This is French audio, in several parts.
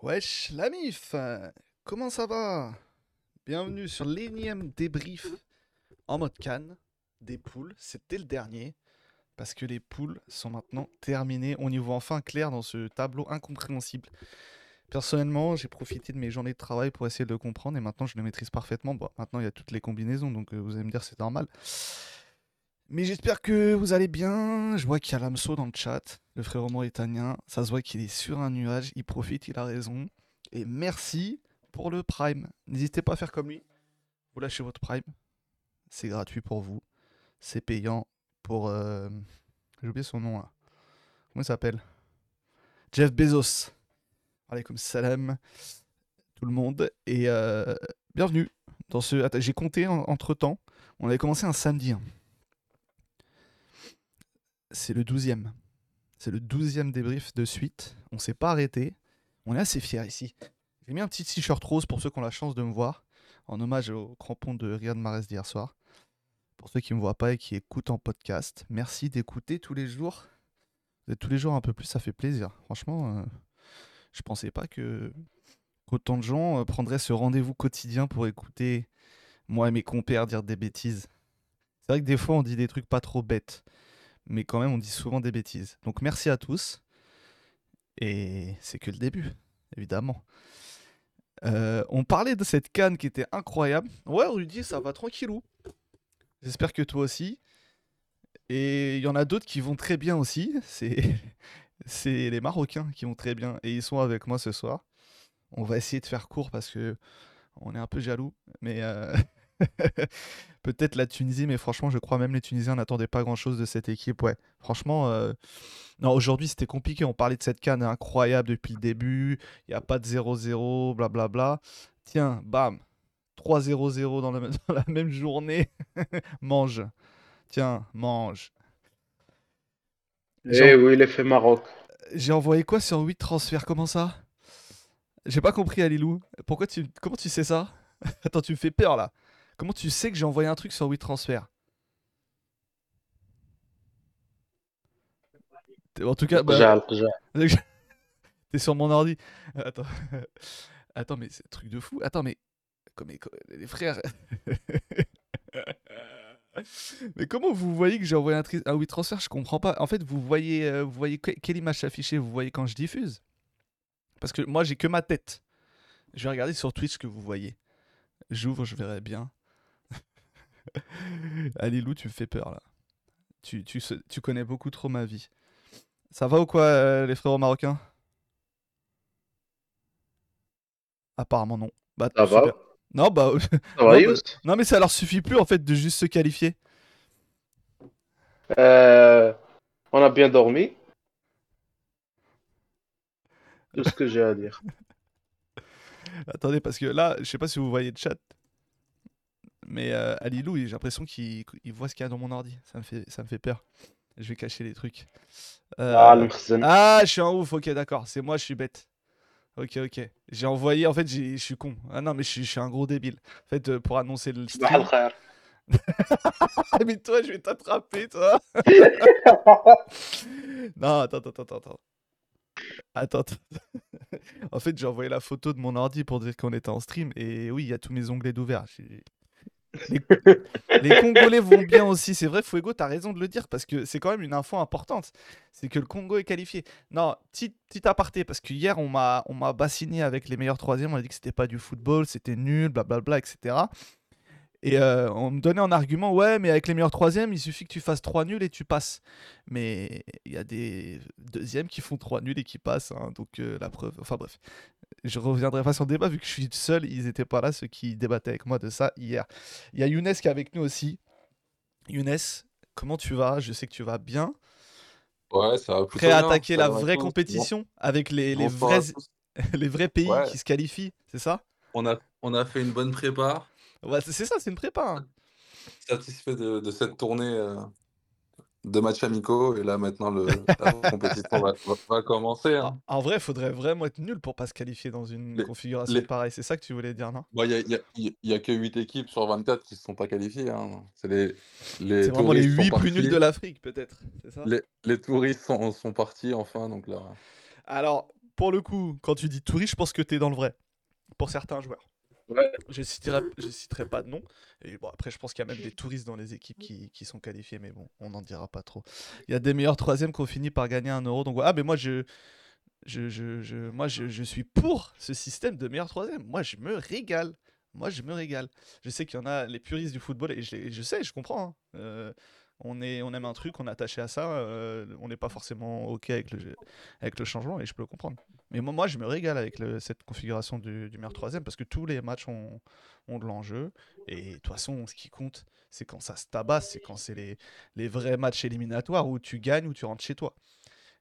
Wesh, la mif Comment ça va? Bienvenue sur l'énième débrief en mode canne des poules. C'était le dernier, parce que les poules sont maintenant terminées. On y voit enfin clair dans ce tableau incompréhensible. Personnellement, j'ai profité de mes journées de travail pour essayer de le comprendre, et maintenant je le maîtrise parfaitement. Bon, maintenant il y a toutes les combinaisons, donc euh, vous allez me dire c'est normal. Mais j'espère que vous allez bien. Je vois qu'il y a l'AMSO dans le chat, le frère mauritanien. Ça se voit qu'il est sur un nuage, il profite, il a raison. Et merci pour le Prime. N'hésitez pas à faire comme lui. Vous lâchez votre Prime. C'est gratuit pour vous. C'est payant pour... Euh... J'ai oublié son nom là. Comment il s'appelle? Jeff Bezos. comme salam tout le monde. Et euh, bienvenue dans ce... J'ai compté entre temps. On avait commencé un samedi. Hein c'est le douzième. C'est le douzième débrief de suite. On s'est pas arrêté. On est assez fiers ici. J'ai mis un petit t-shirt rose pour ceux qui ont la chance de me voir, en hommage au crampon de Riyad Mahrez d'hier soir. Pour ceux qui ne me voient pas et qui écoutent en podcast, merci d'écouter tous les jours. tous les jours un peu plus, ça fait plaisir. Franchement, je euh, je pensais pas que qu'autant de gens euh, prendraient ce rendez-vous quotidien pour écouter moi et mes compères dire des bêtises. C'est vrai que des fois on dit des trucs pas trop bêtes mais quand même, on dit souvent des bêtises. Donc merci à tous. Et c'est que le début, évidemment. Euh, on parlait de cette canne qui était incroyable. Ouais, Rudy, ça va tranquillou. J'espère que toi aussi. Et il y en a d'autres qui vont très bien aussi. C'est, les Marocains qui vont très bien. Et ils sont avec moi ce soir. On va essayer de faire court parce que on est un peu jaloux. Mais euh, Peut-être la Tunisie, mais franchement, je crois même les Tunisiens n'attendaient pas grand-chose de cette équipe. Ouais, franchement, euh, non, aujourd'hui c'était compliqué. On parlait de cette canne incroyable depuis le début. Il n'y a pas de 0-0, blablabla. Tiens, bam, 3-0-0 dans, dans, la même journée. mange. Tiens, mange. Eh oui, l'effet Maroc. J'ai envoyé quoi sur 8 transferts? Comment ça? J'ai pas compris, Alilou. Pourquoi tu... Comment tu sais ça? Attends, tu me fais peur là. Comment tu sais que j'ai envoyé un truc sur WeTransfer? En tout cas, bah, t'es sur mon ordi. Attends, attends, mais c'est un truc de fou. Attends, mais comme les frères. mais comment vous voyez que j'ai envoyé un, un WeTransfer? Je comprends pas. En fait, vous voyez, euh, vous voyez quelle image s'afficher Vous voyez quand je diffuse? Parce que moi, j'ai que ma tête. Je vais regarder sur Twitch ce que vous voyez. J'ouvre, je verrai bien. Alilou, tu me fais peur là. Tu, tu, tu, connais beaucoup trop ma vie. Ça va ou quoi, euh, les frérots marocains? Apparemment non. Bah, ça va Non, bah. Ça va, non, bah, non, mais ça leur suffit plus en fait de juste se qualifier. Euh, on a bien dormi. Tout ce que j'ai à dire. Attendez, parce que là, je sais pas si vous voyez le chat, mais euh, Alilou, j'ai l'impression qu'il voit ce qu'il y a dans mon ordi. Ça me fait, ça me fait peur. Je vais cacher les trucs. Euh, ah, ah, je suis un ouf, ok, d'accord. C'est moi, je suis bête. Ok, ok. J'ai envoyé, en fait, je suis con. Ah non, mais je suis un gros débile. En fait, euh, pour annoncer le stream. mais toi, je vais t'attraper, toi. non, attends, attends, attends, attends. Attends, attends. en fait, j'ai envoyé la photo de mon ordi pour dire qu'on était en stream. Et oui, il y a tous mes onglets d'ouvert. Les... Congolais vont bien aussi. C'est vrai, Fuego, t'as raison de le dire parce que c'est quand même une info importante. C'est que le Congo est qualifié. Non, petit, petit aparté, parce que hier, on m'a bassiné avec les meilleurs troisièmes. On a dit que c'était pas du football, c'était nul, blablabla, etc. Et euh, on me donnait en argument, ouais, mais avec les meilleurs troisièmes, il suffit que tu fasses trois nuls et tu passes. Mais il y a des deuxièmes qui font trois nuls et qui passent. Hein, donc euh, la preuve, enfin bref, je reviendrai pas sur le débat vu que je suis seul, ils n'étaient pas là, ceux qui débattaient avec moi de ça hier. Il y a Younes qui est avec nous aussi. Younes, comment tu vas? Je sais que tu vas bien. Ouais, ça va Prêt à attaquer la vraie compétition avec les, les vrais, les vrais pays qui se qualifient, c'est ça? On a, on a fait une bonne prépa. C'est ça, c'est une prépa. Hein. Satisfait de, cette tournée euh, de matchs amicaux. Et là, maintenant, le, la compétition va, commencer. Hein. En, vrai, il faudrait vraiment être nul pour pas se qualifier dans une configuration pareille. C'est ça que tu voulais dire, non? Il n'y a, que 8 équipes sur 24 qui ne se sont pas qualifiées. Hein. C'est les, les vraiment les 8 plus nuls de l'Afrique, peut-être. Les, les, touristes sont, sont, partis, enfin. Donc là... Alors, pour le coup, quand tu dis touriste, je pense que tu es dans le vrai. Pour certains joueurs. Ouais. Je citerai, je citerai pas de nom. Et bon, après, je pense qu'il y a même des touristes dans les équipes qui, qui sont qualifiées, mais bon, on n'en dira pas trop. Il y a des meilleurs troisièmes qui ont fini par gagner un euro. Donc, ah, mais moi, je, je, je, je- moi je, je suis pour ce système de meilleur troisième. Moi, je me régale. Moi, je me régale. Je sais qu'il y en a les puristes du football, et je sais, je comprends. hein. Euh, on, est, on aime un truc, on est attaché à ça. euh, on n'est pas forcément OK avec le, avec le changement, et je peux le comprendre. Mais moi, moi je me régale avec le- cette configuration du, du meilleur troisième, parce que tous les matchs ont, ont de l'enjeu. Et de toute façon, ce qui compte, c'est quand ça se tabasse, c'est quand c'est les, les vrais matchs éliminatoires où tu gagnes ou tu rentres chez toi.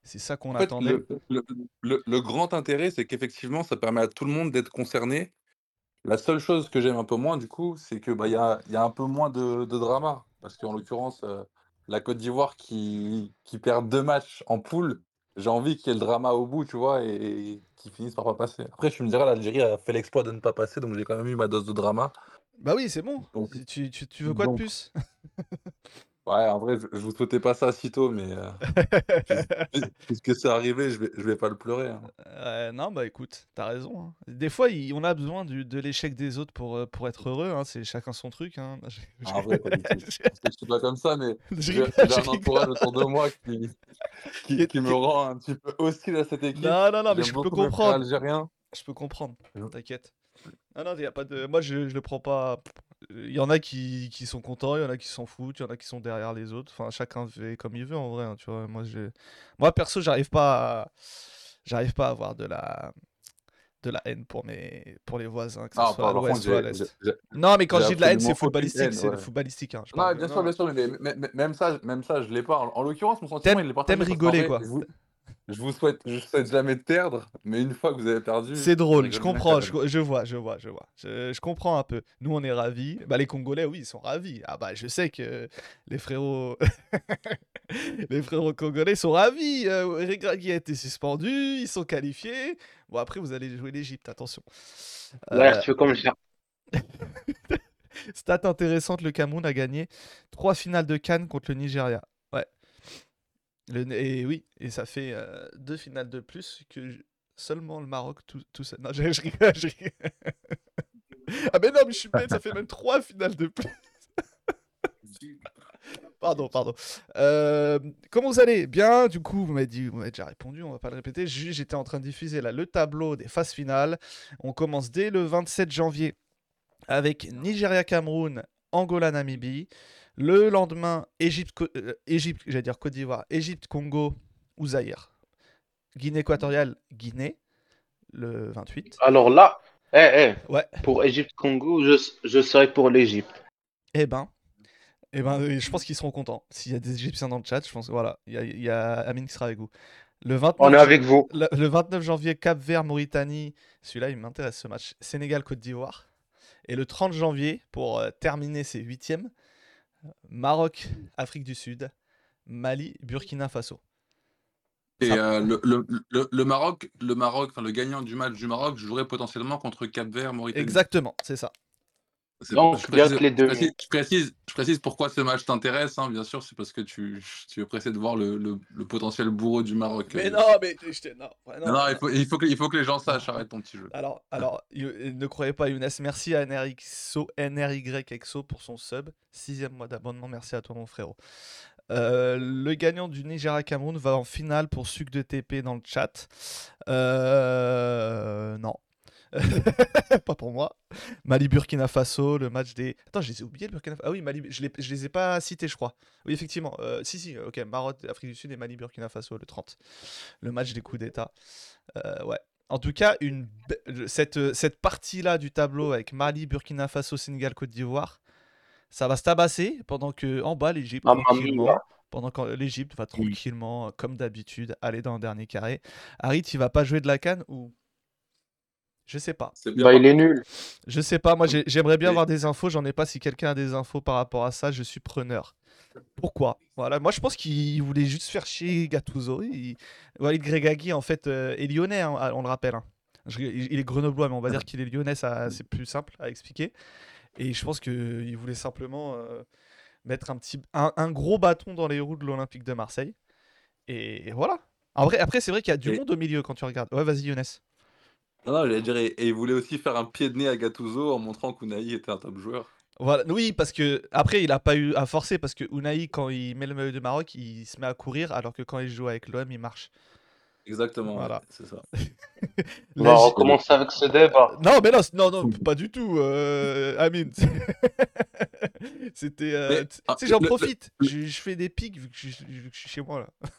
C'est ça qu'on En fait, attendait. le, le- le- le grand intérêt, c'est qu'effectivement, ça permet à tout le monde d'être concerné. La seule chose que j'aime un peu moins, du coup, c'est que bah, il y a, y a un peu moins de, de drama. Parce qu'en l'occurrence, euh, la Côte d'Ivoire qui, qui perd deux matchs en poule, j'ai envie qu'il y ait le drama au bout, tu vois, et, et qu'ils finissent par pas passer. Après, je me dirais, l'Algérie a fait l'exploit de ne pas passer, donc j'ai quand même eu ma dose de drama. Bah oui, c'est bon. Donc- Tu, tu- tu veux quoi de plus? Ouais, en vrai, je, je vous souhaitais pas ça si tôt, mais euh, puis- puisque c'est arrivé, je vais, je vais pas le pleurer. hein. Non, bah écoute, t'as raison. hein. Des fois, il- on a besoin du- de l'échec des autres pour, euh, pour être heureux. hein, C'est chacun son truc. hein. Je- je- En vrai, pas du tout. je- Parce que je suis pas comme ça, mais je j'ai rigole, j'ai je un entourage autour de moi qui, qui, Et- qui me rend un petit peu hostile à cette équipe. Non, non, non, mais J'aime je peux beaucoup comprendre. algériens. Je peux comprendre. Je- T'inquiète. Non, non, y a pas de. Moi, je, je le prends pas. Il y en a qui, qui sont contents, il y en a qui s'en foutent, il y en a qui sont derrière les autres. Enfin, chacun fait comme il veut en vrai. hein, tu vois, moi, moi, perso, j'arrive pas à... j'arrive pas à avoir de la de la haine pour mes pour les voisins, que ce Non, soit à par par l'ouest contre, ou à j'ai- l'est. j'ai- j'ai- Non, mais quand j'ai je dis de la haine, c'est aucune footballistique, haine, c'est ouais. footballistique. hein, je Non, parle de- bien sûr, bien sûr, mais, mais- mais- même ça, même ça, je l'ai pas. En, en l'occurrence, mon sentiment, T'aimes- il est partagé. t'aimes parce qu'en rigoler, vrai, quoi. Je je vous souhaite, je souhaite jamais de perdre, mais une fois que vous avez perdu, C'est drôle, je comprends, je, je vois, je vois, je vois. Je, je comprends un peu. Nous, on est ravis. Bah, les Congolais, oui, ils sont ravis. Ah bah, je sais que les frérots, les frérots congolais sont ravis. Euh, Regragui a été suspendu, ils sont qualifiés. Bon, après, vous allez jouer l'Égypte, attention. Ouais, Euh, tu fais comme ça. stat intéressante, le Cameroun a gagné trois finales de Cannes contre le Nigeria. Le- et oui, et ça fait euh, deux finales de plus que seulement le Maroc tout, tout seul. Non, je, je rigole, je. Ah mais non, mais je suis bête, ça fait même trois finales de plus. Pardon, pardon. Euh, comment vous allez? Bien, du coup, vous m'avez vous m'avez déjà répondu, on va pas le répéter. J'étais en train de diffuser là le tableau des phases finales. On commence dès le 27 janvier avec Nigeria-Cameroun, Angola-Namibie. Le lendemain, Égypte, euh, Égypte j'allais dire Côte d'Ivoire, Égypte-Congo ou Zaïre. Guinée équatoriale, Guinée, le 28. Alors là, eh, eh, Ouais. pour Égypte-Congo, je, je serai pour l'Égypte. Eh ben, eh ben, euh, je pense qu'ils seront contents. S'il y a des Égyptiens dans le chat, je pense voilà, il y a, il y a Amine qui sera avec vous. Le 29, On est avec vous. le, le 29 janvier, Cap Vert, Mauritanie. Celui-là, il m'intéresse ce match. Sénégal, Côte d'Ivoire. Et le 30 janvier, pour euh, terminer ces huitièmes, Maroc, Afrique du Sud, Mali, Burkina Faso. Et euh, le, le, le, le Maroc, le Maroc, enfin le gagnant du match du Maroc jouerait potentiellement contre Cap-Vert, Mauritanie. Exactement, c'est ça. Donc, je, bien précise, les je deux- précise- je précise- je précise pourquoi ce match t'intéresse, hein, bien sûr, c'est parce que tu, tu es pressé de voir le, le, le potentiel bourreau du Maroc. Mais euh. non, mais je non, ouais, non, Non, non. il, faut, il, faut que, il faut que les gens sachent, arrête ton petit jeu. Alors, alors you- ne croyez pas, Younes. Merci à NRXO, NRYXO pour son sub. Sixième mois d'abonnement. Merci à toi, mon frérot. Euh, le gagnant du Nigeria Cameroun va en finale pour Suc de TP dans le chat. Euh, non. pas pour moi. Mali Burkina Faso, le match des. Attends, je les ai oubliés le Burkina Faso. Ah oui, Mali, je les, je les ai pas cités, je crois. Oui, effectivement. Euh, si, si, ok. Maroc, Afrique du Sud et Mali Burkina Faso le 30. Le match des coups d'État. Euh, ouais. En tout cas, une cette, cette partie-là du tableau avec Mali, Burkina Faso, Sénégal, Côte d'Ivoire, ça va se tabasser pendant que en bas l'Égypte Mamma tranquillement, mia. pendant que l'Égypte va tranquillement, comme d'habitude, aller dans le dernier carré. Harit, il va pas jouer de la canne ou je sais pas. C'est bien. Bah, il est nul. Je sais pas. Moi, j'ai- j'aimerais bien avoir des infos. J'en ai pas. Si quelqu'un a des infos par rapport à ça, je suis preneur. Pourquoi? Voilà. Moi, je pense qu'il voulait juste faire chier Gattuso. Il... Walid Gregagui, en fait, euh, est lyonnais. hein, on le rappelle. hein. Je- Il est grenoblois, mais on va dire qu'il est lyonnais. Ça, c'est plus simple à expliquer. Et je pense qu'il voulait simplement euh, mettre un petit, un, un gros bâton dans les roues de l'Olympique de Marseille. Et voilà. Après, après c'est vrai qu'il y a du monde au milieu quand tu regardes. Ouais, vas-y, Younes. Non, non, j'allais dire, et, et il voulait aussi faire un pied de nez à Gattuso en montrant qu'Unai était un top joueur. Voilà. Oui, parce que après, il a pas eu à forcer parce que Unai, quand il met le maillot du Maroc, il se met à courir, alors que quand il joue avec l'OM, il marche. Exactement, Voilà. c'est ça. On va recommencer avec ce débat. Non, mais non, non, non, pas du tout, euh, Amine. C'était. euh, Mais, tu ah, sais, j'en le- le- profite. le- Je, je fais des pics vu que je, vu que je suis chez moi là.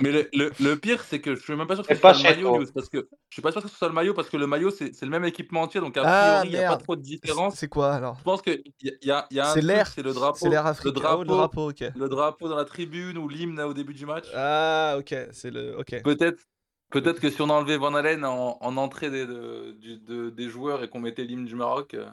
Mais le, le- le pire, c'est que je suis même pas sûr que ce pas soit le maillot, parce que je suis pas sûr que ce soit le maillot parce que le maillot c'est le même équipement entier, donc a Ah, priori il n'y a pas trop de différence. c'est quoi alors? Je pense qu'il y, a- y a, y a un C'est l'air. c'est le drapeau, C'est l'air le drapeau, Oh, le drapeau, ok. le drapeau dans la tribune ou l'hymne au début du match. Ah, ok, c'est le. Ok. Peut-être peut-être que si on enlevait Van Halen en, en entrée des, de- du- de- des joueurs et qu'on mettait l'hymne du Maroc, euh,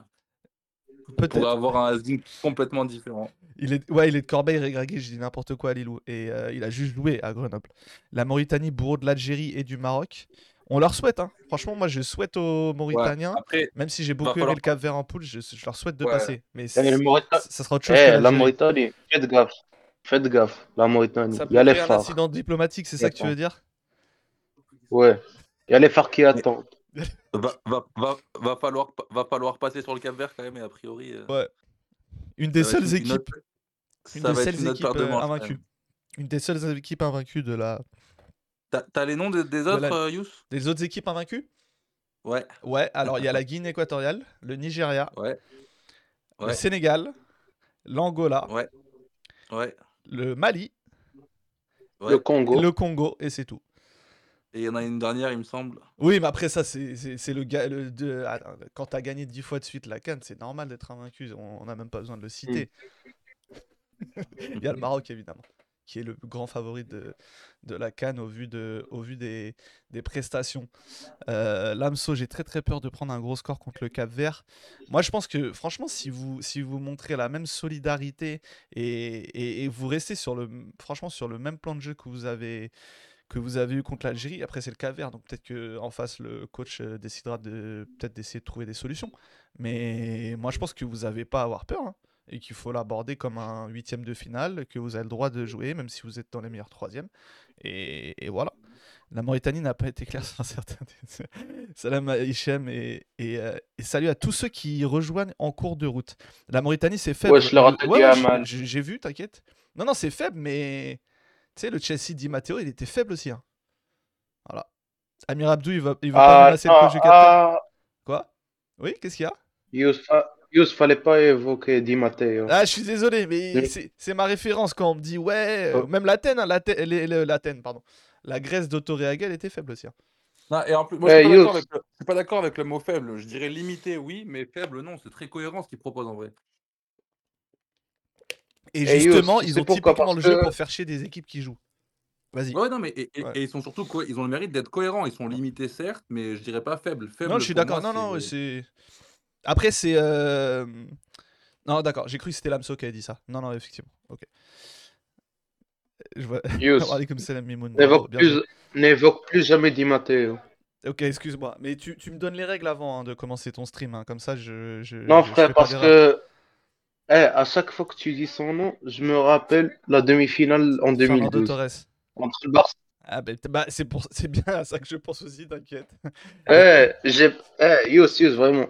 on pourrait Peut-être. avoir un Asdin complètement différent. Il est, ouais, il est de Corbeil régrégué, je dis n'importe quoi à Lilou. Et euh, il a juste joué à Grenoble. La Mauritanie, bourreau de l'Algérie et du Maroc. On leur souhaite, hein. Franchement, moi je souhaite aux Ouais. Mauritaniens, Après, même si j'ai beaucoup aimé falloir- le Cap Vert en poule, je, je leur souhaite de Ouais. passer. Mais Eh, ça sera autre chose Eh, que la. Mauritanie, faites gaffe. Faites gaffe, la Mauritanie. Ça Il y a les créer un phares. incident diplomatique, c'est ça que tu veux dire? Ouais. Il y a les phares qui attendent. va, va, va, va, falloir, va falloir passer sur le Cap Vert quand même, et a priori. euh, Ouais. Une des seules une- équipes, autre- une des seules une équipes euh, invaincues. Une des seules équipes invaincues de la. T'as les noms des, des De autres, la- euh, Youss? Des autres équipes invaincues? Ouais, Ouais, alors il y a la Guinée équatoriale, le Nigeria, ouais, le. Sénégal, l'Angola, ouais, ouais, le Mali, ouais. Le Congo. le Congo, et c'est tout. Et il y en a une dernière, il me semble. Oui, mais après ça, c'est le, ga- le de, attends, quand t'as gagné 10 fois de suite la Cannes, c'est normal d'être invaincu. On n'a même pas besoin de le citer. Il y a le Maroc, évidemment, qui est le grand favori de, de la Cannes au vu, de, au vu des, des prestations. Euh, L'AMSO, j'ai très très peur de prendre un gros score contre le Cap Vert. Moi, je pense que franchement, si vous, si vous montrez la même solidarité et, et- et vous restez sur le, franchement, sur le même plan de jeu que vous avez que vous avez eu contre l'Algérie. Après, c'est le Cap Vert, donc peut-être que en face, le coach euh, décidera de peut-être d'essayer de trouver des solutions. Mais moi, je pense que vous n'avez pas à avoir peur hein, et qu'il faut l'aborder comme un huitième de finale, que vous avez le droit de jouer, même si vous êtes dans les meilleurs troisièmes. Et, et voilà. La Mauritanie n'a pas été claire sur certains. Salam à Hichem et, et, euh, et salut à tous ceux qui rejoignent en cours de route. La Mauritanie, c'est faible. Ouais, ouais, j'ai vu, t'inquiète. Non, non, c'est faible, mais sais, le Chelsea Di Matteo, il était faible aussi. hein. Voilà. Amir Abdou, il va, il va pas Ah, menacer le coach du Qatar. ah, Quoi? Oui, qu'est-ce qu'il y a? Yous, fa- Yous, fallait pas évoquer Di Matteo. Ah, je suis désolé, mais Oui. c'est c'est ma référence quand on me dit ouais, euh, Oh. même l'Athènes, hein, l'Athènes, le- pardon. La Grèce d'Autoréaga, elle était faible aussi. hein. Non, et en plus, moi, Eh, je suis pas Youss. d'accord avec le- je suis pas d'accord avec le mot faible. Je dirais limité, oui, mais faible, non. C'est très cohérent ce qu'il propose en vrai. Et justement, tu ils ont typiquement le jeu que- pour faire chier des équipes qui jouent. Vas-y. Ouais, non, mais et, et- Ouais. et ils sont surtout co- ils ont le mérite d'être cohérents. Ils sont limités, certes, mais je dirais pas faibles. Faible, Non, je suis d'accord. Non, non, c'est-. Après, c'est. euh, Non, d'accord, j'ai cru que c'était Lamso qui avait dit ça. Non, non, effectivement. Ok. Je vois. N'évoque bien plus, plus jamais Di Matteo. Ok, excuse-moi. Mais tu, tu me donnes les règles avant hein, de commencer ton stream. hein, Comme ça, je. je Non, je- je frère, parce que eh, à chaque fois que tu dis son nom, je me rappelle la demi-finale en Fernando 2012 Torres. entre le Barça. Ah, ben, bah, c'est pour... c'est bien à ça que je pense aussi, t'inquiète. Eh, j'ai, eh, Yous, Yous, vraiment,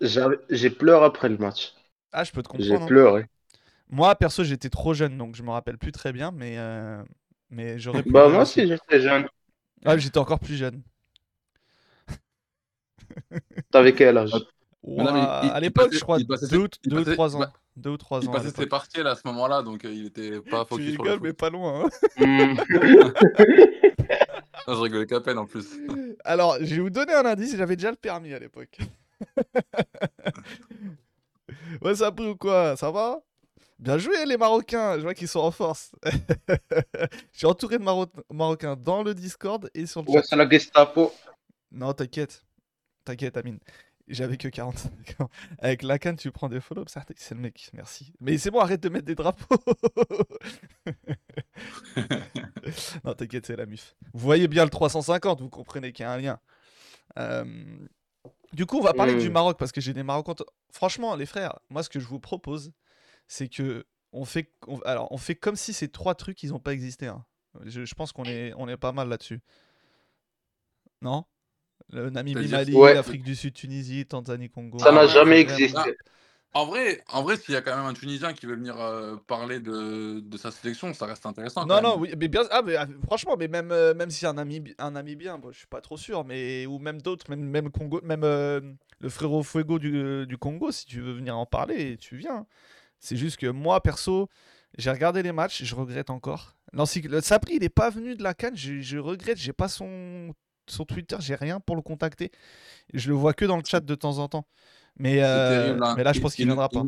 j'ai pleuré après le match. Ah, je peux te J'ai comprendre. hein. pleuré. Moi, perso, j'étais trop jeune, donc je me rappelle plus très bien, mais, euh, mais j'aurais pu. Bah moi aussi. j'étais jeune. Ah, j'étais encore plus jeune. T'avais quel âge? Non, mais il- à l'époque, je crois, il passait deux, ou- ses- il deux ou trois il ans. Il passait ses l'époque. partiels à ce moment-là, donc euh, il était pas Tu focus sur le rigoles, foot. mais pas loin. hein. Non, je rigolais qu'à peine en plus. Alors, je vais vous donner un indice, j'avais déjà le permis à l'époque. ouais, ça a pris ou quoi? Ça va? Bien joué les Marocains, je vois qu'ils sont en force. je suis entouré de Maro- Marocains dans le Discord et sur le Ouais, c'est la Gestapo. Non, t'inquiète. T'inquiète, Amine. J'avais que 45 ans. Avec la canne, tu prends des follow C'est le mec, merci. Mais c'est bon, arrête de mettre des drapeaux. non, t'inquiète, c'est la MIF. Vous voyez bien le 350, vous comprenez qu'il y a un lien. Euh, Du coup, on va parler du Mm. Maroc parce que j'ai des Marocains. Franchement, les frères, moi, ce que je vous propose, c'est que on fait, on- alors, on fait comme si ces trois trucs, ils n'ont pas existé. hein. Je, je pense qu'on est, on est pas mal là-dessus. Non? Le Namibie, Mali, Ouais. l'Afrique du Sud, Tunisie, Tanzanie, Congo. Ça n'a ouais, jamais existé. En vrai, en vrai, s'il y a quand même un Tunisien qui veut venir euh, parler de, de sa sélection, ça reste intéressant. Non, quand non, même. oui, mais bien, ah, mais, ah, franchement, mais même, euh, même si un ami, un ami bien, bon, je suis pas trop sûr, mais ou même d'autres, même, même Congo, même euh, le frérot Fuego du, du Congo, si tu veux venir en parler, tu viens. C'est juste que moi, perso, j'ai regardé les matchs, je regrette encore. Nancy, le Sabri, il est pas venu de la canne, je, je regrette, j'ai pas son, son Twitter, j'ai rien pour le contacter. Je le vois que dans le chat de temps en temps. Mais, euh, terrible. hein. mais là, je pense qu'il il nous- viendra pas.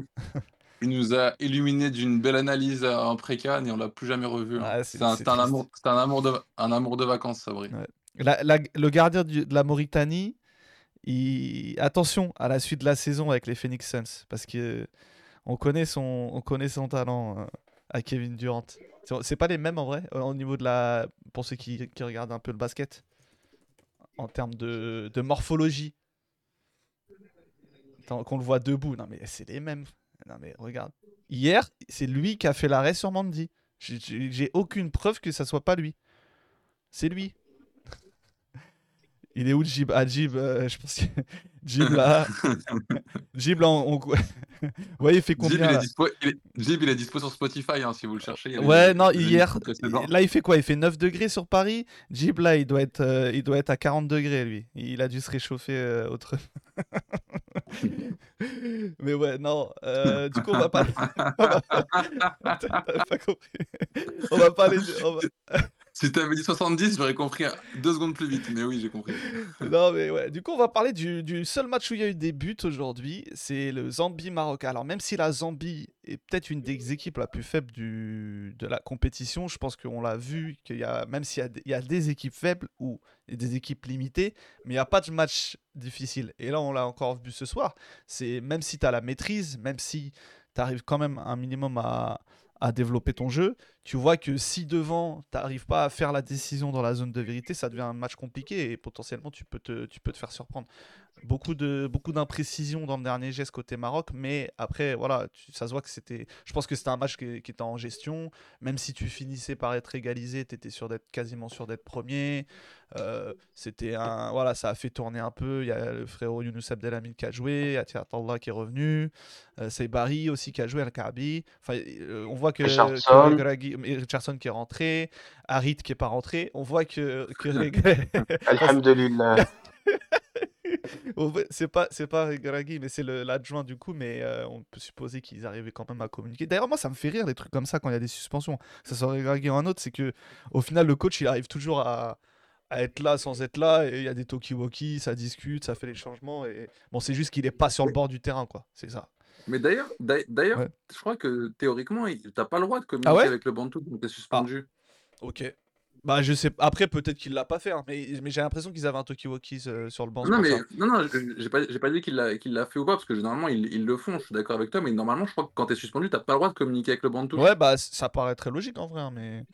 Il, il nous a illuminé d'une belle analyse euh, en pré-can et on l'a plus jamais revu. hein. Ouais, c'est- un, amour, c'est un amour de, un amour de vacances, Sabri. Ouais. La- la- le gardien du- de la Mauritanie, il... attention à la suite de la saison avec les Phoenix Suns, parce que on connaît son, on connaît son talent euh, à Kevin Durant. C'est- pas les mêmes en vrai, au niveau de la, pour ceux qui, qui regardent un peu le basket, en termes de, morphologie. Qu'on le voit debout, non mais c'est les mêmes. Non mais regarde, hier, c'est lui qui a fait l'arrêt sur Mandy. J'ai- aucune preuve que ça soit pas lui. C'est lui. Il est où Jib? Ah Jib, euh, je pense que Jib là, Jib là, on... ouais il fait Jib, combien il est dispo, il est, Jib, il est dispo sur Spotify hein, si vous le cherchez. les- Ouais non les hier, là il fait quoi? Il fait 9 degrés sur Paris. Jib là il doit être, euh, il doit être à 40 degrés lui. Il a dû se réchauffer euh, autre. Mais ouais non, euh, du coup on va pas. on va- pas compris. On va parler. de- on va- Si t'avais dit 70, j'aurais compris deux secondes plus vite. Mais oui, j'ai compris. Non mais ouais, du coup on va parler du, seul match où il y a eu des buts aujourd'hui, c'est le Zambie-Maroc. Alors même si la Zambie est peut-être une des équipes la plus faible de la compétition, je pense qu'on l'a vu, qu'il y a, même s'il y y a des équipes faibles ou des équipes limitées, mais il n'y a pas de match difficile. Et là on l'a encore vu ce soir, c'est même si tu as la maîtrise, même si tu arrives quand même un minimum à, à développer ton jeu, tu vois que si devant, tu n'arrives pas à faire la décision dans la zone de vérité, ça devient un match compliqué et potentiellement tu peux te, tu peux te faire surprendre. Beaucoup de beaucoup d'imprécisions dans le dernier geste côté Maroc, mais après, voilà, tu- ça se voit que c'était. Je pense que c'était un match qui, qui était en gestion. Même si tu finissais par être égalisé, tu étais sûr d'être quasiment sûr d'être premier. Euh, c'était un. Voilà, ça a fait tourner un peu. Il y a le frérot Younous Abdelhamid qui a joué, Atia Atallah qui est revenu, euh, c'est Barry aussi qui a joué, Al-Kaabi. Enfin, euh, on voit que, Richardson. Richardson qui est rentré, Harit qui est pas rentré. On voit que, que Alhamdulillah. c'est pas c'est pas mais c'est l'adjoint du coup. Mais euh, on peut supposer qu'ils arrivaient quand même à communiquer. D'ailleurs, moi, ça me fait rire les trucs comme ça quand il y a des suspensions. Ça soit Regragui ou un autre, c'est que au final, le coach il arrive toujours à à être là sans être là et il y a des talkie-walkie, ça discute, ça fait les changements et bon c'est juste qu'il est pas sur le bord du terrain quoi, c'est ça. Mais d'ailleurs, d'ailleurs, Ouais. je crois que théoriquement, t'as pas le droit de communiquer Ah ouais? avec le Bantou quand t'es suspendu. Ok. Bah je sais après peut-être qu'il l'a pas fait hein, mais, mais j'ai l'impression qu'ils avaient un talkie-walkie euh, sur le banc. Non, mais ça. non, non, je- j'ai pas, pas dit qu'il l'a, qu'il l'a fait ou pas, parce que généralement ils, ils le font. Je suis d'accord avec toi, mais normalement, je crois que quand t'es suspendu, t'as pas le droit de communiquer avec le Bantou. Ouais bah ça paraît très logique en vrai hein, mais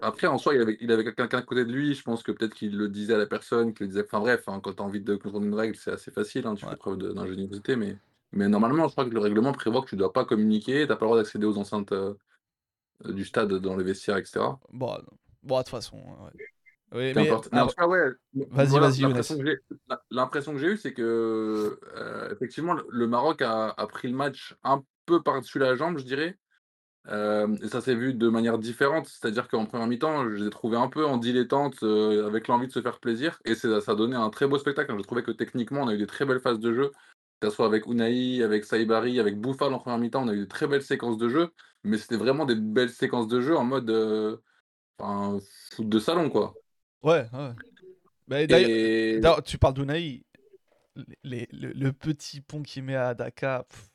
Après, en soi, il avait, il avait quelqu'un à côté de lui. Je pense que peut-être qu'il le disait à la personne, qu'il le disait. Enfin bref, hein, quand t'as envie de comprendre une règle, c'est assez facile. hein, tu Ouais. fais preuve de- d'ingéniosité, mais, mais normalement, je crois que le règlement prévoit que tu dois pas communiquer, t'as pas le droit d'accéder aux enceintes euh, du stade dans les vestiaires, etc. bon non. bon de toute façon ouais. Oui, mais ah, ouais. Vas-y, voilà, vas-y, l'impression que j'ai- eue, c'est que euh, effectivement, le- Maroc a, a pris le match un peu par-dessus la jambe, je dirais. Euh, et ça s'est vu de manière différente. C'est-à-dire qu'en première mi-temps, je les ai trouvés un peu en dilettante, euh, avec l'envie de se faire plaisir. Et ça a donné un très beau spectacle. Je trouvais que techniquement, on a eu des très belles phases de jeu. Que ce soit avec Unai, avec Saïbari, avec Bouffal en première mi-temps, on a eu des très belles séquences de jeu. Mais c'était vraiment des belles séquences de jeu en mode euh, enfin, foot de salon, quoi. ouais ouais. Bah, d'ailleurs Et tu parles d'Unai, le, le petit pont qu'il met à Dakar. pff,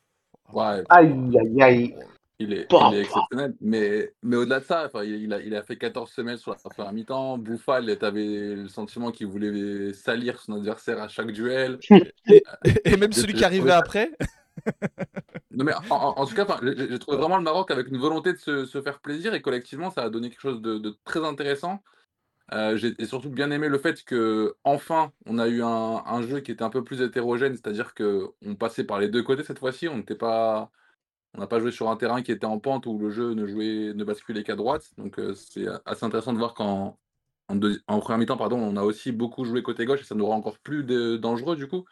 oh ouais. Aïe, aïe, aïe. Il est, Bah, il est exceptionnel, mais, mais au-delà de ça, enfin, il, il a, il a fait 14 semaines sur la première mi-temps. Bouffal, tu avais le sentiment qu'il voulait salir son adversaire à chaque duel. Et, et même celui qui arrivait après? Non, mais en, tout cas, j'ai trouvé vraiment le Maroc avec une volonté de se, faire plaisir et collectivement, ça a donné quelque chose de, très intéressant. Euh, j'ai surtout bien aimé le fait que enfin, on a eu un, jeu qui était un peu plus hétérogène, c'est-à-dire que on passait par les deux côtés cette fois-ci, on n'était pas On n'a pas joué sur un terrain qui était en pente où le jeu ne basculait qu'à droite. Donc euh, c'est assez intéressant de voir qu'en en, en première mi-temps, pardon, on a aussi beaucoup joué côté gauche et ça nous rend encore plus dangereux du coup.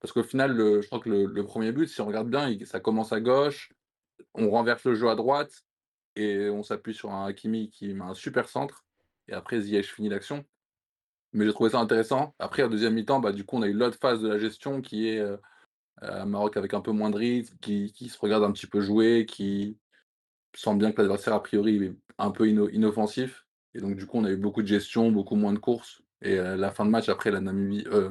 Parce qu'au final, je crois que le, premier but, si on regarde bien, ça commence à gauche, on renverse le jeu à droite et on s'appuie sur un Hakimi qui met un super centre. Et après, Ziyech finit l'action. Mais j'ai trouvé ça intéressant. Après, en deuxième mi-temps, bah, du coup, on a eu l'autre phase de la gestion qui est euh, Maroc avec un peu moins de rythme, qui, se regarde un petit peu jouer, qui sent bien que l'adversaire, a priori, est un peu inoffensif. Et donc, du coup, on a eu beaucoup de gestion, beaucoup moins de courses. Et la fin de match, après, la Namibie, euh,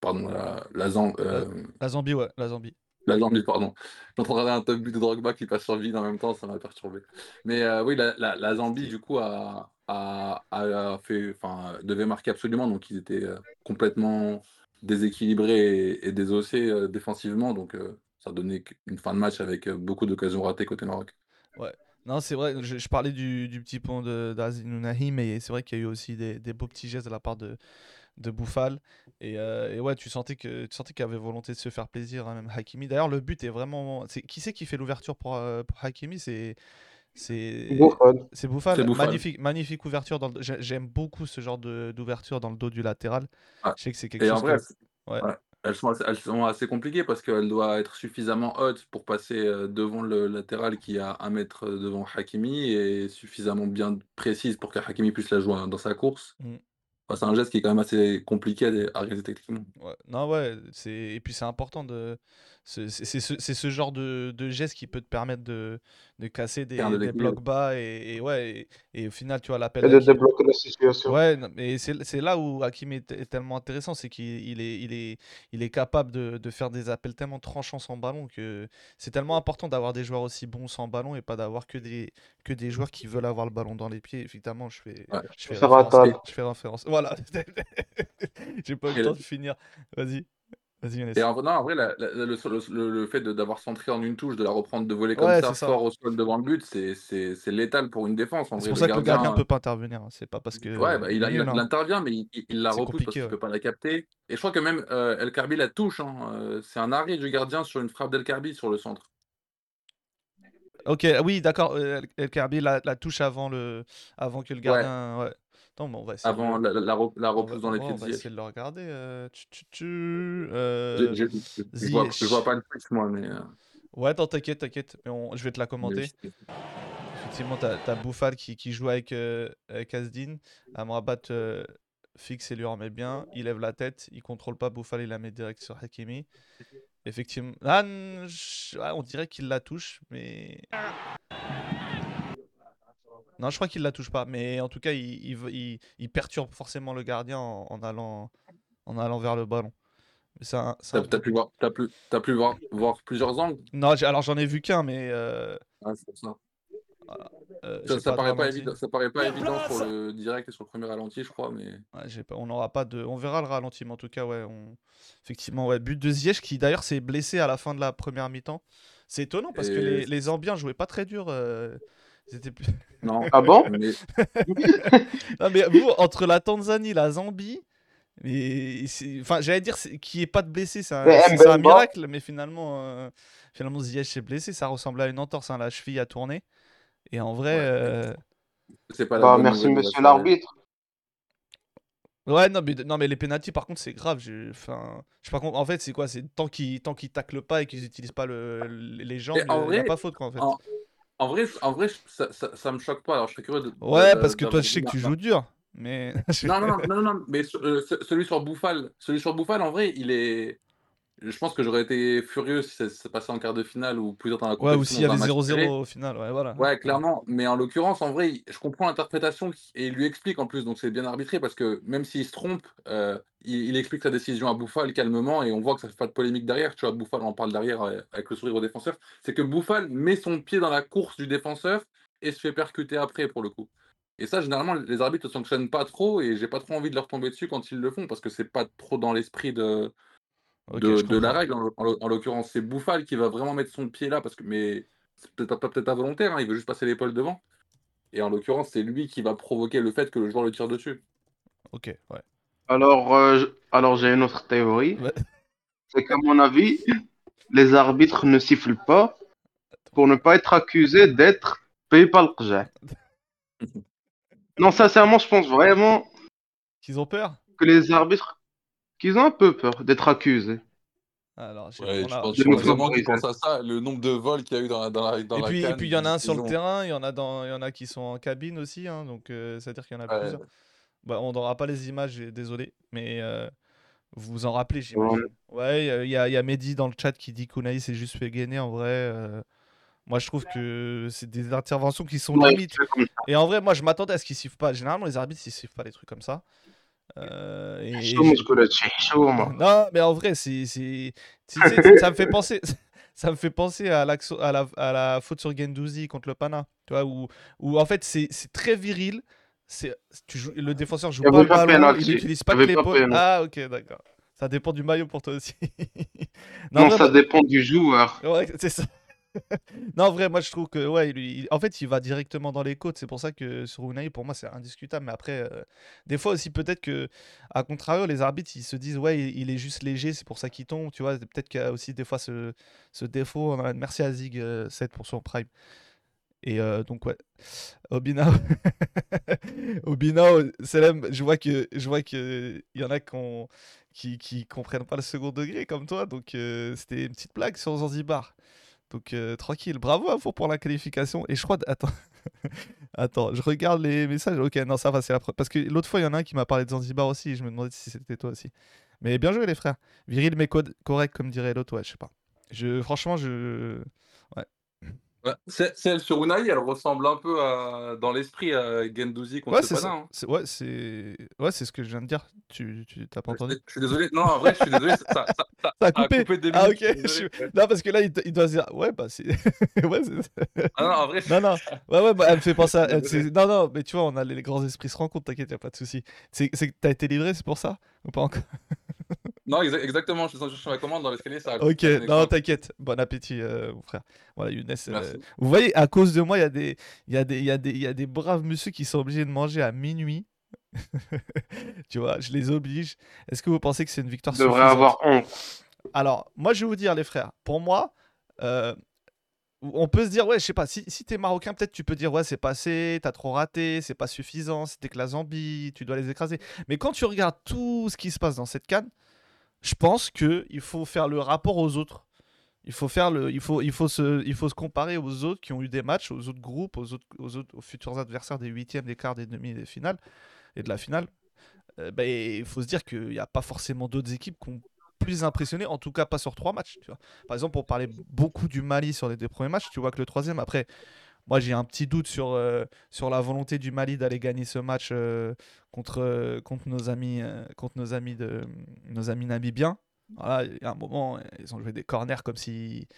pardon, la, la, euh, la, Zambie, ouais, la Zambie. La Zambie, pardon. J'entendais un top but de Drogba qui passe sur vide en même temps, ça m'a perturbé. Mais euh, oui, la, la, Zambie, du coup, a, a, a fait, enfin, devait marquer absolument, donc ils étaient euh, complètement déséquilibrés et, désossés défensivement, donc ça donnait une fin de match avec beaucoup d'occasions ratées côté Maroc. Ouais. Non, c'est vrai, je, parlais du, du, petit pont d'Azinunahi, mais c'est vrai qu'il y a eu aussi des, des, beaux petits gestes de la part de, de Bouffal. Euh, et, ouais, tu sentais que tu sentais qu'il avait volonté de se faire plaisir, hein, même Hakimi. D'ailleurs, le but est vraiment. C'est, qui c'est qui fait l'ouverture pour, euh, pour Hakimi? C'est c'est Bouffal. Magnifique, magnifique ouverture. Dans J'aime beaucoup ce genre de, d'ouverture dans le dos du latéral. Je sais que c'est quelque chose. ouais. elles, sont assez, elles sont assez compliquées parce qu'elle doit être suffisamment haute pour passer euh, devant le latéral qui a un mètre devant Hakimi et suffisamment bien précise pour que Hakimi puisse la jouer dans sa course. Mm c'est un geste qui est quand même assez compliqué à, réaliser techniquement. Non, ouais, et puis c'est important de. C'est ce, genre de, geste qui peut te permettre de, casser des, blocs bas et, ouais, et, au final, tu vois, l'appel. Et de débloquer la situation. Ouais, mais c'est là où Hakim est, tellement intéressant, c'est qu'il est, il est, il est capable de, faire des appels tellement tranchants sans ballon que c'est tellement important d'avoir des joueurs aussi bons sans ballon et pas d'avoir que des, que des joueurs qui veulent avoir le ballon dans les pieds. Évidemment, je fais, je, fais référence, je fais référence. Voilà. J'ai pas eu le temps de finir. Vas-y. Vas-y, Et en, non, en vrai, le, fait d'avoir centré en une touche, de la reprendre de voler comme ça, fort au sol devant le but, c'est létal pour une défense. C'est pour ça que le gardien ne peut pas intervenir. Hein. C'est pas parce que. Ouais, bah, il, il, intervient, mais il, la repousse parce qu'il ne peut pas la capter. Et je crois que même euh, El Karbi la touche. Hein. Euh, c'est un arrêt du gardien sur une frappe d'El Karbi sur le centre. Ok, oui, d'accord. Euh, El Karbi la, touche avant, le, avant que le gardien. Ouais. On va essayer Avant la, la, repousse dans les pieds. On va essayer de le regarder. Euh, euh, je, vois, pas le plus, moi, mais. Euh. Ouais, attends, t'inquiète, t'inquiète. Je vais te la commenter. Effectivement, t'as as Bouffal qui, qui, joue avec, avec Asdin. Amrabat fixe et lui remet bien. Il lève la tête. Il contrôle pas Bouffal, il la met direct sur Hakimi. Effectivement. Ah, on dirait qu'il la touche, mais. Non, je crois qu'il la touche pas, mais en tout cas, il, il, perturbe forcément le gardien en, allant, en allant vers le ballon. T'as pu, voir, as pu, as pu voir, voir, plusieurs angles? Non, alors j'en ai vu qu'un, mais. Euh... Ah, ça. Euh, ça, paraît pas évident, ça paraît pas évident sur le direct et sur le premier ralenti, je crois, mais. pas, on n'aura pas de, on verra le ralenti, mais en tout cas, ouais, on... effectivement, ouais, but de Ziyech qui d'ailleurs s'est blessé à la fin de la première mi-temps. C'est étonnant parce que les, les Ambiens jouaient pas très dur. Euh... Plus... Non. ah bon Non, mais vous, entre la Tanzanie, la Zambie, mais enfin, j'allais dire qu'il n'y ait pas de blessé, c'est un, miracle, mais finalement, euh, finalement Ziyech s'est blessé, ça ressemble à une entorse, hein, la cheville a tourné. Et en vrai. Euh... C'est pas bah, merci, monsieur l'arbitre. Ouais, non mais, non, mais les pénalties, par contre, c'est grave. Enfin, je en fait, c'est quoi C'est tant qu'ils tant qu'ils taclent pas et qu'ils n'utilisent pas le, les jambes, il n'y a pas faute, quoi, en fait. En vrai, en vrai ça, ça, ça, me choque pas. Alors, je serais curieux de. Ouais, parce que toi, je sais que tu joues dur. Mais... non, non, non, non, mais euh, celui sur Bouffal, celui sur Bouffal, en vrai, il est. Je pense que j'aurais été furieux si ça se passait en quart de finale ou plus dans la Ouais, ou s'il y avait 0-0 au final, ouais, voilà. Ouais, clairement. Mais en l'occurrence, en vrai, je comprends l'interprétation et il lui explique en plus, donc c'est bien arbitré parce que même s'il se trompe, euh, il, explique sa décision à Bouffal calmement et on voit que ça fait pas de polémique derrière. Tu vois, Bouffal en parle derrière euh, avec le sourire au défenseur. C'est que Bouffal met son pied dans la course du défenseur et se fait percuter après pour le coup. Et ça, généralement, les arbitres ne sanctionnent pas trop et j'ai pas trop envie de leur tomber dessus quand ils le font parce que c'est pas trop dans l'esprit de de, la règle, en, l'occurrence, c'est Bouffal qui va vraiment mettre son pied là, parce que, mais c'est peut-être pas, peut-être volontaire, hein, il veut juste passer l'épaule devant. Et en l'occurrence, c'est lui qui va provoquer le fait que le joueur le tire dessus. Ok, ouais. Alors, euh, alors j'ai une autre théorie. C'est qu'à mon avis, les arbitres ne sifflent pas pour ne pas être accusé d'être payé par le Qja. Non, sincèrement, je pense vraiment Qu'ils ont peur? que les arbitres, qu'ils ont un peu peur d'être accusés. Alors, Ouais, je a- pense, je pense me vraiment qu'ils pensent à ça, le nombre de vols qu'il y a eu dans la, dans la, dans Et la puis, et CAN, puis il y en a un sur le ont- terrain, il y en a dans, il y en a qui sont en cabine aussi, hein, donc euh, c'est-à-dire qu'il y en a Ouais. plusieurs. Bah, on n'aura pas les images, désolé, mais euh, vous vous en rappelez, Ouais. j'imagine. Ouais, il y a- y, a- il y a Mehdi dans le chat qui dit qu'Unai s'est juste fait gainer. En vrai, euh, moi je trouve que c'est des interventions qui sont Ouais, limites. c'est. Et en vrai, moi je m'attendais à ce qu'ils sifflent pas. Généralement, les arbitres ils sifflent pas les trucs comme ça. Euh, et- et non, mais en vrai, c'est, ça- me fait penser, ça me fait penser à, à, la, à la faute sur Gendouzi contre le Pana, tu vois, où, où en fait c'est, très viril. C'est, tu joues, le défenseur joue Il pas le ballon, il n'utilise pas Il que l'épaule. Ah, ok, d'accord. Ça dépend du maillot pour toi aussi. Non, en vrai, ça dépend du joueur. Ouais, c'est ça. Non, en vrai, moi je trouve que, ouais, en fait, il va directement dans les côtes. C'est pour ça que sur Unai, pour moi, c'est indiscutable. Mais après, euh, des fois aussi, peut-être que, à contrario, les arbitres, ils se disent, ouais, il, il est juste léger, c'est pour ça qu'il tombe. Tu vois, peut-être qu'il y a aussi des fois ce, ce défaut. Merci à Zig 7 pour son prime. Et euh, donc, ouais. Obinao. Obinao, Selem, je vois que je vois que il y en a qui, qui, comprennent pas le second degré comme toi. Donc, euh, c'était une petite blague sur Zanzibar. Donc euh, tranquille, bravo à vous pour la qualification. Et je crois, attends, attends, je regarde les messages. Ok, non, ça va, c'est la pre- Parce que l'autre fois, il y en a un qui m'a parlé de Zanzibar aussi. Je me demandais si c'était toi aussi. Mais bien joué, les frères. Viril, mais co- correct, comme dirait l'autre. Ouais, je sais pas. Je, franchement, je. Ouais, Celle sur Unai, elle ressemble un peu à, dans l'esprit à Gendouzi contre Ouais, c'est Pana. ça. hein. Ouais, c'est ouais, c'est ce que je viens de dire. Tu, tu t'as pas entendu? Je suis désolé. Non, en vrai, je suis désolé. Ça, ça, ça- ça Ça a coupé. des Ah, ok, je suis désolé. Non, parce que là, il, il doit se dire. Ouais, bah, c'est. ouais, c'est. Ah non, en vrai, Non, non, ouais, ouais, bah, elle me fait penser à. c'est- Non, non, mais tu vois, on a les, les grands esprits se rencontrent, t'inquiète, y a pas de souci. C'est c'est que t'as été livré, c'est pour ça Ou pas encore? Non, exa- exactement. Je suis en chercher ma commande dans l'escalier. Ça Ok, non, t'inquiète. Bon appétit, euh, mon frère. Voilà, Younes. euh. Vous voyez, à cause de moi, il y, a des- il y, a des- il y, a des- il y a des braves monsieur qui sont obligés de manger à minuit. tu vois, je les oblige. Est-ce que vous pensez que c'est une victoire suffisante avoir honte. Alors, moi, je vais vous dire, les frères, pour moi, euh, on peut se dire, ouais, je sais pas, si, si t'es marocain, peut-être tu peux dire, ouais, c'est passé, t'as trop raté, c'est pas suffisant, c'était que la Zambie, tu dois les écraser. Mais quand tu regardes tout ce qui se passe dans cette canne, je pense que il faut faire le rapport aux autres. Il faut faire le, il faut, il faut se, il faut se comparer aux autres qui ont eu des matchs, aux autres groupes, aux autres, aux autres, futurs adversaires des huitièmes, des quarts, des demi, des finales et de la finale. Euh, ben, il faut se dire qu'il n'y a pas forcément d'autres équipes qui ont plus impressionné, en tout cas pas sur trois matchs. Par exemple, on parlait beaucoup du Mali sur les deux premiers matchs, tu vois que le troisième, après, moi j'ai un petit doute sur, euh, sur la volonté du Mali d'aller gagner ce match euh, contre, euh, contre, nos amis, contre nos amis, de, nos amis namibiens. Voilà, il y a un moment, ils ont joué des corners comme si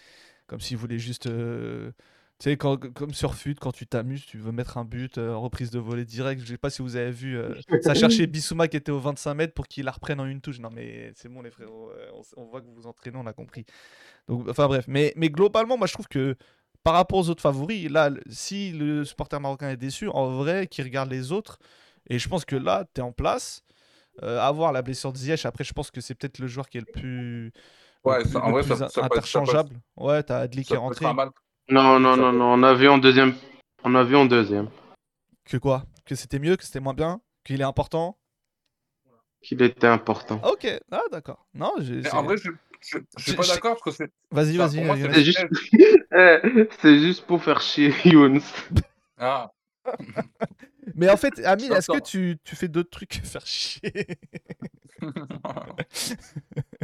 comme s'ils voulaient juste. tu sais, quand- comme sur FUT, quand tu t'amuses, tu veux mettre un but, euh, reprise de volée direct. Je sais pas si vous avez vu, euh, ça cherchait Bissouma qui était au 25 mètres pour qu'il la reprenne en une touche. Non, mais c'est bon, les frérots, on, on voit que vous vous entraînez, on a compris. Donc, enfin bref, mais, mais globalement, moi je trouve que par rapport aux autres favoris, là, le- si le supporter marocain est déçu, en vrai, qu'il regarde les autres, et je pense que là, tu es en place. Euh, avoir la blessure de Ziyech, après, je pense que c'est peut-être le joueur qui est le plus, le Ouais, plus, ça- en le vrai, plus ça- ça interchangeable. Ouais, t'as Adli qui est rentré. Non, non, non, non. On a vu en deuxième. On a vu en deuxième Que quoi? Que c'était mieux, que c'était moins bien? Qu'il est important? Qu'il était important. Ah, Ok, ah d'accord. Non, j'ai- en vrai, je, je, je suis pas je- d'accord parce que c'est. vas-y, vas-y. c'est juste... Eh, c'est juste pour faire chier Younes. Ah, Mais en fait, Amine, est-ce que tu, tu fais d'autres trucs que faire chier?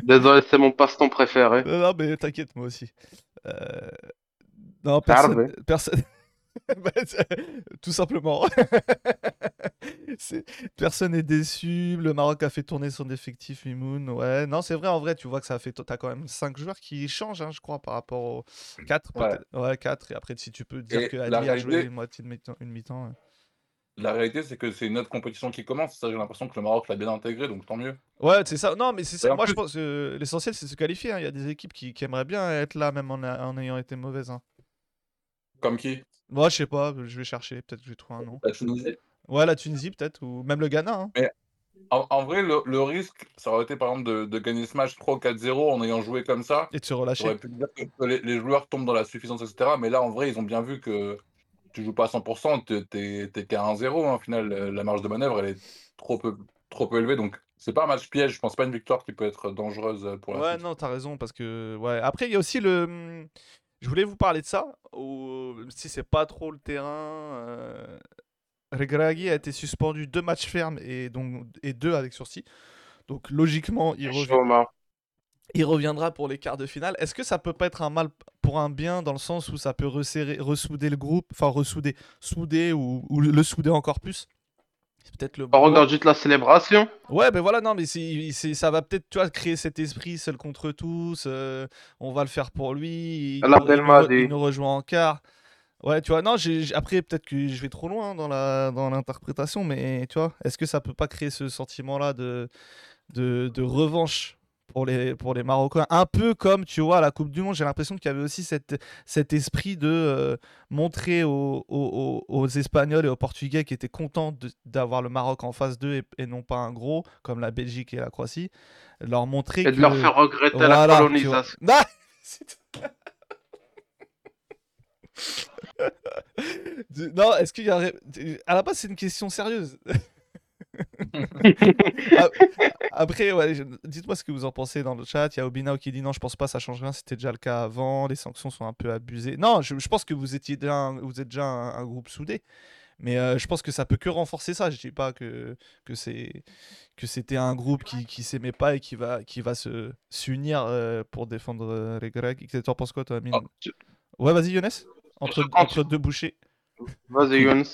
Désolé, c'est mon passe-temps préféré. Non, non, mais t'inquiète, moi aussi. Euh, Non, personne. Personne... Bah, c'est- Tout simplement. Personne n'est déçu. Le Maroc a fait tourner son effectif Mimoun. Ouais, non, c'est vrai, en vrai, tu vois que ça a fait. T'as quand même 5 joueurs qui changent, hein, je crois, par rapport aux 4. Ouais. Ouais, 4. Et après, si tu peux dire Et que Ali a joué une moitié de mi-temps. Une mi-temps ouais. La réalité, c'est que c'est une autre compétition qui commence. Ça, j'ai l'impression que le Maroc l'a bien intégré, donc tant mieux. Ouais, c'est ça. Non, mais c'est ça. Moi, je pense que l'essentiel, c'est de se qualifier. hein. Il y a des équipes qui, qui aimeraient bien être là, même en, a- en ayant été mauvaises. hein. Comme qui? Moi, je sais pas. Je vais chercher. Peut-être que je vais trouver un nom. La Tunisie. Ouais, la Tunisie, peut-être. Ou même le Ghana. hein. En, en vrai, le, le risque, ça aurait été par exemple de, de gagner ce match 3 ou 4-0 en ayant joué comme ça. Et de se relâcher. Pu dire que les, les joueurs tombent dans la suffisance, etc. Mais là, en vrai, ils ont bien vu que tu joues pas à 100%, t'es- t'es t'es qu'à 1-0. hein. Au final, euh, la marge de manœuvre, elle est trop peu, trop peu élevée. Donc, c'est pas un match piège. Je pense pas une victoire qui peut être dangereuse euh, pour la Ouais, suite. non, t'as raison, parce que. Ouais. Après, il y a aussi le. Je voulais vous parler de ça, au- même si c'est pas trop le terrain. Euh... Regragui a été suspendu deux matchs fermes et, donc... et deux avec sursis. Donc, logiquement, il, reviendra pour les quarts de finale. Est-ce que ça peut pas être un mal pour un bien dans le sens où ça peut resserrer, ressouder le groupe, enfin ressouder, souder ou, ou le souder encore plus? C'est peut-être le. On regarde juste la célébration. Ouais, ben voilà, non, mais c'est, ça va peut-être, tu vois, créer cet esprit seul contre tous. euh, on va le faire pour lui. Il, il nous, il nous rejoint en quart. Ouais, tu vois, non, après, peut-être que je vais trop loin dans, la, dans l'interprétation, mais tu vois, est-ce que ça peut pas créer ce sentiment-là de, de, de revanche? Pour les, pour les Marocains Un peu comme, tu vois, à la Coupe du Monde, j'ai l'impression qu'il y avait aussi cette, cet esprit de euh, montrer aux, aux- Espagnols et aux Portugais qui étaient contents d'avoir le Maroc en face d'eux et, et non pas un gros, comme la Belgique et la Croatie, leur montrer Et que... de leur faire regretter la Voilà, vois. colonisation. Non, est-ce qu'il y a... À la base, c'est une question sérieuse. Ah, Après, ouais, dites-moi ce que vous en pensez dans le chat. Il y a Obinao qui dit non, je pense pas, ça change rien. C'était déjà le cas avant. Les sanctions sont un peu abusées. Non, je, je pense que vous étiez déjà un, vous êtes déjà un, un groupe soudé. Mais euh, je pense que ça peut que renforcer ça. Je dis pas que, que c'est que c'était un groupe qui, qui s'aimait pas et qui va qui va se s'unir euh, pour défendre euh, les Grecs. Tu en penses quoi, toi, Amine? Ah, tu- Ouais, vas-y, Younes. Entre, entre deux bouchées. Vas-y, Younes.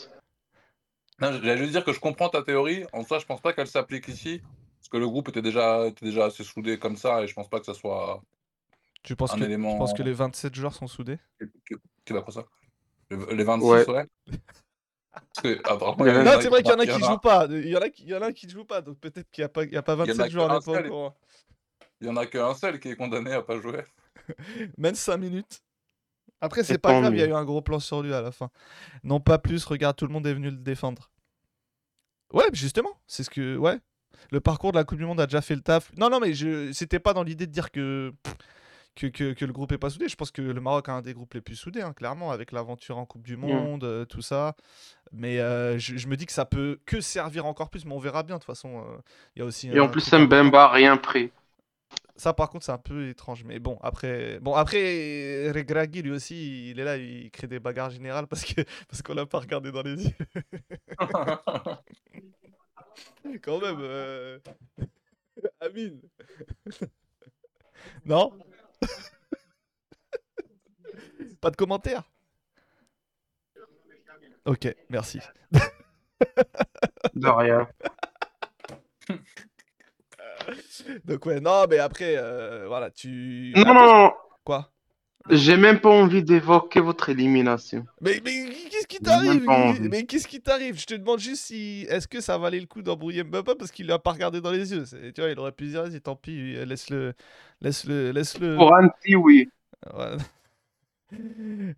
Non, j'allais juste dire que je comprends ta théorie. En soi, je pense pas qu'elle s'applique ici. Parce que le groupe était déjà, était déjà assez soudé comme ça. Et je pense pas que ça soit Tu penses un que, élément tu penses que les 27 joueurs sont soudés? Qui, qui va quoi ça? Le- Les 26, Ouais. ouais. Parce que, apparemment, Ouais. il y en Non, c'est vrai qu'il y en a qui jouent pas. Il y en a qui, il y en a qui jouent pas. Donc peut-être qu'il n'y a, pas- il y a pas en a 27 joueurs, seul. courant. Il y en a qu'un seul qui est condamné à pas jouer. Même 5 minutes. Après, c'est pas grave, il y a eu un gros plan sur lui à la fin. Non, pas plus, regarde, tout le monde est venu le défendre. Ouais, justement, c'est ce que. Ouais. Le parcours de la Coupe du Monde a déjà fait le taf. Non, non, mais je... c'était pas dans l'idée de dire que... Que, que, que le groupe est pas soudé. Je pense que le Maroc a un des groupes les plus soudés, hein, clairement, avec l'aventure en Coupe du Monde, euh, tout ça. Mais euh, je, je me dis que ça peut que servir encore plus, mais on verra bien. De toute façon, euh, il y a aussi. Et en plus. Mbemba, rien pris. Ça, par contre, c'est un peu étrange. Mais bon, après, bon, après Regragui, lui aussi, il est là, il crée des bagarres générales parce que parce qu'on l'a pas regardé dans les yeux. Quand même. Euh... Amine. non? Pas de commentaires? Ok, merci. De rien. Donc ouais, non, mais après, euh, voilà, tu... Non, non, non. Quoi? J'ai même pas envie d'évoquer votre élimination. Mais, mais qu'est-ce qui t'arrive? Mais qu'est-ce qui t'arrive? Je te demande juste si est-ce que ça valait le coup d'embrouiller Mbappé parce qu'il l'a pas regardé dans les yeux. Tu vois, il aurait pu dire, vas-y, tant pis, laisse-le, laisse-le, laisse-le. Pour Anti, oui. Voilà.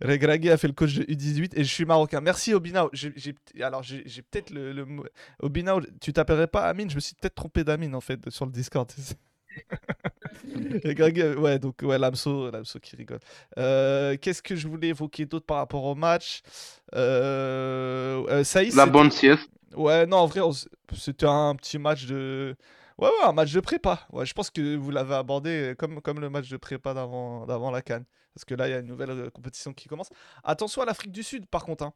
Regragui a fait le coach de U18 et je suis marocain. Merci Obinao. Alors j'ai, peut-être le, le mot- Obinao, tu t'appellerais pas Amine? Je me suis peut-être trompé d'Amine en fait sur le Discord. Regragui, euh, ouais, donc ouais, Lamso, Lamso qui rigole. Euh, qu'est-ce que je voulais évoquer d'autre par rapport au match? Euh, euh, Saïs, La bonne sieste. Ouais, non, en vrai, on c'était un petit match de. Ouais, ouais, un match de prépa. Ouais, je pense que vous l'avez abordé comme, comme le match de prépa d'avant, d'avant la Cannes. Parce que là, il y a une nouvelle euh, compétition qui commence. Attention à l'Afrique du Sud, par contre. hein.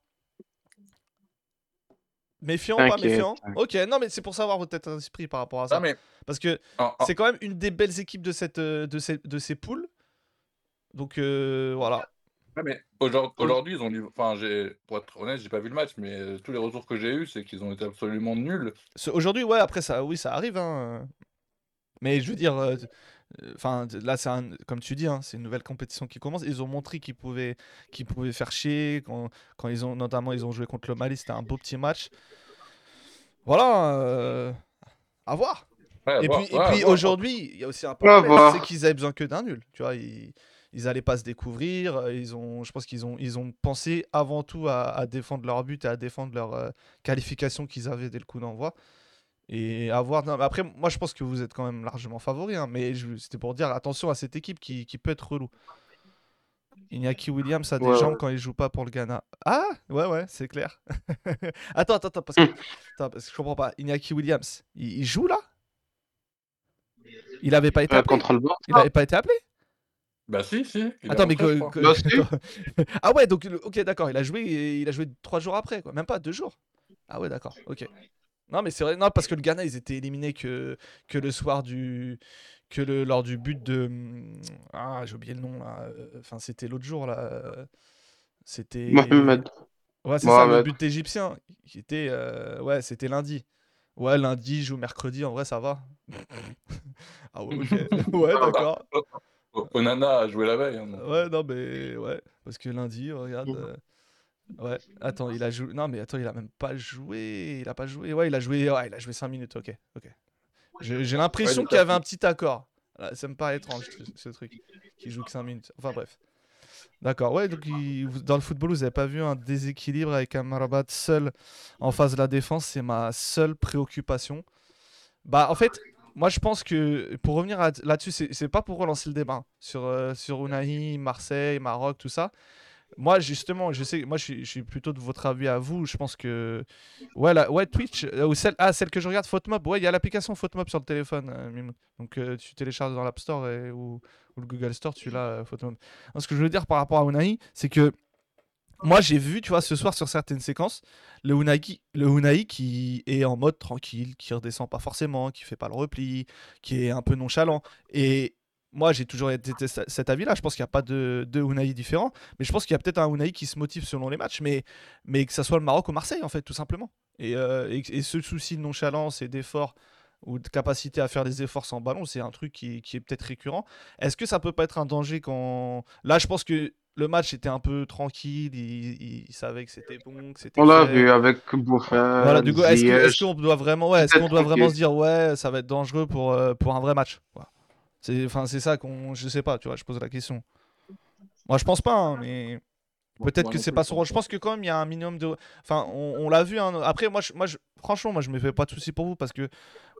Méfiant, pas méfiant? Ok, non, mais c'est pour savoir votre état d'esprit par rapport à ça. Non, mais Parce que en- en- c'est quand même une des belles équipes de, cette, euh, de, ces, de ces poules. Donc euh, voilà. Ouais, mais aujourd- aujourd'hui, ils ont Enfin, j'ai... pour être honnête, j'ai pas vu le match, mais euh, tous les retours que j'ai eus, c'est qu'ils ont été absolument nuls. Aujourd'hui, ouais, après ça, oui, ça arrive. hein. Mais je veux dire, enfin, là, c'est un- comme tu dis, hein, c'est une nouvelle compétition qui commence. Ils ont montré qu'ils pouvaient, qu'ils pouvaient faire chier quand, quand ils ont, notamment, ils ont joué contre le Mali. C'était un beau petit match. Voilà, euh, à voir. Ouais, Et voir, puis, ouais, aujourd'hui, il y a aussi un voir. c'est qu'ils avaient besoin que d'un nul. Tu vois, ils, ils allaient pas se découvrir. Ils ont, je pense qu'ils ont, ils ont pensé avant tout à, à défendre leur but et à défendre leur euh, qualification qu'ils avaient dès le coup d'envoi. Et à voir. non, mais après, moi, je pense que vous êtes quand même largement favori. hein, mais je- c'était pour dire attention à cette équipe qui, qui peut être relou. Iñaki Williams a des Ouais, jambes ouais. quand il joue pas pour le Ghana. Ah Ouais, ouais, c'est clair. attends, attends, attends, parce que, attends, parce que je comprends pas. Iñaki Williams, il, il joue là? Il avait pas été Euh, appelé contre le Il avait pas été appelé? Bah si, si. Attends, mais que- que- Bah, si. ah ouais, donc ok, d'accord. Il a joué, il a joué trois jours après, quoi. Même pas deux jours. Ah ouais, d'accord. Ok. Non, mais c'est vrai. Non, parce que le Ghana, ils étaient éliminés que que le soir du que le lors du but de hum, ah j'ai oublié le nom là. Euh, Enfin, c'était l'autre jour là. Euh, C'était Mohamed. Ouais, c'est ça, le but égyptien qui était euh, ouais, c'était lundi. Ouais, lundi, joue mercredi, en vrai, ça va. ah ouais, ok. Ouais, d'accord. Onana a joué la veille. hein. Ouais, non, mais ouais. Parce que lundi, regarde. euh, Ouais, attends, il a joué. Non, mais attends, il a même pas joué. Il a pas joué. Ouais, il a joué. Ouais, il a joué 5 minutes. Ok, ok. J'ai l'impression Ouais, qu'il y avait un petit accord. Ça me paraît étrange ce, truc. Qui joue que 5 minutes. Enfin, bref. D'accord, ouais, donc il- dans le football, vous avez pas vu un déséquilibre avec un Marabat seul en phase de la défense, c'est ma seule préoccupation. Bah, en fait, moi je pense que pour revenir là-dessus, c'est c'est pas pour relancer le débat hein, sur, euh, sur Unai, Marseille, Maroc, tout ça. Moi, justement, je sais, moi je suis, plutôt de votre avis à vous. Je pense que. Ouais, la- ouais Twitch, euh, ou celle, ah, celle que je regarde, Photomob. Ouais, il y a l'application Photomob sur le téléphone, euh. Donc euh, tu télécharges dans l'App Store ou, le Google Store, tu l'as, euh, Photomob. Ce que je veux dire par rapport à Unai, c'est que moi j'ai vu, tu vois, ce soir sur certaines séquences, le Unai, qui- le Unai qui est en mode tranquille, qui redescend pas forcément, qui fait pas le repli, qui est un peu nonchalant. Et moi j'ai toujours été cet avis-là. Je pense qu'il n'y a pas de, de Unai différent, mais je pense qu'il y a peut-être un Unai qui se motive selon les matchs, mais, mais que ça soit le Maroc ou Marseille en fait, tout simplement. Et, euh, et, et ce souci de nonchalance et d'effort ou de capacité à faire des efforts sans ballon, c'est un truc qui, qui est peut-être récurrent. Est-ce que ça peut pas être un danger quand... Là, je pense que le match était un peu tranquille, il, il- savait que c'était bon, que c'était On l'a vu avec Bouffin, Voilà, du coup, est-ce qu'on doit vraiment, ouais, est-ce qu'on doit vraiment se dire, ouais, ça va être dangereux pour, euh, pour un vrai match? C'est, enfin, c'est ça qu'on, je sais pas, tu vois, je pose la question. Moi, je pense pas, hein, mais peut-être que c'est pas son. Je pense que quand même, il y a un minimum de, enfin, on, on l'a vu. hein, Après, moi, je, moi, je- franchement, moi, je me fais pas de soucis pour vous parce que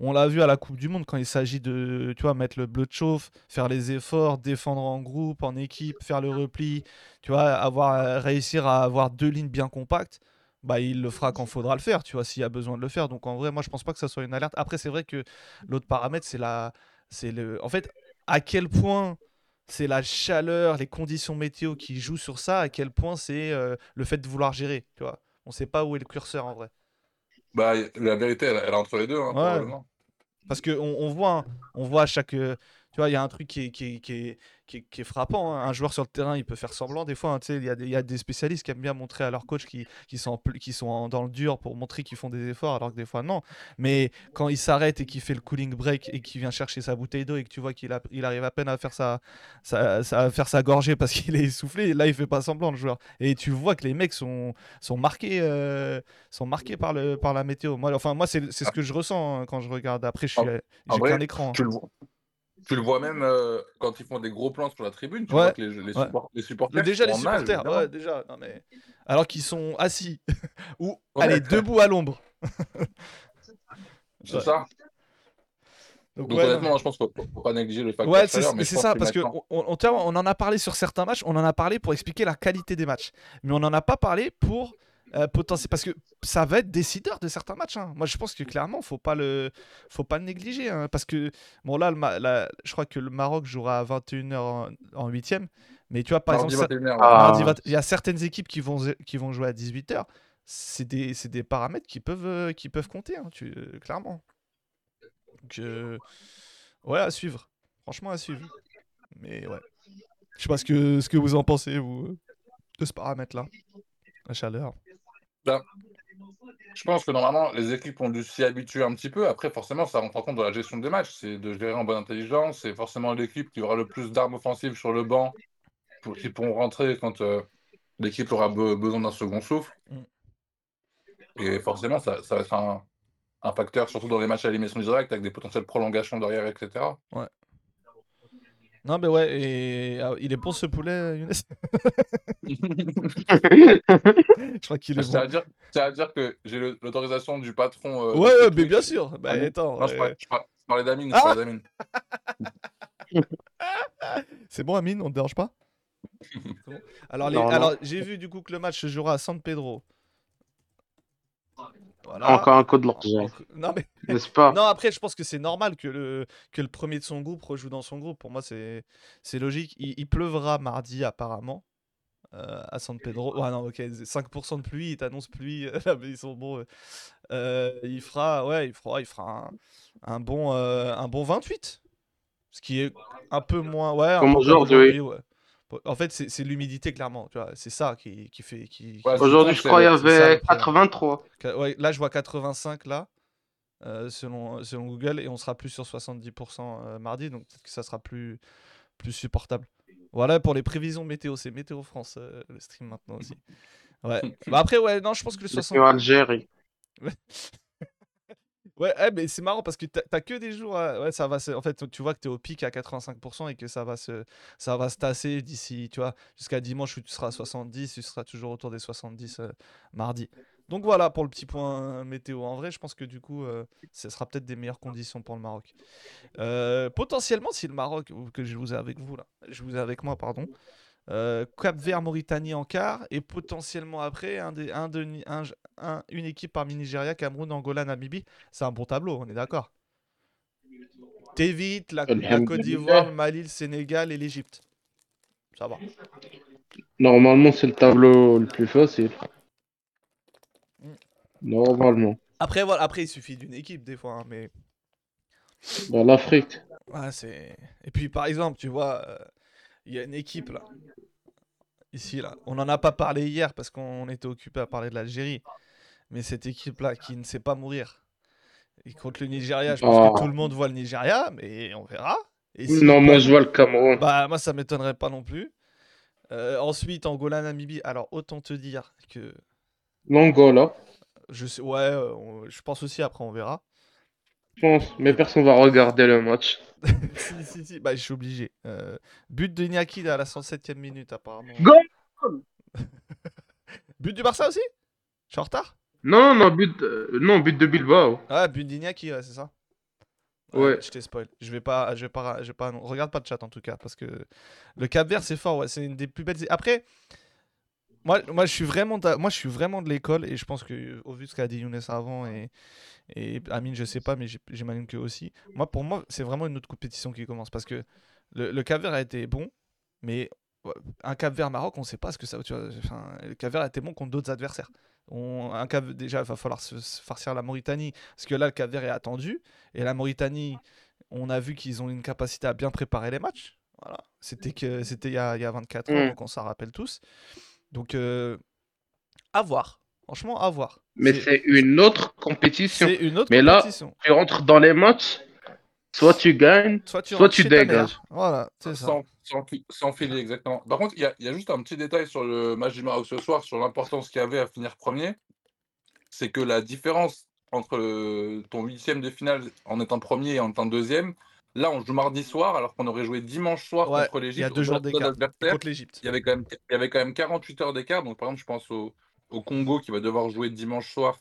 on l'a vu à la Coupe du Monde quand il s'agit de, tu vois, mettre le bleu de chauffe, faire les efforts, défendre en groupe, en équipe, faire le repli, tu vois, avoir euh, réussir à avoir deux lignes bien compactes bah, il le fera quand faudra le faire, tu vois, s'il y a besoin de le faire. Donc en vrai, moi je pense pas que ça soit une alerte. Après, c'est vrai que l'autre paramètre, c'est la. C'est le. En fait, à quel point c'est la chaleur, les conditions météo qui jouent sur ça, à quel point c'est euh, le fait de vouloir gérer, tu vois. On sait pas où est le curseur en vrai. Bah, la vérité, elle, elle est entre les deux, hein, Ouais. probablement. Parce qu'on on voit, hein, on voit à chaque. euh, tu vois, il y a un truc qui est, qui est, qui est, qui est- qui est frappant. hein. Un joueur sur le terrain, il peut faire semblant des fois. hein, Il y, a des- il y a des spécialistes qui aiment bien montrer à leurs coachs qui, qui sont, qui sont en- dans le dur pour montrer qu'ils font des efforts, alors que des fois, non. Mais quand il s'arrête et qu'il fait le cooling break et qu'il vient chercher sa bouteille d'eau et que tu vois qu'il il arrive à peine à faire sa, sa, sa- à faire sa gorgée parce qu'il est essoufflé, là, il fait pas semblant, le joueur. Et tu vois que les mecs sont, sont marqués, euh, sont marqués par, le, par la météo. Moi, enfin, moi c'est ce que je ressens hein, quand je regarde. Après, En- en j'ai qu'un écran. Tu le vois. Tu le vois même euh, quand ils font des gros plans sur la tribune, tu Ouais, vois que les, les, ouais. support- les supporters Déjà les en supporters, ouais, déjà, non mais alors qu'ils sont assis ou Ouais. allez debout à l'ombre. C'est Ouais. ça. Donc, Donc ouais, non, honnêtement, je pense qu'il ne faut, faut pas négliger le facteur Ouais, c'est ça, que parce que maintenant- on, on- on en a parlé sur certains matchs, on en a parlé pour expliquer la qualité des matchs, mais on n'en a pas parlé pour euh, potentiel, parce que ça va être décideur de certains matchs. hein. Moi, je pense que clairement, faut pas le, faut pas le négliger, hein, parce que bon là, le Ma- la- je crois que le Maroc jouera à 21h en, en 8 mais tu vois, par Mardi exemple, ça- 21h, ouais. Ah. mardi 20 il y a certaines équipes qui vont, qui vont jouer à 18h. C'est des, c'est des paramètres qui peuvent, euh, qui peuvent compter, hein, tu, euh, clairement. Donc, euh, ouais, à suivre. Franchement, à suivre. Mais ouais. Je sais pas ce que, ce que vous en pensez, vous, de ce paramètre-là. La chaleur. Je pense que normalement, les équipes ont dû s'y habituer un petit peu. Après, forcément, ça rentre en compte dans la gestion des matchs. C'est de gérer en bonne intelligence. C'est forcément l'équipe qui aura le plus d'armes offensives sur le banc pour, qui pourront rentrer quand euh, l'équipe aura be- besoin d'un second souffle. Mm. Et forcément, ça, ça va être un, un facteur, surtout dans les matchs à élimination directe, avec des potentielles prolongations derrière, etc. Non, mais ouais, et ah, il est bon ce poulet, Younes? Je crois qu'il est bon. dire, c'est à dire que j'ai l'autorisation du patron. euh, Ouais, mais bien sûr. Bah, Ah attends. Non, je ouais. parlais, je d'Amine. Ah. C'est bon, Amine, on te dérange pas? Bon Alors, les- Non, non. alors j'ai vu du coup que le match se jouera à San Pedro. Voilà. Encore un coup de Enco- Non, mais n'est-ce pas Non, après, je pense que c'est normal que le, que le premier de son groupe rejoue dans son groupe. Pour moi, c'est c'est logique. Il, il pleuvra mardi, apparemment, euh, à San Pedro. Ouais, non, ok, 5% de pluie, ils t'annoncent pluie. Mais ils sont bons. euh. Euh, il fera, ouais, il fera, il fera un, un bon, euh, un bon 28. Ce qui est un peu moins. Ouais, un Comme peu aujourd'hui. ouais. En fait, c'est l'humidité, clairement. tu vois, C'est ça qui, qui fait. Qui, Ouais, qui- Aujourd'hui, je crois qu'il y avait problème. 83. Qua- ouais, là, je vois 85 là, euh, selon, selon Google, et on sera plus sur 70% euh, mardi, donc peut-être que ça sera plus, plus supportable. Voilà pour les prévisions météo, c'est Météo France euh, le stream maintenant aussi. Ouais. Bah après, ouais, non, je pense que le Le 60. Algérie. Ouais, eh, mais c'est marrant parce que t'as que des jours. à- Ouais, ça va. En fait, tu vois que t'es au pic à 85% et que ça va se, ça va se tasser d'ici, tu vois, jusqu'à dimanche où tu seras à 70, tu seras toujours autour des 70 euh, mardi. Donc voilà pour le petit point météo. En vrai, je pense que du coup, euh, ce sera peut-être des meilleures conditions pour le Maroc. Euh, potentiellement, si le Maroc, que je vous ai avec vous là, je vous ai avec moi, pardon. Cap Vert, Mauritanie en quart, et potentiellement après un des, un de, un- un- une équipe parmi Nigeria, Cameroun, Angola, Namibie. C'est un bon tableau, on est d'accord. T'évites la, la Côte d'Ivoire, le Mali, le Sénégal et l'Égypte. Ça va. Normalement, c'est le tableau le plus facile. Mm. Normalement. Après, voilà, après, il suffit d'une équipe des fois, hein, mais Dans l'Afrique. Ouais, c'est. Et puis par exemple, tu vois, euh, il y a une équipe là, ici là. On n'en a pas parlé hier parce qu'on était occupé à parler de l'Algérie. Mais cette équipe là qui ne sait pas mourir. Et contre le Nigeria, je pense Ah. que tout le monde voit le Nigeria, mais on verra. Et Non, moi, je vois le Cameroun. Bah moi ça m'étonnerait pas non plus. Euh, ensuite Angola, Namibie. Alors autant te dire que L'Angola, je sais, ouais, euh, on- je pense aussi après on verra. je pense. Mais personne va regarder le match. si si si, bah je suis obligé. Euh, but de Iñaki à la 107e minute apparemment. Goal But du Barça aussi? Je suis en retard? Non, non, but, euh, non, but de Bilbao. Ah, but d'Iñaki, ouais, c'est ça Ouais. Je t'ai spoil. Je vais pas, je vais pas, je vais pas. non. Regarde pas de chat en tout cas, parce que le Cap Vert c'est fort. Ouais, c'est une des plus belles. Après, moi, moi je suis vraiment, d'a- moi je suis vraiment de l'école et je pense que au vu de ce qu'a dit Younes avant et et Amine, je sais pas, mais j'imagine que aussi. Moi, pour moi, c'est vraiment une autre compétition qui commence parce que le, le Cap Vert a été bon, mais ouais, un Cap Vert Maroc, on sait pas ce que ça. Tu vois, enfin, le Cap Vert a été bon contre d'autres adversaires. On, un Cap, déjà, il va falloir se, se farcir la Mauritanie parce que là, le Cap Vert est attendu et la Mauritanie, on a vu qu'ils ont une capacité à bien préparer les matchs. Voilà. C'était que c'était il y a, il y a 24 ans, Mm. donc on s'en rappelle tous. Donc, euh, à voir. Franchement, à voir. Mais C'est- une autre compétition. c'est une autre Mais là- compétition. Tu rentres dans les matchs, soit tu gagnes, Soit tu, soit tu dégages. Voilà, c'est ça. Sans, sans, fi- sans filer, exactement. Par contre, il y a, il y a juste un petit détail sur le match du Maroc ce soir, sur l'importance qu'il y avait à finir premier. C'est que la différence entre le- ton huitième de finale en étant premier et en étant deuxième, là, on joue mardi soir, alors qu'on aurait joué dimanche soir Ouais, contre il y a l'Égypte. deux jours d'écart. Contre l'Égypte. Il y avait quand même, il y avait quand même 48 heures d'écart. Donc, par exemple, je pense au, au Congo qui va devoir jouer dimanche soir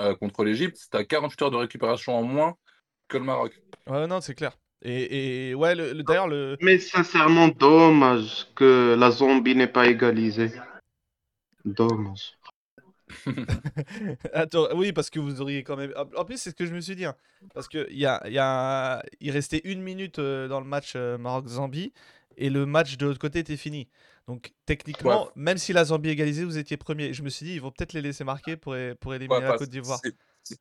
euh, contre l'Égypte. C'est à 48 heures de récupération en moins que le Maroc. Ouais, non, c'est clair. Et, et ouais, le, le- d'ailleurs, le. Mais sincèrement, dommage que la zombie n'ait pas égalisé. Dommage. Attends, oui, parce que vous auriez quand même. En plus, c'est ce que je me suis dit. hein. Parce que il y a, il y a... il restait une minute euh, dans le match euh, Maroc-Zambie et le match de l'autre côté était fini. Donc, techniquement, Ouais. même si la Zambie égalisait, vous étiez premier. Je me suis dit, ils vont peut-être les laisser marquer pour, pour éliminer Ouais, la Côte d'Ivoire.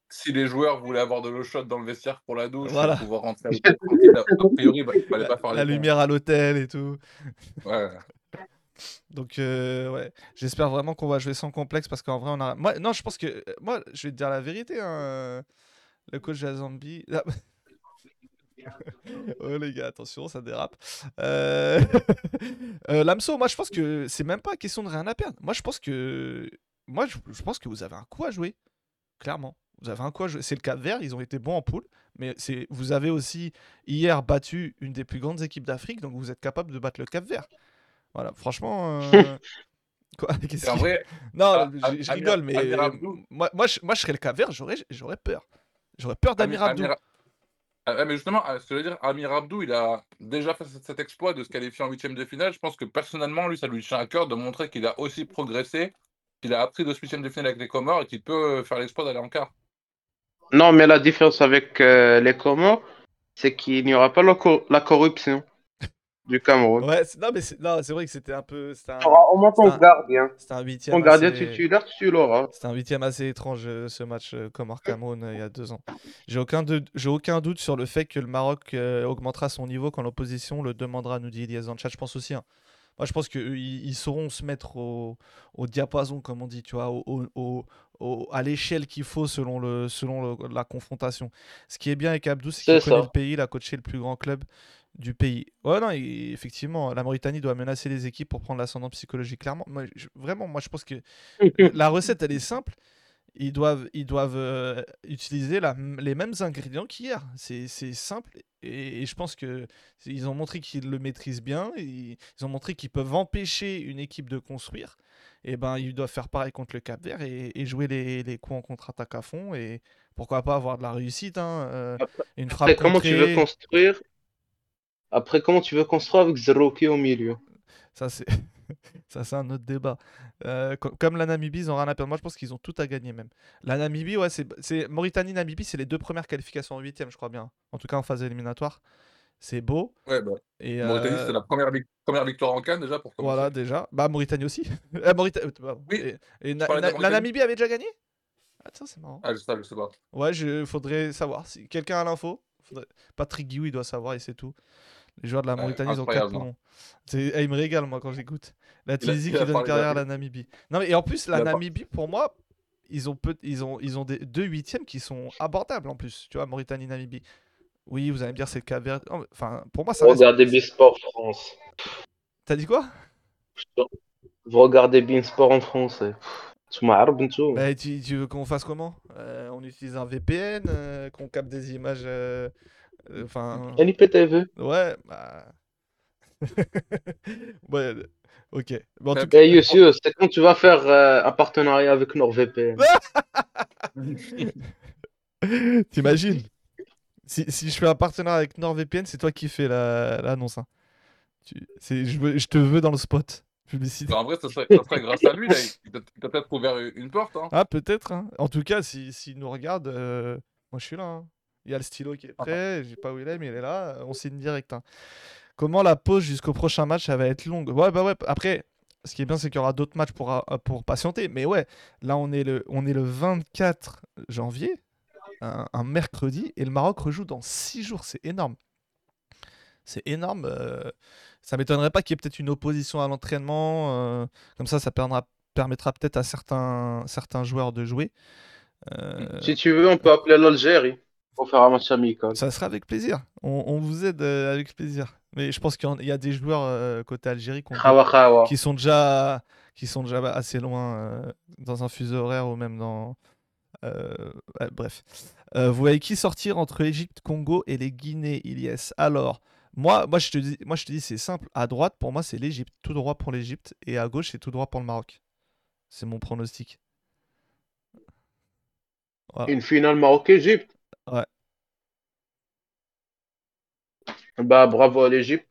Si, les joueurs voulaient avoir de l'eau chaude dans le vestiaire pour la douche, Voilà. pour pouvoir rentrer à l'hôtel a priori, bah, il fallait pas faire La lumière à l'hôtel et tout. Ouais. Donc, euh, ouais, j'espère vraiment qu'on va jouer sans complexe parce qu'en vrai, on a. Moi, non, je pense que. euh, Moi, je vais te dire la vérité. hein, euh, Le coach de la Zambie. Ah. oh, les gars, attention, ça dérape. Euh... euh, Lamso, moi, je pense que c'est même pas question de rien à perdre. Moi, je pense que. Moi, je, je pense que vous avez un coup à jouer. Clairement. Vous avez un quoi jouer. C'est le Cap Vert, ils ont été bons en poule, mais c'est vous avez aussi hier battu une des plus grandes équipes d'Afrique, donc vous êtes capable de battre le Cap Vert. Voilà, franchement. euh, Quoi en vrai, Non, Ah, je, rigole, mais euh, moi, moi, je, moi, je serais le Cap Vert, j'aurais, j'aurais peur. J'aurais peur d'Amir Amir- Abdou. Ah, mais justement, ce que je veux dire, Amir Abdou, il a déjà fait cet cet exploit de se qualifier en huitième de finale. Je pense que personnellement, lui, ça lui tient à cœur de montrer qu'il a aussi progressé, qu'il a appris de ce huitième de finale avec les Comores et qu'il peut euh, faire l'exploit d'aller en quart. Non, mais la différence avec euh, les Comores, c'est qu'il n'y aura pas la, co- la corruption du Cameroun. Ouais, c'est- non, mais c'est, vrai que c'était un peu. C'était un, Tu auras au moins ton c'est un- gardien. c'était un huitième. Ton gardien assez- titulaire, tu l'auras. C'était un huitième assez étrange euh, ce match euh, Comore Cameroun euh, il y a deux ans. J'ai aucun, de- j'ai aucun doute sur le fait que le Maroc euh, augmentera son niveau quand l'opposition le demandera, nous dit Elias chat. Je pense aussi. hein. Moi, je pense qu'ils ils sauront se mettre au, au diapason, comme on dit, tu vois, au, à l'échelle qu'il faut selon, le, selon le- la confrontation. Ce qui est bien avec Abdou, c'est qu'il connaît le pays, il a coaché le plus grand club du pays. Ouais, non, effectivement, la Mauritanie doit menacer les équipes pour prendre l'ascendant psychologique. Clairement, moi, je- vraiment, moi, je pense que la recette, elle est simple. Ils doivent, ils doivent euh, utiliser la les mêmes ingrédients qu'hier. C'est simple. Et, et je pense que c'est- ils ont montré qu'ils le maîtrisent bien. Ils, ils ont montré qu'ils peuvent empêcher une équipe de construire. Et ben, ils doivent faire pareil contre le Cap Vert et, et jouer les, les coups en contre-attaque à fond. Et pourquoi pas avoir de la réussite. hein, euh, Après- une frappe Après, comment tu veux construire? Après, comment tu veux construire avec Zerouki au milieu? Ça, c'est ça, c'est un autre débat. Euh, co- comme la Namibie, ils ont rien à perdre. Moi, je pense qu'ils ont tout à gagner même. La Namibie, ouais, c'est Mauritanie-Namibie, c'est les deux premières qualifications en huitième, je crois bien. En tout cas, en phase éliminatoire. C'est beau. Ouais, bah, Et Mauritanie, euh, c'est la première, vic- première victoire en Cannes déjà pour commencer. voilà, déjà. Bah, Mauritanie aussi. Euh, Maurita- euh. Oui, Et, Na- Na- la. Namibie avait déjà gagné? Ah, tiens, c'est marrant. Ah, je sais, je sais pas. Ouais, je faudrait savoir. Si quelqu'un a l'info, faudrait- Patrick Guiou, il doit savoir et c'est tout. Les joueurs de la Mauritanie, ils ont 4 poumons. Ils me régalent, moi, quand j'écoute. La Tunisie qui donne carrière à la Namibie. Non, mais, et en plus, la Namibie, pour moi, ils ont, peu, ils ont, ils ont des deux huitièmes qui sont abordables en plus. Tu vois, Mauritanie, Namibie. Oui, vous allez me dire, c'est le cas. Enfin, pour moi, ça Vous Regardez Bisport France. T'as dit quoi? Vous regardez Beansport en France. Bah, tu, tu veux qu'on fasse comment? Euh, on utilise un VPN, euh, qu'on capte des images. Euh, euh, enfin. NIPTV. Ouais, bah. ouais, ok. Bon, en tout euh, cas... Euh, c'est quand tu vas faire un partenariat avec NordVPN. T'imagines? Si, si, je fais un partenariat avec NordVPN, c'est toi qui fais l'annonce. La, hein. je, je, te veux dans le spot. Publicité. Bah, en vrai, ça serait, grâce à lui. Là. Il peut-être ouvert une porte. Hein. Ah, peut-être. Hein. En tout cas, s'il si, si nous regarde, moi je suis là. Hein. Il y a le stylo qui est prêt. Je sais pas où il est, mais il est là. On signe direct. hein. Comment la pause jusqu'au prochain match, elle va être longue? Ouais, bah ouais. Après, ce qui est bien, c'est qu'il y aura d'autres matchs pour, euh, pour patienter. Mais ouais, là, on est le, on est le 24 janvier, un, un mercredi, et le Maroc rejoue dans 6 jours. C'est énorme. C'est énorme. euh, ça m'étonnerait pas qu'il y ait peut-être une opposition à l'entraînement. euh, comme ça, ça permettra, permettra peut-être à certains, certains joueurs de jouer. Euh, Si tu veux, on peut appeler l'Algérie pour faire un match amical. ça sera avec plaisir. On, on vous aide euh, avec plaisir. Mais je pense qu'il y a des joueurs euh, côté Algérie qui, sont déjà qui sont déjà assez loin euh, dans un fuseau horaire ou même dans bref. Vous voyez qui sortir entre Égypte, Congo et les Guinées, Ilyes Alors, moi, moi je te dis, moi je te dis, c'est simple. À droite, pour moi, c'est l'Égypte, tout droit pour l'Égypte, et à gauche, c'est tout droit pour le Maroc. C'est mon pronostic. Voilà. Une finale Maroc-Égypte. Ouais. Bah, bravo à l'Égypte.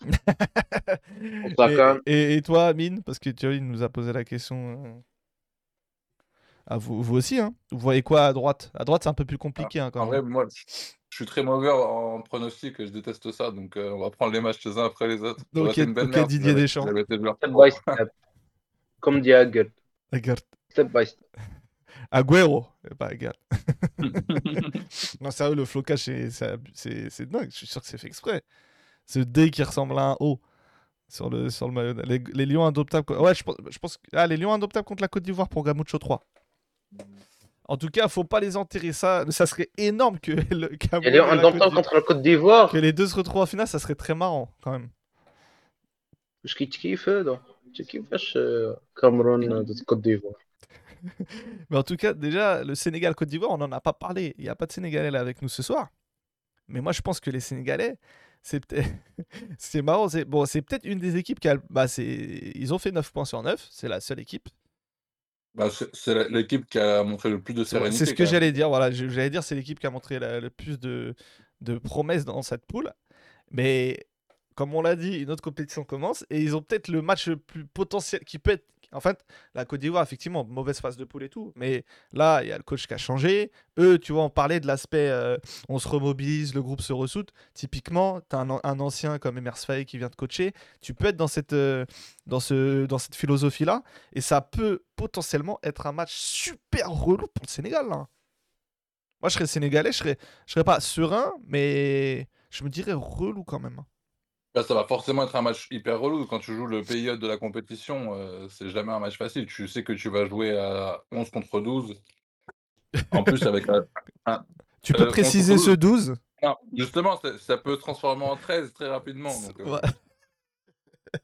Et, calme. et- et toi, Amine, parce que il nous a posé la question. À vous, vous aussi, hein Vous voyez quoi à droite? À droite, c'est un peu plus compliqué hein, quand En même. vrai, moi, je suis très mauvais en pronostic et je déteste ça. Donc, euh, on va prendre les matchs les uns après les autres. Une belle merde si Didier Deschamps. Step by step. Comme dit Hagel. Step by step. Agüero. Bah, regarde. non, sérieux, le flocage, c'est- c'est c'est- c'est dingue. Je suis sûr que c'est fait exprès. Ce D qui ressemble à un O sur le, sur le maillot. Les, les lions adoptables. Ouais, je pense, je pense que- Ah, les lions adoptables contre la Côte d'Ivoire pour Gamucho 3. En tout cas, faut pas les enterrer. Ça, ça serait énorme que le Cameroun Et d'Ivoire- contre la Côte d'Ivoire. que les deux se retrouvent en finale, ça serait très marrant quand même. Je kiffe, kiffe, donc. Tu kiffes, euh, Cameroun de Côte d'Ivoire. Mais en tout cas, déjà, le Sénégal-Côte d'Ivoire, on n'en a pas parlé. Il n'y a pas de Sénégalais là avec nous ce soir. Mais moi, je pense que les Sénégalais, c'est peut-être. c'est marrant. C'est bon, c'est peut-être une des équipes qui a. Bah, c'est... Ils ont fait 9 points sur 9. C'est la seule équipe. Bah, c'est l'équipe qui a montré le plus de sérénité. c'est ce que j'allais dire. Voilà, j'allais dire, c'est l'équipe qui a montré la- le plus de, de promesses dans cette poule. Mais comme on l'a dit, une autre compétition commence et ils ont peut-être le match le plus potentiel qui peut être. En fait, la Côte d'Ivoire, effectivement, mauvaise phase de poule et tout. Mais là, il y a le coach qui a changé. Eux, tu vois, on parlait de l'aspect euh, on se remobilise, le groupe se ressoute. Typiquement, tu as un, an- un ancien comme Emers Faye qui vient de coacher. Tu peux être dans cette, euh, dans ce, dans cette philosophie-là. Et ça peut potentiellement être un match super relou pour le Sénégal. là. Moi, je serais sénégalais, je serais, je serais pas serein, mais je me dirais relou quand même. Là, ça va forcément être un match hyper relou. Quand tu joues le hôte de la compétition, euh, c'est jamais un match facile. Tu sais que tu vas jouer à 11 contre 12. En plus, avec un- un- Tu Euh, peux contre préciser ce 12. 12 Non, justement, ça, ça peut se transformer en 13 très rapidement. donc, euh.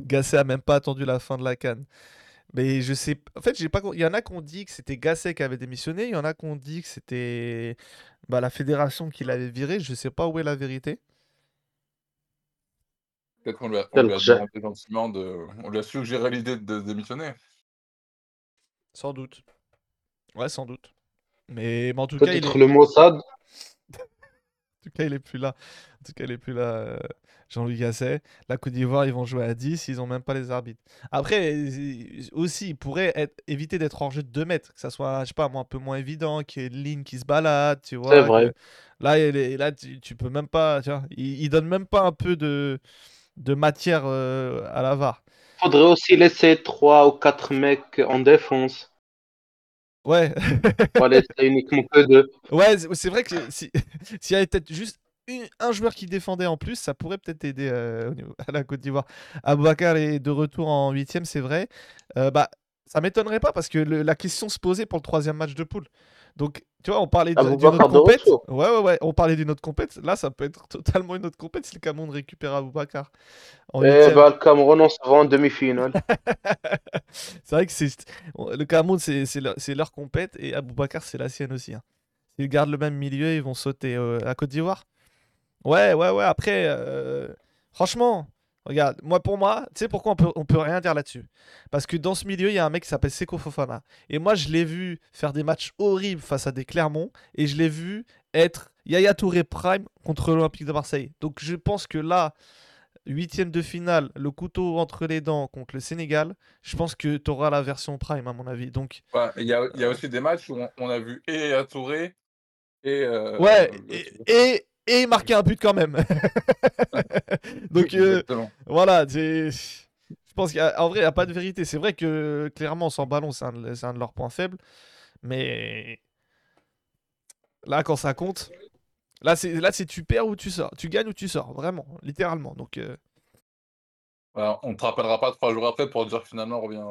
Gasset a même pas attendu la fin de la canne. Mais je sais. En fait, j'ai pas. Il y en a qui ont dit que c'était Gasset qui avait démissionné. Il y en a qui ont dit que c'était bah, la fédération qui l'avait viré. Je sais pas où est la vérité. Peut-être qu'on lui a, on lui a projet. demandé gentiment de. On lui a suggéré l'idée de démissionner. Sans doute. Ouais, sans doute. Mais, mais en tout cas, il est... Peut-être le Mossad. En tout cas, il est plus là. En tout cas, il est plus là, euh, Jean-Louis Gasset. La Côte d'Ivoire, ils vont jouer à 10, ils ont même pas les arbitres. Après, ils- aussi, ils pourraient être- éviter d'être hors jeu de 2 mètres, que ça soit, je sais pas, moi, un peu moins évident, qu'il y ait une ligne qui se balade, tu vois. vrai. que- Là, il est- là tu, tu peux même pas, tu vois, ils, ils donnent même pas un peu de, de matière euh, à la VAR. Faudrait aussi laisser 3 ou 4 mecs en défense. Ouais. Pas laisser uniquement que 2. Ouais, c'est vrai que si- s'il y avait peut-être juste une- un joueur qui défendait en plus, ça pourrait peut-être aider euh, à la Côte d'Ivoire. Aboubacar est de retour en huitième, c'est vrai. Euh, bah, ça m'étonnerait pas parce que le- la question se posait pour le troisième match de poule. Donc, tu vois, on parlait de- d'une autre compète. Ouais, ouais, ouais. On parlait d'une autre compète. Là, ça peut être totalement une autre compète si le Cameroun récupère Aboubacar Eh ben, le Cameroun, on se voit en demi-finale. c'est vrai que c'est le Cameroun, c'est c'est leur, c'est leur compète et Aboubacar, c'est la sienne aussi. hein. S'ils gardent le même milieu, ils vont sauter euh, à Côte d'Ivoire. Ouais, ouais, ouais. Après, euh, franchement, regarde, moi pour moi, tu sais pourquoi on peut, on peut rien dire là-dessus? Parce que dans ce milieu, il y a un mec qui s'appelle Seko Fofana. Et moi, je l'ai vu faire des matchs horribles face à des Clermont. Et je l'ai vu être Yaya Touré Prime contre l'Olympique de Marseille. Donc je pense que là, huitième de finale, le couteau entre les dents contre le Sénégal, je pense que tu auras la version Prime, à mon avis. Donc, Ouais, Il y, a, il y a aussi des matchs où on, on a vu et Touré et. euh, ouais, et, et il marquait un but quand même. Donc, euh. Voilà, je pense qu'en vrai, il n'y a pas de vérité. C'est vrai que clairement, sans ballon, c'est un, de- c'est un de leurs points faibles. Mais là, quand ça compte, là, c'est là, c'est tu perds ou tu sors. Tu gagnes ou tu sors, vraiment, littéralement. Donc, euh, Voilà, on ne te rappellera pas trois jours après pour dire que finalement on revient.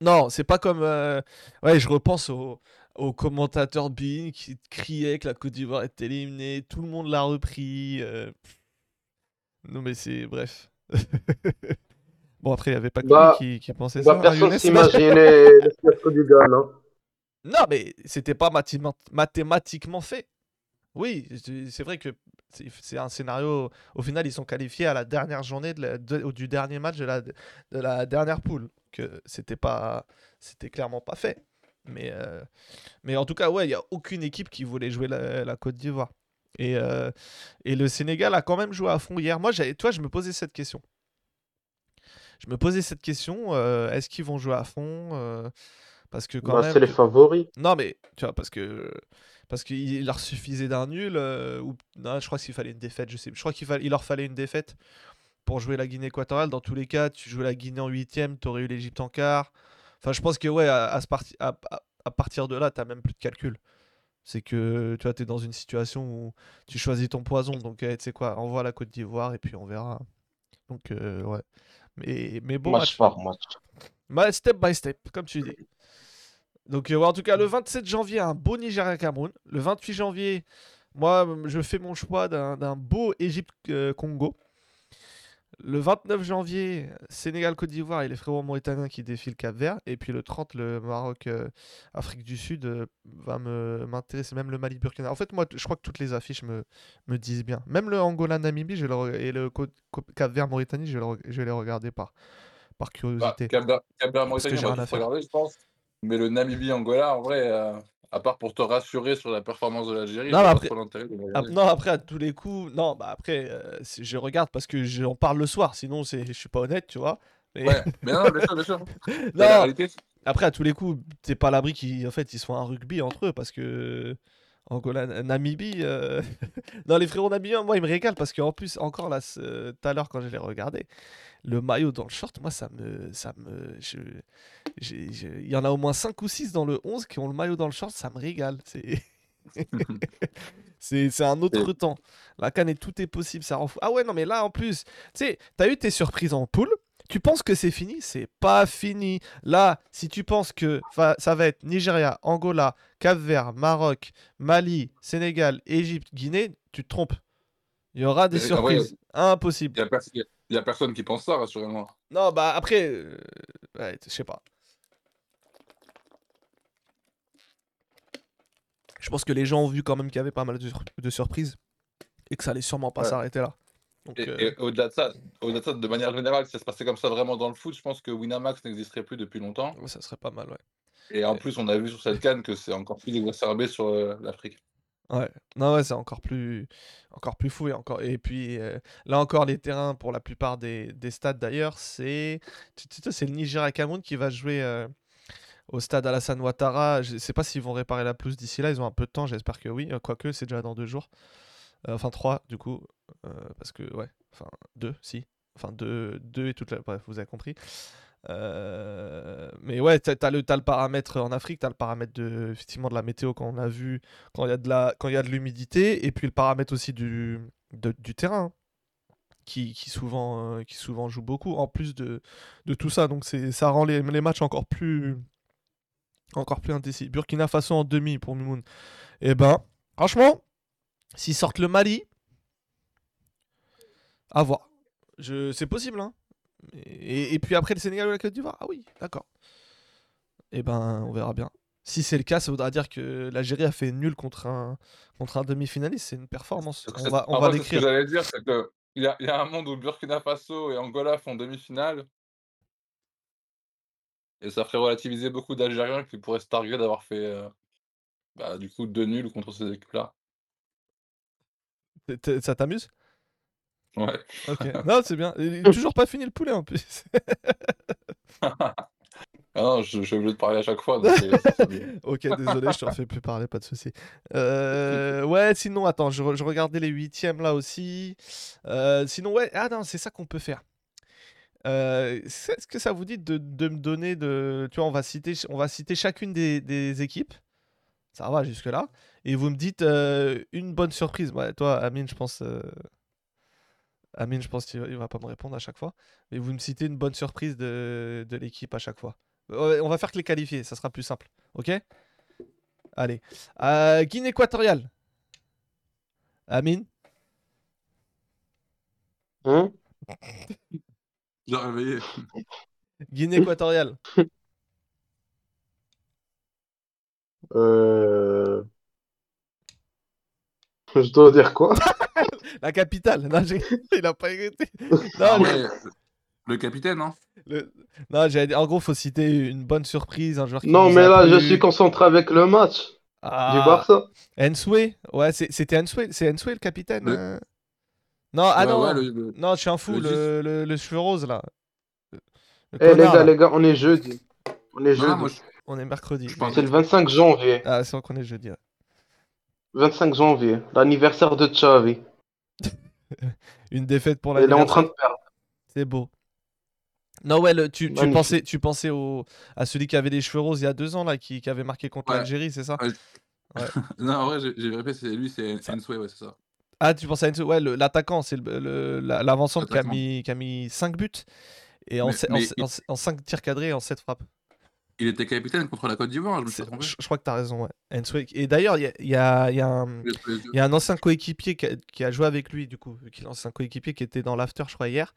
non, c'est pas comme. euh, Ouais, je repense au, au commentateur de Bein qui criait que la Côte d'Ivoire était éliminée. Tout le monde l'a repris. euh, Non, mais c'est. Bref. bon, après, il n'y avait pas que Bah, qui, qui pensait Bah, ça. hein, personne s'imaginait le fiasco du Ghana. Non, mais c'était pas mathéma- mathématiquement fait. Oui, c'est vrai que c'est un scénario. Au final, ils sont qualifiés à la dernière journée de la- de- ou du dernier match de la, de la dernière poule. Que c'était pas, c'était clairement pas fait. Mais, euh, mais en tout cas, ouais, il y a aucune équipe qui voulait jouer la, la Côte d'Ivoire. Et, euh, et le Sénégal a quand même joué à fond hier. Moi, toi, je me posais cette question. Je me posais cette question. euh, Est-ce qu'ils vont jouer à fond Parce que quand Bah, c'est les tu- favoris. non, mais tu vois, parce que parce qu'il leur suffisait d'un nul ou non, je crois qu'il fallait une défaite. Je sais, je crois qu'il fallait, il leur fallait une défaite pour jouer la Guinée équatoriale. Dans tous les cas, tu joues la Guinée en huitième, t'aurais eu l'Égypte en quart. Enfin, je pense que ouais, à, à ce parti- à, à- partir de là, t'as même plus de calcul. C'est que tu vois, t'es dans une situation où tu choisis ton poison. Donc, eh, tu sais quoi, envoie la Côte d'Ivoire et puis on verra. Donc, euh, ouais. Mais, mais bon match par match. Step by step, comme tu dis. Donc, euh, ouais, en tout cas, le 27 janvier, un beau Nigeria-Cameroun. Le 28 janvier, moi, je fais mon choix d'un beau Égypte-Congo. Le 29 janvier, Sénégal-Côte d'Ivoire et les frérots mauritaniens qui défilent Cap-Vert. Et puis le 30, le Maroc-Afrique du Sud euh, va me- m'intéresser. Même le Mali-Burkina. En fait, moi, je crois que toutes les affiches me, me disent bien. Même le Angola-Namibie je le et le Cap-Vert-Mauritanie, je, vais le re- je vais les regarder par, par Bah, curiosité. Cap-Vert, Cap-Vert, Parce que Mauritanie, j'ai on va rien à tous faire. regarder, je pense. Mais le Namibie-Angola, en vrai, euh, à part pour te rassurer sur la performance de l'Algérie, Non, après- de non, après, à tous les coups, non, bah après, euh, je regarde parce que j'en parle le soir, sinon je suis pas honnête, tu vois. Mais Ouais, mais non, bien sûr, bien sûr. Non, réalité, après, à tous les coups, t'es pas à l'abri qu'ils en fait, ils soient un rugby entre eux parce que Angola, Namibie, euh, non, les frérots namibiens, moi, ils me régalent parce qu'en plus, encore là, tout à l'heure, quand je les regardais, le maillot dans le short, moi, ça me. Ça me je- j'ai- j'ai- Il y en a au moins 5 ou 6 dans le 11 qui ont le maillot dans le short, ça me régale. C'est. C'est c'est un autre temps. La canne et tout est possible, ça rend fou. Ah ouais, non, mais là en plus, tu sais, t'as eu tes surprises en poule. Tu penses que c'est fini? C'est pas fini. Là, si tu penses que ça va être Nigeria, Angola, Cap-Vert, Maroc, Mali, Sénégal, Égypte, Guinée, tu te trompes. Il y aura des vrai, surprises. Impossible. Il y a, pers- personne qui pense ça, rassurez-moi. Non, bah après, euh, ouais, je sais pas. Je pense que les gens ont vu quand même qu'il y avait pas mal de, sur- de surprises et que ça allait sûrement pas Ouais. s'arrêter là. Donc, Et, euh, et au-delà de ça, au-delà de ça, de manière générale, si ça se passait comme ça vraiment dans le foot, je pense que Winamax n'existerait plus depuis longtemps. ça serait pas mal, ouais. Et en plus, on a vu sur cette canne que c'est encore plus exacerbé sur euh, l'Afrique. Ouais, non, ouais, c'est encore plus, encore plus fou et encore. Et puis euh, là encore, les terrains pour la plupart des, des stades d'ailleurs, c'est, c'est le Nigeria Cameroun qui va jouer euh, au stade Alassane Ouattara. Je sais pas s'ils vont réparer la pelouse d'ici là. Ils ont un peu de temps, j'espère que oui. Quoique, c'est déjà dans deux jours. Enfin trois du coup, parce que ouais, enfin deux, si, enfin deux, deux et toute la. Bref, vous avez compris. Euh, mais ouais, t'as, le, le paramètre en Afrique, t'as le paramètre de, effectivement de la météo quand on a vu quand il y a de la, y a de l'humidité, et puis le paramètre aussi du, du terrain, qui, qui souvent, euh, qui souvent joue beaucoup, en plus de, de tout ça. Donc ça rend les, les matchs encore plus, encore plus indécis. Burkina Faso en demi pour Mimoun. Et ben, franchement, s'ils sortent le Mali, à voir. C'est possible, hein. Et, et puis après le Sénégal ou la Côte d'Ivoire, ah oui, d'accord. Et ben, on verra bien. Si c'est le cas, ça voudra dire que l'Algérie a fait nul contre un, contre un demi-finaliste. C'est une performance. On va, on va c'est ce que l'écrire. j'allais dire, c'est que il y a, y a un monde où Burkina Faso et Angola font demi-finale. Et ça ferait relativiser beaucoup d'Algériens qui pourraient se targuer d'avoir fait euh, bah, du coup deux nuls contre ces équipes-là. Ça t'amuse? Ouais. Ok. non, c'est bien. Il est toujours pas fini le poulet en plus. Ah non, je, je obligé de parler à chaque fois. donc c'est- bien. ok, désolé, je te refais plus parler, pas de souci. Euh, ouais, sinon, attends, je, re- je regardais les huitièmes là aussi. Euh, sinon, ouais, ah non, c'est ça qu'on peut faire. Euh, c'est- Est-ce que ça vous dit de, de me donner de. Tu vois, on va citer, on va citer chacune des, des équipes. Ça va jusque-là. Et vous me dites euh, une bonne surprise. Ouais, toi, Amine, je pense. euh, Amine, je pense qu'il va- il va pas me répondre à chaque fois. Mais vous me citez une bonne surprise de, de l'équipe à chaque fois. On va faire que les qualifiés, ça sera plus simple. Ok? Allez. Euh, Guinée équatoriale. Amine? Hein? J'ai réveillé. Guinée équatoriale. Euh... Je dois dire quoi? La capitale. Non, j'ai- il a pas écouté. Ah Non, ouais, le capitaine, hein le- non, j'allais dire- en gros, faut citer une bonne surprise, un joueur qui Non, mais là, je suis concentré avec le match du Ah, Barça. Ensue Ouais, c'est- c'était Ensue. C'est Ensue le capitaine Le- euh Non, ah non. ouais, le- le- Non, je suis un fou. le Le, le, le cheveu rose là. Le Eh les connard, gars, là. les gars, on est jeudi. On est Non, jeudi. moi, je- On est mercredi. je pense- C'est le 25 janvier. Ah, c'est vrai qu'on est jeudi. ouais. 25 janvier, l'anniversaire de Xavi. Une défaite pour Il est en train de perdre. C'est beau. Non, ouais, le- tu, tu pensais, tu pensais au, à celui qui avait les cheveux roses il y a deux ans, là, qui, qui avait marqué contre Ouais. l'Algérie, c'est ça Ouais. Non, en vrai, j'ai vérifié, c'est lui, c'est Ensue, ouais, c'est ça. Ah, tu pensais à Enzo Ouais, le- l'attaquant, c'est la- l'avancante qui, a mis- qui a mis 5 buts et Mais- en 5 tirs cadrés et en 7 frappes. Il était capitaine contre la Côte d'Ivoire, je crois que tu as raison, ouais. Et d'ailleurs, il y a, y y un. Y a ancien coéquipier qui a, qui a joué avec lui, du coup, ancien coéquipier qui était dans l'after, je crois, hier,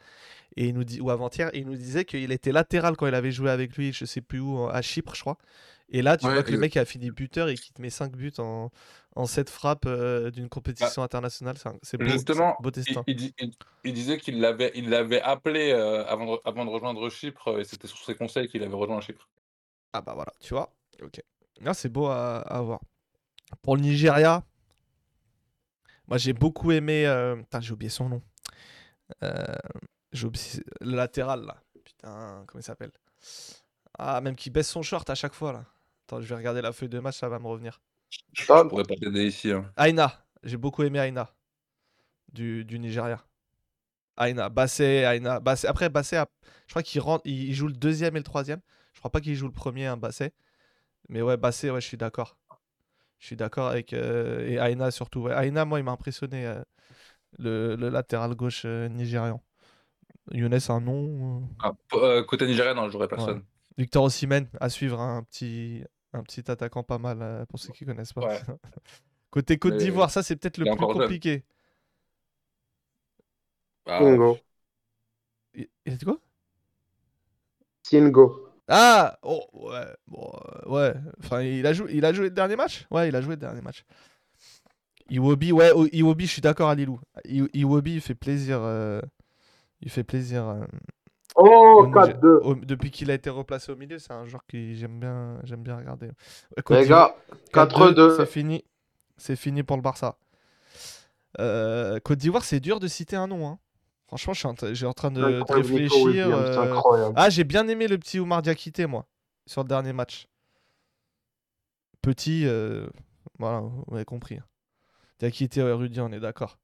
et il nous dit, ou avant-hier, et il nous disait qu'il était latéral quand il avait joué avec lui, je sais plus où, à Chypre, je crois. Et là, tu Ouais, vois que le mec a fini buteur et qu'il te met 5 buts en, en 7 frappes euh, d'une compétition internationale. C'est beau, Justement, beau il, destin. il dit- il- il disait qu'il l'avait il l'avait appelé euh, avant, de, avant de rejoindre Chypre, euh, et c'était sur ses conseils qu'il avait rejoint Chypre. Ah bah voilà, tu vois. Ok. Là, c'est beau à, à voir. Pour le Nigeria, moi j'ai beaucoup aimé. euh, Putain, j'ai oublié son nom. Euh, j'ai oublié le latéral là. Putain, comment il s'appelle? Ah, même qui baisse son short à chaque fois là. Attends, je vais regarder la feuille de match, ça va me revenir. Je Ah, pourrais pas t'aider ici. hein. Aina, j'ai beaucoup aimé Aina du, du Nigeria. Aina, Bassé, Aina. Bassé. Après, Bassé, a- je crois qu'il rentre, il joue le deuxième et le troisième. Je crois pas qu'il joue le premier, hein, Bassé. Mais ouais, Bassé, ouais, je suis d'accord. Je suis d'accord avec. euh, et Aina surtout. Ouais. Aina, moi, il m'a impressionné. euh, le, le latéral gauche euh, nigérian. Younes, un nom. euh, Ah, euh, côté nigérien, non, j'aurais personne. Victor Osimhen, à suivre, hein, un, petit, un petit attaquant pas mal euh, pour ceux qui connaissent pas. Ouais. Côté Côte d'Ivoire, ça c'est peut-être le plus compliqué. Ah, Singo. Il il a dit quoi? Singo. Ah oh, ouais, bon, euh, ouais. Enfin, il a, joué, il a joué le dernier match? Ouais, il a joué le dernier match. Iwobi, ouais, oh, Iwobi, je suis d'accord à Lilou. Iwobi, il fait plaisir. euh, il fait plaisir. euh, Oh, au Niger- 4-2. au- depuis qu'il a été replacé au milieu, c'est un joueur que j'aime bien, j'aime bien regarder. Côte Les gars, 4-2. C'est fini. C'est fini pour le Barça. Euh, Côte d'Ivoire, c'est dur de citer un nom. hein. Franchement, je suis en, tra- j'ai en train de, de Incroyable, Nico réfléchir. Euh, incroyable. Ah, j'ai bien aimé le petit Oumar Diakité, moi, sur le dernier match. Petit, euh, voilà, vous avez compris. Diakité, ouais, Rudy, on est d'accord.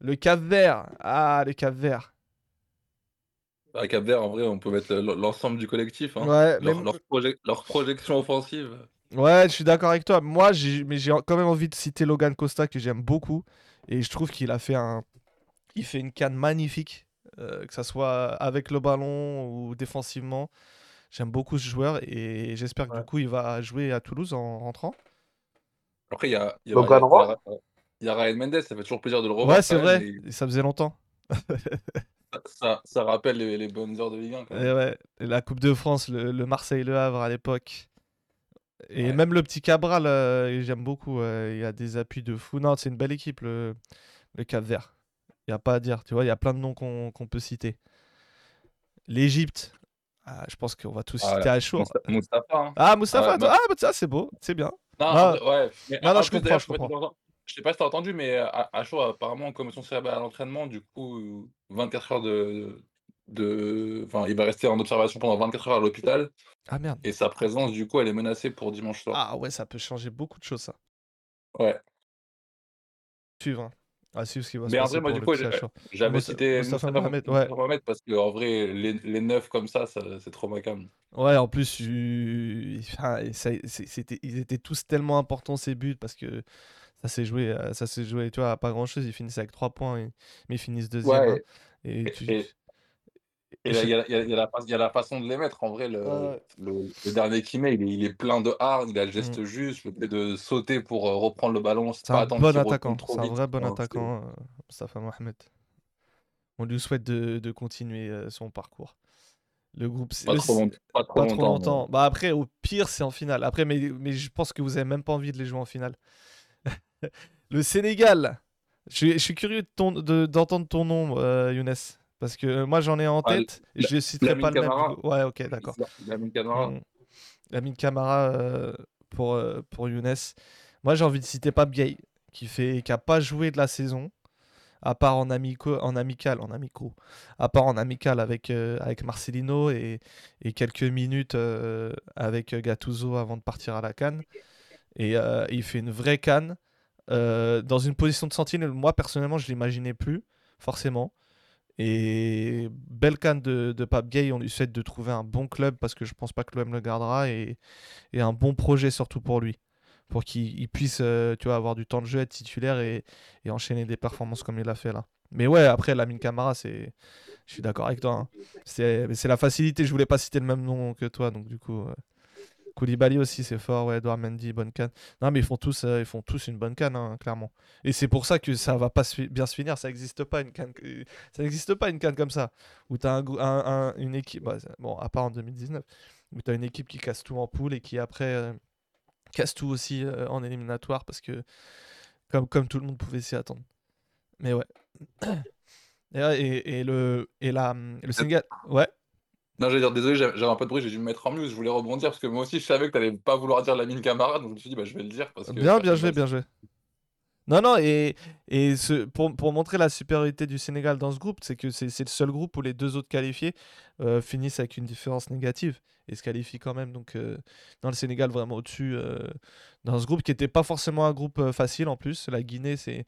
Le Cap Vert. Ah, le Cap Vert. À Cap Vert, en vrai, on peut mettre l'ensemble du collectif. hein. Ouais, mais Leur, proje- leur projection offensive. Ouais, je suis d'accord avec toi. Moi, j'ai, mais j'ai quand même envie de citer Logan Costa que j'aime beaucoup et je trouve qu'il a fait un, il fait une canne magnifique, euh, que ça soit avec le ballon ou défensivement. J'aime beaucoup ce joueur et j'espère que Ouais. du coup il va jouer à Toulouse en rentrant. Après, il y a, il y a- y a- y a- il y a Ryan Mendes, ça fait toujours plaisir de le revoir. Ouais, c'est vrai. et Ça faisait longtemps. Ça, ça, ça rappelle les, les bonnes heures de Ligue 1. quand même. Et ouais, et la Coupe de France, le, le Marseille-Le Havre à l'époque. Et Ouais. même le petit Cabral, euh, j'aime beaucoup. euh, il y a des appuis de fou. Non, c'est une belle équipe, le, le Cap Vert. Il n'y a pas à dire. Tu vois, il y a plein de noms qu'on qu'on peut citer. L'Égypte. Ah, je pense qu'on va tous Ah, citer à chaud. Moustapha, hein. Ah, Moustapha, Ah, bah- ah, ça, c'est beau. C'est bien. Non, Ah. ouais. Mais Non, non, je plus, comprends, je comprends. Je sais pas si t'as entendu, mais à, chaud, apparemment, en commission cérébrale à l'entraînement, du coup, 24 heures de, de. Enfin, il va rester en observation pendant 24 heures à l'hôpital. Ah, merde. Et sa présence, du coup, elle est menacée pour dimanche soir. Ah, ouais, ça peut changer beaucoup de choses, ça. Ouais. Suivre. Hein. À suivre ce qui va se Mais en passer vrai, moi, pour du le coup, j'avais Moussa- cité Moustapha Moustapha Mohamed, ouais. Mohamed parce que, en vrai, les, les neufs comme ça, ça c'est trop macam. Ouais, en plus, tu- enfin, et ça- c'est- c'était, ils étaient tous tellement importants ces buts parce que ça s'est joué, euh, ça s'est joué, tu vois, à pas grand chose. Ils finissent avec 3 points, et- mais ils finissent deuxième. hein. Ouais. Et, Et, tu- et- et il y a, il y a- il y a la, fa- il y a la façon de les mettre. En vrai, le, Ouais. le, le dernier qui met, il est, il est plein de hard, il a le Mm. geste juste, le fait de sauter pour euh, reprendre le ballon, c'est un bon attaquant, c'est un vrai bon attaquant, euh, Moustapha Mohamed. On lui souhaite de, de continuer euh, son parcours. Le groupe, c'est- Pas trop, pas trop pas longtemps. Bah après, au pire, c'est en finale. Après, mais, mais je pense que vous avez même pas envie de les jouer en finale. le Sénégal. Je suis, je suis curieux de ton- de- d'entendre ton nom, euh, Younes. Parce que euh, moi, j'en ai en Ah, tête. et je citerai Lamine pas le même. Ouais, ok, d'accord. Lamine Camara. Mm. Lamine Camara euh, pour, euh, pour Younes. Moi, j'ai envie de citer Pape Gay, qui fait qui a pas joué de la saison, à part en, amico, en amical, en amico, à part en amical avec, euh, avec Marcelino et, et quelques minutes avec Gattuso avant de partir à la canne. Et il fait une vraie canne dans une position de sentinelle. Moi, personnellement, je l'imaginais plus, forcément. Et belle canne de, Pape Gay, on lui souhaite de trouver un bon club parce que je pense pas que l'OM le gardera et, et un bon projet surtout pour lui. Pour qu'il il puisse euh, tu vois, avoir du temps de jeu, être titulaire et, et enchaîner des performances comme il l'a fait là. Mais ouais, après, Lamine Camara, c'est... je suis d'accord avec toi. hein. C'est la facilité, je voulais pas citer le même nom que toi, donc du coup. euh, Koulibaly aussi, c'est fort. Ouais, Edouard Mendy, bonne canne. Non, mais ils font tous, euh, ils font tous une bonne canne, hein, clairement. Et c'est pour ça que ça va pas se bien se finir. Ça n'existe pas une canne, ça n'existe pas une canne comme ça où tu as un, grou- un- un- une équipe, bah, bon, à part en 2019, où tu as une équipe qui casse tout en poule et qui après euh, casse tout aussi euh, en éliminatoire parce que comme, comme tout le monde pouvait s'y attendre. Mais ouais. Et, ouais, et, et le et la, le Sénégal, ouais. Non, j'allais dire, désolé, j'avais un peu de bruit, j'ai dû me mettre en mute, je voulais rebondir parce que moi aussi je savais que t'allais pas vouloir dire la mine camarade, donc je me suis dit, bah je vais le dire parce que. Bien, bien joué, bien joué. Non, non, et, et pour, montrer la supériorité du Sénégal dans ce groupe, c'est que c'est le seul groupe où les deux autres qualifiés euh, finissent avec une différence négative et se qualifient quand même. Donc, euh, dans le Sénégal, vraiment au-dessus, euh, dans ce groupe qui n'était pas forcément un groupe facile en plus. La Guinée, c'est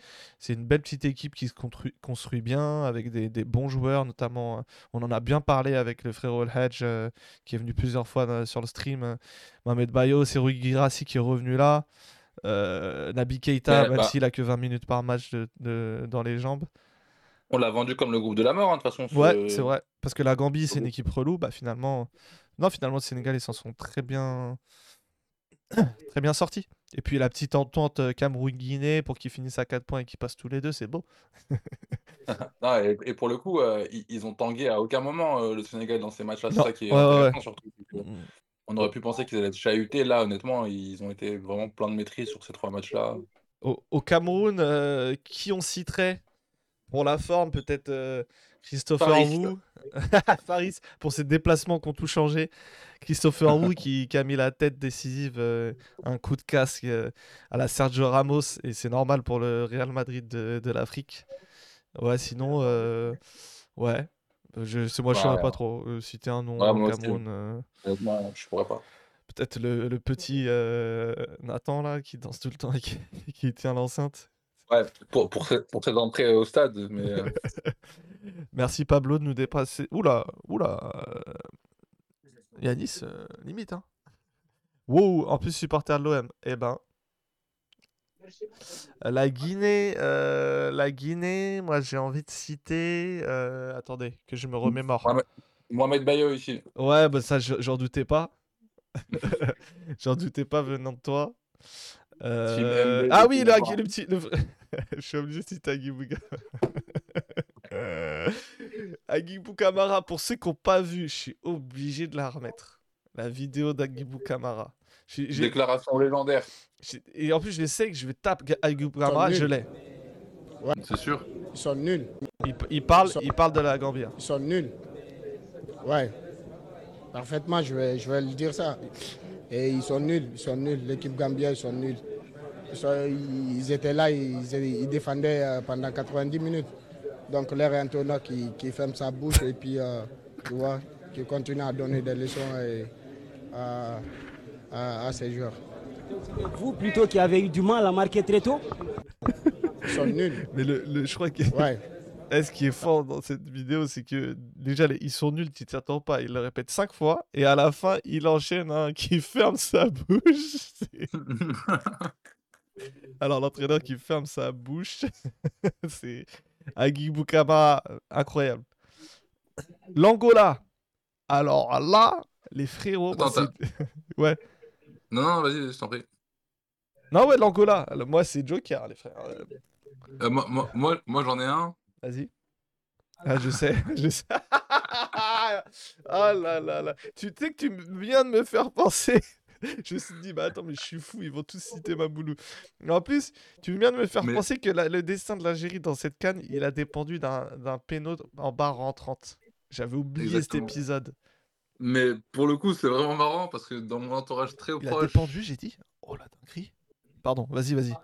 une belle petite équipe qui se construit, bien avec des, bons joueurs, notamment, on en a bien parlé avec le frérot El euh, qui est venu plusieurs fois sur le stream. Mohamed Bayo, c'est Rui Guirassi qui est revenu là. Euh, Nabi Keita, même bah- s'il a que 20 minutes par match de- de- dans les jambes. On l'a vendu comme le groupe de la mort, hein, de toute façon. Ouais, ce- c'est vrai. Parce que la Gambie, c'est une équipe relou. Bah finalement, non, finalement, le Sénégal, ils s'en sont très bien, très bien sortis. Et puis la petite entente euh, Cameroun-Guinée pour qu'ils finissent à 4 points et qu'ils passent tous les deux, c'est beau. Non, et, et pour le coup, euh, ils, ils ont tangué à aucun moment euh, le Sénégal dans ces matchs-là. C'est ça qui est ouais, ouais, intéressant ouais. surtout. que On aurait pu penser qu'ils allaient être chahutés. Là, honnêtement, ils ont été vraiment plein de maîtrise sur ces trois matchs-là. Au, au Cameroun, euh, qui on citerait pour la forme Peut-être euh, Christopher Faris. Wu? Faris, pour ses déplacements qui ont tout changé. Christopher Wu qui, qui a mis la tête décisive, euh, un coup de casque euh, à la Sergio Ramos, et c'est normal pour le Real Madrid de, de l'Afrique. Ouais, sinon, ouais. Je, c'est- moi, je Ouais, saurais ouais. pas trop euh, citer un nom Ouais. Cameroun. euh, Honnêtement, je pourrais pas. Peut-être le, le petit euh, Nathan là qui danse tout le temps et qui, qui tient l'enceinte. Ouais, pour, pour, cette, pour cette entrée au stade, mais euh, Merci Pablo de nous dépasser. Oula, oula. euh, Yanis, euh, limite. Hein. Wow, en plus supporter de l'OM. Eh ben. La Guinée, euh, la Guinée, moi j'ai envie de citer. euh, attendez, que je me remémore. Mohamed, Bayo ici. Ouais, bah ça, je- j'en doutais pas. j'en doutais pas venant de toi. Euh, Ah oui, petit le, petit. le- je suis obligé de citer Agibou Agibou Kamara, pour ceux qui n'ont pas vu, je suis obligé de la remettre. La vidéo d'Agibou Kamara. Déclaration légendaire. Et en plus, je sais que je vais taper nuls. je l'ai. C'est sûr. Ils sont nuls. Ils sont- il parle de la Gambie. hein. Ils sont nuls. Ouais. Parfaitement, je vais, je vais le dire ça. Et ils sont nuls. Ils sont nuls. L'équipe gambienne, ils sont nuls. Ils, sont- ils étaient là, ils, ils défendaient euh, pendant 90 minutes. Donc, l'air entraîneur qui, qui ferme sa bouche et puis, euh, tu vois, qui continue à donner des leçons et, à, à, à joueurs. Vous plutôt qui avez eu du mal à marquer très tôt Ils sont nuls. Mais le, le- je crois que. Ouais. Eh, ce qui est fort dans cette vidéo, c'est que déjà, les- ils sont nuls, tu t'y attends pas. Il le répète cinq fois et à la fin, il enchaîne un qui ferme sa bouche. Alors, l'entraîneur qui ferme sa bouche, c'est Agui Boukama, incroyable. L'Angola. Alors là, les frérots. Attends, c'est- ouais. Non, non, vas-y, je t'en prie. Non, ouais, l'Angola. Moi, c'est Joker, les frères. Euh, Euh, moi, moi, moi, moi, j'en ai un. Vas-y. Ah, je sais, je sais. Ah là là là. Tu sais que tu viens de me faire penser. Je me suis dit, bah attends, mais je suis fou, ils vont tous citer Maboulou. Mais en plus, tu viens de me faire Mais- penser que la- le destin de l'Algérie dans cette canne, il a dépendu d'un d'un péno en barre rentrante. J'avais oublié Exactement. cet épisode. Mais pour le coup, c'est vraiment marrant parce que dans mon entourage très Il a proche. dépendu, j'ai dit. Oh la dinguerie. Pardon, vas-y, vas-y.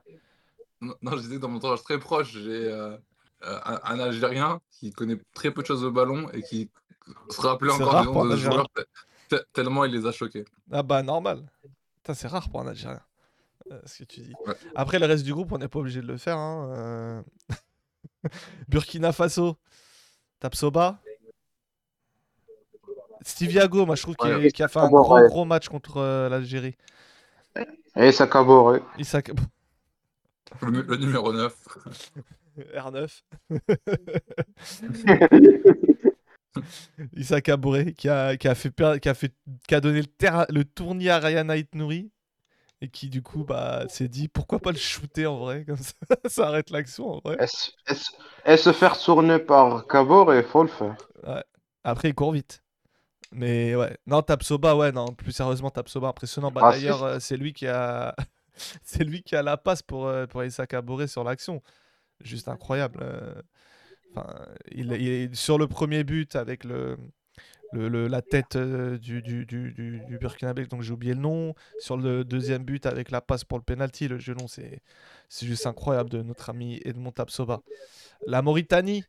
Non, non, que dans mon entourage très proche, j'ai euh, euh, un, un Algérien qui connaît très peu de choses au ballon et qui se rappelait encore des noms de joueurs te- te- tellement il les a choqués. Ah bah normal. C'est rare pour un Algérien. euh, ce que tu dis. Ouais. Après, le reste du groupe, on n'est pas obligé de le faire. hein, euh. Burkina Faso. Tapsoba. Stiviago, moi je trouve qu'il Ouais. qu'il a fait un gros ouais. gros match contre euh, l'Algérie. Et ça caboret. Isaac Le, le numéro 9. R9. Issa Kabore, qui a, qui a fait, qui a fait, qui a donné le, tournis à Ryan Nouri et qui du coup bah s'est dit pourquoi pas le shooter en vrai comme ça, ça arrête l'action en vrai. Et, se- faire tourner par Cabor, il faut le faire. Après il court vite. Mais ouais, non Tapsoba ouais non plus sérieusement Tapsoba impressionnant. Bah Ah, d'ailleurs euh, c'est lui qui a c'est lui qui a la passe pour euh, pour sur l'action. Juste incroyable. euh. Enfin, il, il est sur le premier but avec le, le, le- la tête euh, du, du, du, du, Burkinabé, donc j'ai oublié le nom. Sur le deuxième but avec la passe pour le penalty, le gelon, c'est c'est juste incroyable de notre ami Edmond Tapsoba. La Mauritanie.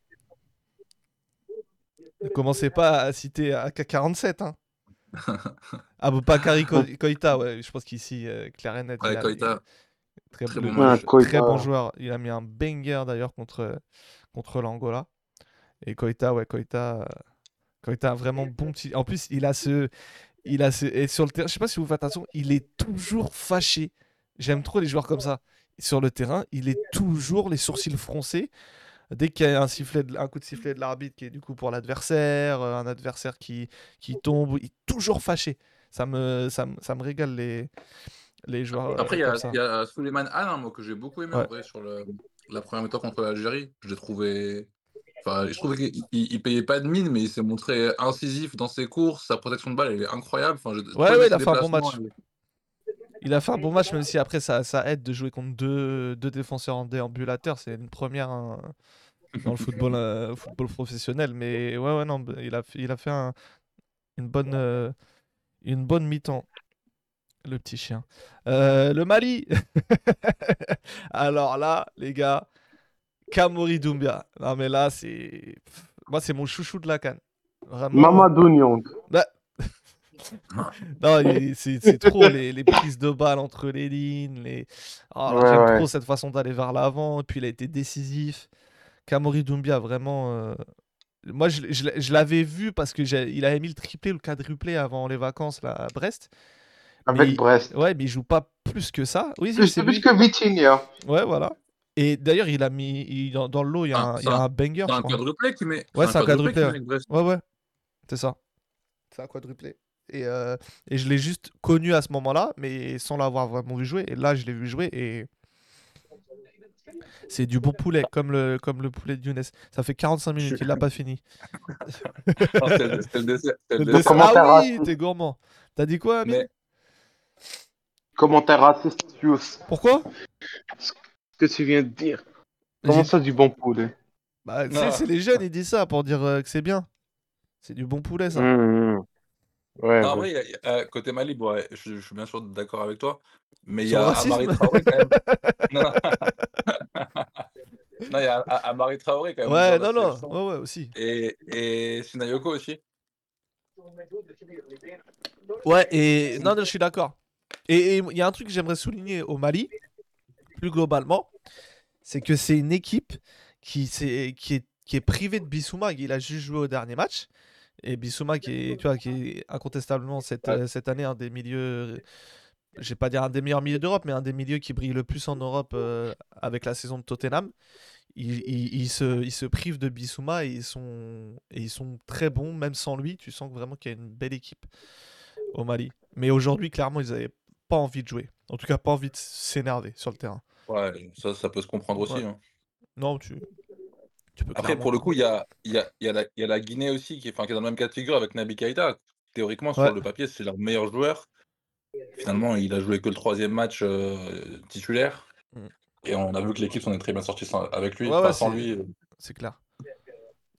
Ne commencez pas à citer AK-47. Hein. Aboubakari Ko- Koïta, ouais, je pense qu'ici, euh. Ouais, il a- il- très, bon très joueur. Il a mis un banger d'ailleurs contre, contre l'Angola. Et Koïta, ouais, Koïta, euh, Koïta a vraiment bon petit. En plus, il a ce. Il a ce... Et sur le terrain, je sais pas si vous faites attention, il est toujours fâché. J'aime trop les joueurs comme ça. Sur le terrain, il est toujours les sourcils froncés. Dès qu'il y a un, sifflet de- un coup de sifflet de l'arbitre qui est du coup pour l'adversaire, euh, un adversaire qui, qui tombe, il est toujours fâché. Ça me, ça me, ça me régale les, les joueurs. Après, euh, il y y a Suleiman Al, moi, que j'ai beaucoup aimé en Ouais. vrai sur le, la première mi-temps contre l'Algérie. Je l'ai trouvé. Enfin, je trouvais qu'il il, payait pas de mine, mais il s'est montré incisif dans ses courses. Sa protection de balle, elle est incroyable. Enfin, j'ai- Ouais, ouais, il a fait un bon match. Il a fait un bon match, même si après ça, ça aide de jouer contre deux, deux défenseurs en déambulateur. C'est une première hein, dans le football, euh, football professionnel. Mais ouais, ouais, non, bah, il a, fait- il a fait un- une bonne, euh, une bonne mi-temps. Le petit chien. Euh, le Mali. Alors là, les gars, Kamori Doumbia. Non, mais là, c'est. Moi, c'est mon chouchou de la canne. Vraiment. Mamadou Niang. Non, c'est trop les, les prises de balles entre les lignes. Les... Ouais, J'aime ouais. trop cette façon d'aller vers l'avant. Et puis il a été décisif. Kamori Doumbia, vraiment. euh, Moi, je, je l'avais vu parce que il avait mis le triplé ou le quadruplé avant les vacances là, à Brest. Avec Mais- Brest. Ouais, mais il joue pas plus que ça. Oui, Plus, c'est plus lui. que Vitinha. Ouais, voilà. Et d'ailleurs, il a mis il- dans, dans le lot, il y a Ah, un, il y ça- a un banger. C'est un quadruplé qui met. Ouais, c'est un quadruplé. Ouais, ouais. C'est ça. C'est un quadruplé. Et, euh, et je l'ai juste connu à ce moment-là, mais sans l'avoir vraiment vu jouer. Et là, je l'ai vu jouer et. C'est du bon poulet, comme le, comme le poulet de Younes. Ça fait 45 minutes, il l'a pas fini. Ah, C'est le le dessert. dessert. Ah oui, t'es gourmand. T'as dit quoi, Amine Mais Commentaire raciste. Pourquoi Ce que tu viens de dire. Comment ça, du bon poulet Bah, c'est les jeunes, ils disent ça pour dire euh, que c'est bien. C'est du bon poulet, ça. Mmh, mmh. Ouais, Non, en ouais. vrai, il y a- il y a- euh, côté Mali, bon, ouais, je, je suis bien sûr d'accord avec toi. Mais il y a racisme Amari Traoré quand même. Non, non. Non, il y a A- Amari Traoré quand même. Ouais, joueur de non, la non. sélection. Ouais, ouais, aussi. Et, et Sinayoko aussi. Ouais, et non, non, je suis d'accord. Et et il y a un truc que j'aimerais souligner au Mali, plus globalement, c'est que c'est une équipe qui, s'est- qui, est, qui est privée de Bissouma. Il a juste joué au dernier match. Et Bissouma, qui est, tu vois, qui est incontestablement cette, Ouais. euh, cette année un des milieux, euh, je vais pas dire un des meilleurs milieux d'Europe, mais un des milieux qui brille le plus en Europe euh, avec la saison de Tottenham. Ils, ils- ils se, ils se privent de Bissouma et ils, sont, et ils sont très bons, même sans lui. Tu sens vraiment qu'il y a une belle équipe au Mali. Mais aujourd'hui, clairement, ils n'avaient pas envie de jouer. En tout cas, pas envie de s'énerver sur le terrain. Ouais, ça, ça peut se comprendre aussi. Ouais. hein. Non, tu, tu peux Après, pour le coup, il y a, y, a, y, a la- il y a la Guinée aussi, qui est, qui est dans le même cas de figure avec Nabi Keita. Théoriquement, sur Ouais. le papier, c'est leur meilleur joueur. Finalement, il a joué que le troisième match euh, titulaire. Mm. Et on a vu que l'équipe s'en est très bien sortie sans- avec lui. Ouais, Enfin, ouais, sans c'est- lui. euh, C'est clair.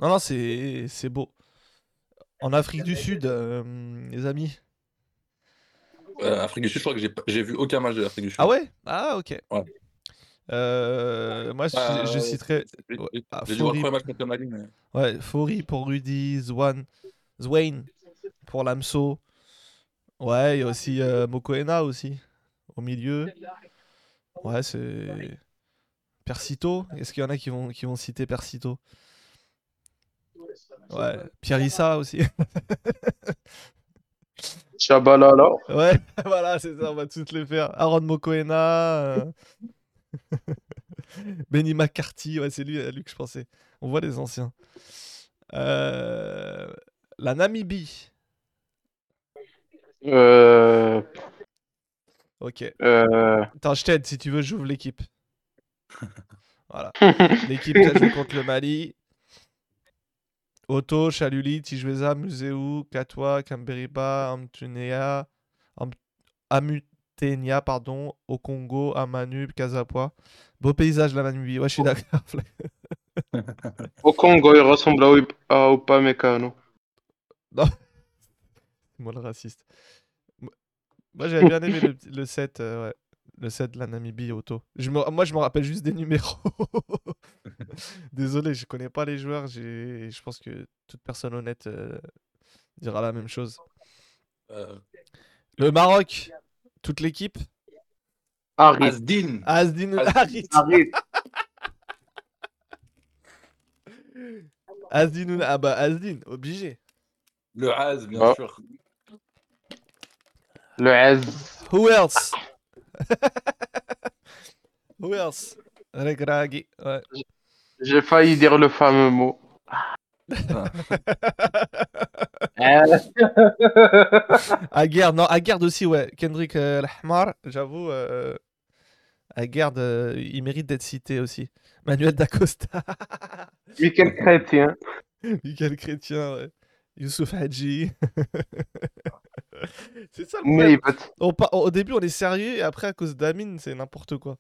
Non, non, c'est beau. En Afrique du Sud, euh, les amis. euh, Afrique du Sud, je crois que j'ai vu aucun match de l'Afrique du Sud. Ah ouais? Ah, ok. Ouais. Euh, moi, je, Bah, je citerai ouais, ah, Fori, ouais, Fori pour Rudy, Zwan, Zwane pour Lamso. Ouais, il y a aussi euh, Mokoena aussi, au milieu. Ouais, c'est... Persito Est-ce qu'il y en a qui vont, qui vont citer Persito? Ouais, Pierre Issa aussi. Chabalala. Ouais, voilà, c'est ça, on va toutes les faire. Aaron Mokoena. euh, Benny McCarthy, ouais, c'est lui, à lui que je pensais. On voit les anciens. Euh, La Namibie. Euh, Ok. euh, Attends, je t'aide si tu veux, j'ouvre l'équipe. voilà. L'équipe qui a joué contre le Mali. Otto, Chaluli, Tijueza, Museu, Katwa, Kamberiba, Amtunea, Am- Amutenia, pardon, au Congo, Amanub, Kazapua. Beau paysage la Namibie. Ouais, je suis d'accord. Au Congo, il ressemble à, Up- à Upamecano. Moi le raciste. Moi- Moi j'avais bien aimé le, le set, euh, ouais. Le set de la Namibie auto. Je me- moi je me rappelle juste des numéros. Désolé, je connais pas les joueurs. j'ai- Je pense que toute personne honnête euh, dira la même chose. Euh, Le Maroc, toute l'équipe? Harry. Asdin. Asdin Asdin. Harry. Asdin Ah bah Asdin, obligé. Le Az, bien Ah. sûr. Le Az. Who else? Who else? Regragui. Ouais. J'ai failli dire le fameux mot. Euh, Aguerd, non, Aguerd aussi, ouais. Kendrick euh, Lahmar, j'avoue, euh, Aguerd, euh, il mérite d'être cité aussi. Manuel Dacosta, Michael Chrétien. Michael Chrétien, ouais. Youssouf Hadji. c'est ça le problème. On Au début, on est sérieux et après, à cause d'Amine, c'est n'importe quoi.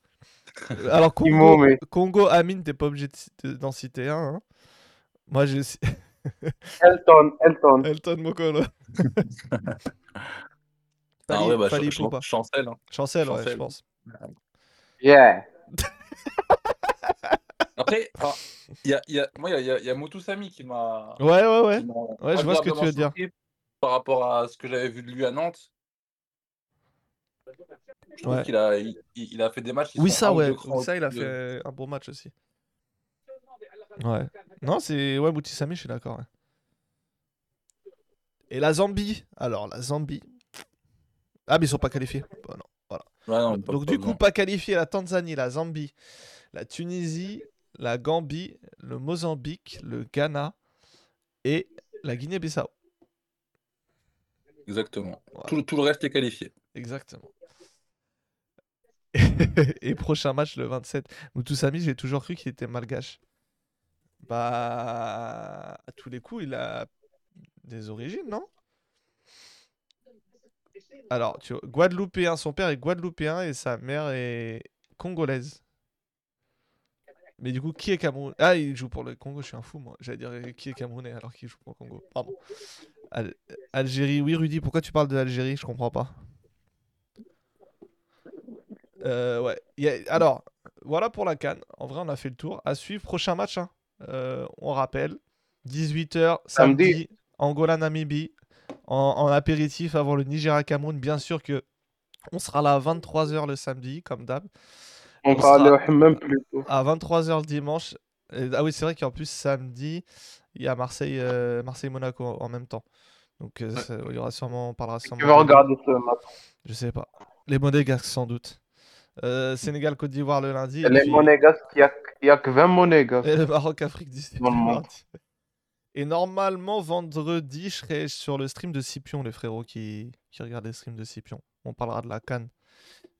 Euh, Alors, Congo, Congo Amine, t'es pas obligé d'en citer un. hein. Moi, j'ai Elton. Elton. Elton Mokolo. Ah ouais, bah, Fali Poupa. Chancel. hein. Chancel, ouais, je pense. Yeah. Après, enfin, il y a, il y a, moi, il y a, il y a- il y a Moutou Sami qui m'a. Ouais, ouais, ouais. Ouais, je vois ce que tu veux dire. Par rapport à ce que j'avais vu de lui à Nantes. Je trouve Ouais. qu'il a, il, a fait des matchs. qui Oui, sont ça, ouais. ça, il a de- fait un bon match aussi. Ouais. Non, c'est. Ouais, Moutisami, je suis d'accord. ouais. Et la Zambie Alors, la Zambie. Ah, mais ils sont pas qualifiés. Bah, non. Ouais, non, pas- Donc, pas du coup, besoin. pas qualifiés la Tanzanie, la Zambie, la Tunisie, la Gambie, le Mozambique, le Ghana et la Guinée-Bissau. Exactement. Voilà. Tout, tout le reste est qualifié. Exactement. Et prochain match le 27. Moutoussamy, j'ai toujours cru qu'il était malgache. Bah, à tous les coups, il a des origines, non? Alors, tu vois, Guadeloupéen, son père est Guadeloupéen et sa mère est congolaise. Mais du coup, qui est Cameroun? Ah, il joue pour le Congo, je suis un fou, moi. J'allais dire euh, qui est Camerounais alors qu'il joue pour le Congo? Pardon. Al- Algérie, oui, Rudy, pourquoi tu parles de l'Algérie? Je comprends pas. Euh, ouais. Alors, voilà pour la Cannes. En vrai, on a fait le tour. À suivre, prochain match. hein. Euh, on rappelle 18h samedi. Angola-Namibie. En, en apéritif avant le Nigeria-Cameroun. Bien sûr que on sera là à 23h le samedi, comme d'hab. On On va aller sera- au hammam plus tôt. À 23h le dimanche. Et- ah oui, c'est vrai qu'en plus, samedi, il y a Marseille, euh, Marseille-Monaco en, en même temps. Donc, euh, il y aura sûrement, on parlera sûrement. Tu vas de- regarder ce match. Je sais pas. Les Monégasques, sans doute. Euh, Sénégal-Côte d'Ivoire le lundi. Et, Les puis- Monégasques, il n'y a, que 20 Monégasques. et le Maroc-Afrique du Sud. Et normalement, vendredi, je serai sur le stream de Scipion, les frérots qui, qui regardent les streams de Scipion. On parlera de la Cannes,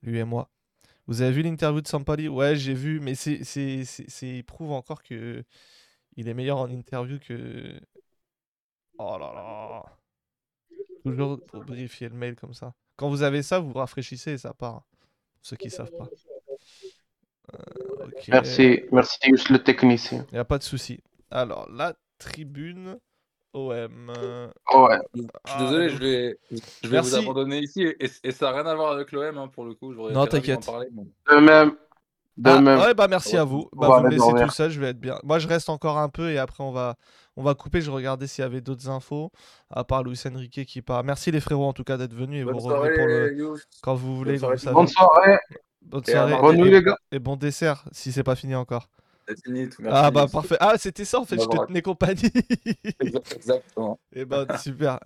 lui et moi. Vous avez vu l'interview de Sampali Ouais, j'ai vu, mais c'est, c'est, il prouve encore que il est meilleur en interview que. Oh là là Toujours pour vérifier le mail comme ça. Quand vous avez ça, vous rafraîchissez et ça part. Ceux qui savent pas. Euh. Merci, merci le technicien. Il a pas de souci. Alors, la tribune OM. Je suis Ah, désolé, je vais, je vais vous abandonner ici. Et, et ça n'a rien à voir avec l'OM hein, pour le coup. Non, t'inquiète. mais- De même. De Ah, même. ouais, bah merci à vous. Bah, vous me laissez dormir. tout seul, je vais être bien. Moi, je reste encore un peu et après, on va, on va couper. Je regardais s'il y avait d'autres infos, à part Luis Enrique qui part. Merci les frérots en tout cas d'être venus et Bonne vous revenez pour soirée, le... Yous. quand vous voulez, soirée. Bonne soirée. Bonne soirée. Bonne et, nuit, les gars. et bon dessert si c'est pas fini encore. C'est fini, tout. ah bah parfait. Ah, c'était ça en fait, je te tenais compagnie. Exact- Exactement. et bah super.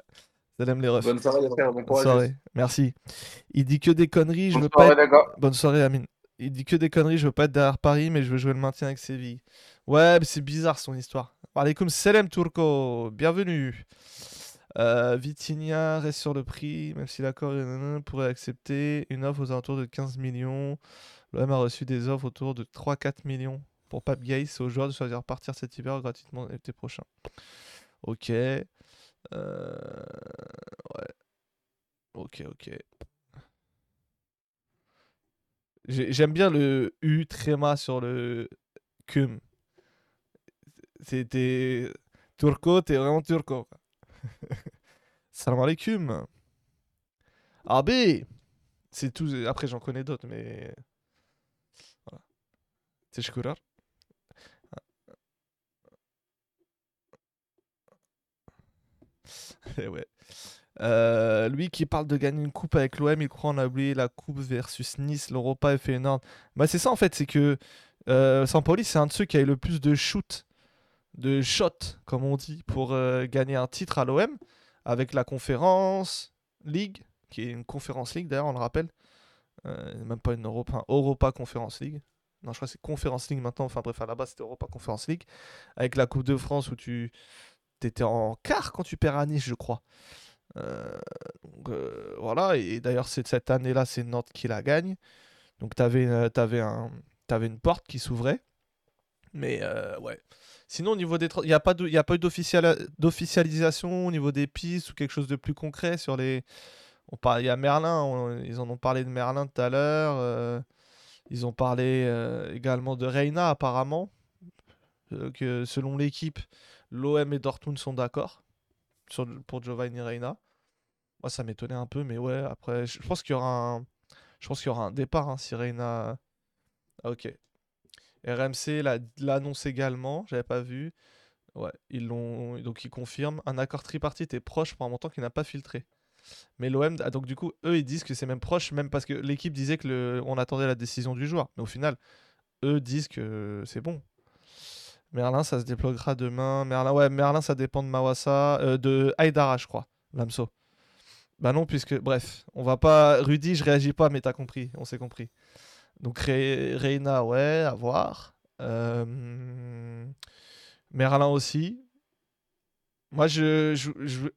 Vous aime les refs. Bonne soirée, les frères. Bon Bonne soirée. Merci. Il dit que des conneries, je Bonne veux pas soirée, être... les gars. Bonne soirée, Amine. Il dit que des conneries, je veux pas être derrière Paris, mais je veux jouer le maintien avec Séville. Ouais, c'est bizarre son histoire. Alaikum salam Turco, bienvenue. Euh, Vitinha reste sur le prix, même si l'accord pourrait accepter une offre aux alentours de 15 millions. L'OM a reçu des offres autour de 3-4 millions pour Pape Gay. C'est aux joueurs de choisir partir cet hiver gratuitement l'été prochain. Ok. Euh, Ouais. Ok, ok. J'ai- J'aime bien le U tréma sur le cum. C'était turco, t'es vraiment turco. Salam alaikum. AB. C'est tout. Après, j'en connais d'autres, mais. Voilà. Teşekkürler. Eh ouais. Euh, lui qui parle de gagner une coupe avec l'OM, il croit en a oublié la coupe versus Nice, l'Europa et Feyenoord. Bah c'est ça en fait, c'est que euh, Sampaoli c'est un de ceux qui a eu le plus de shoot, de shot comme on dit, pour euh, gagner un titre à l'OM avec la conférence League, qui est une conférence League d'ailleurs, on le rappelle. Euh, même pas une Europa, Europa Conference League. Non, je crois que c'est Conference League maintenant. Enfin bref, à la base c'était Europa Conference League. Avec la Coupe de France où tu étais en quart quand tu perds à Nice, je crois. Euh, donc, euh, voilà, et d'ailleurs c'est cette année-là, c'est Nantes qui la gagne. Donc tu avais, un, t'avais une porte qui s'ouvrait. Mais euh, ouais. Sinon, au niveau des. Il n'y a pas eu d'official- d'officialisation au niveau des pistes ou quelque chose de plus concret sur les. On parle, il y a Merlin, ils en ont parlé de Merlin tout à l'heure. euh, ils ont parlé euh, également de Reina, apparemment. euh, que selon l'équipe, l'OM et Dortmund sont d'accord pour Giovanni Reina. Ça m'étonnait un peu, mais ouais, après, je pense qu'il y aura un, je pense qu'il y aura un départ hein, si Reina. Ah, ok. RMC l'a- l'annonce également, j'avais pas vu. Ouais, ils l'ont, donc ils confirment. Un accord tripartite est proche pour un montant qui n'a pas filtré. Mais l'OM, ah, donc du coup, eux, ils disent que c'est même proche, même parce que l'équipe disait que le, on attendait la décision du joueur. Mais au final, eux disent que c'est bon. Merlin, ça se débloquera demain. Merlin, ouais, Merlin, ça dépend de Mawassa, euh, de Aïdara, je crois, Lamso. Bah non, puisque, bref, on va pas. Rudy, je réagis pas, mais t'as compris, on s'est compris. Donc Re- Reina, ouais, à voir. Euh, Merlin aussi. Moi je, je,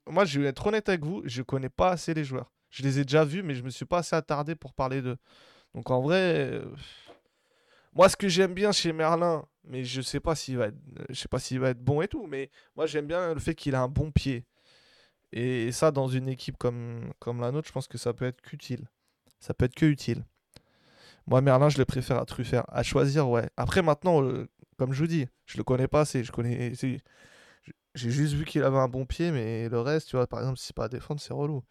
moi, je vais être honnête avec vous, je connais pas assez les joueurs. Je les ai déjà vus, mais je me suis pas assez attardé pour parler d'eux. Donc en vrai, euh, moi, ce que j'aime bien chez Merlin, mais je sais pas s'il va être, je sais pas s'il va être bon et tout, mais moi j'aime bien le fait qu'il a un bon pied. Et ça, dans une équipe comme, comme la nôtre, je pense que ça peut être qu'utile. Ça peut être que utile. Moi, Merlin, je le préfère à Truffert. À choisir, ouais. Après, maintenant, euh, comme je vous dis, je le connais pas assez. Je connais. J'ai juste vu qu'il avait un bon pied, mais le reste, tu vois, par exemple, si c'est pas à défendre, c'est relou.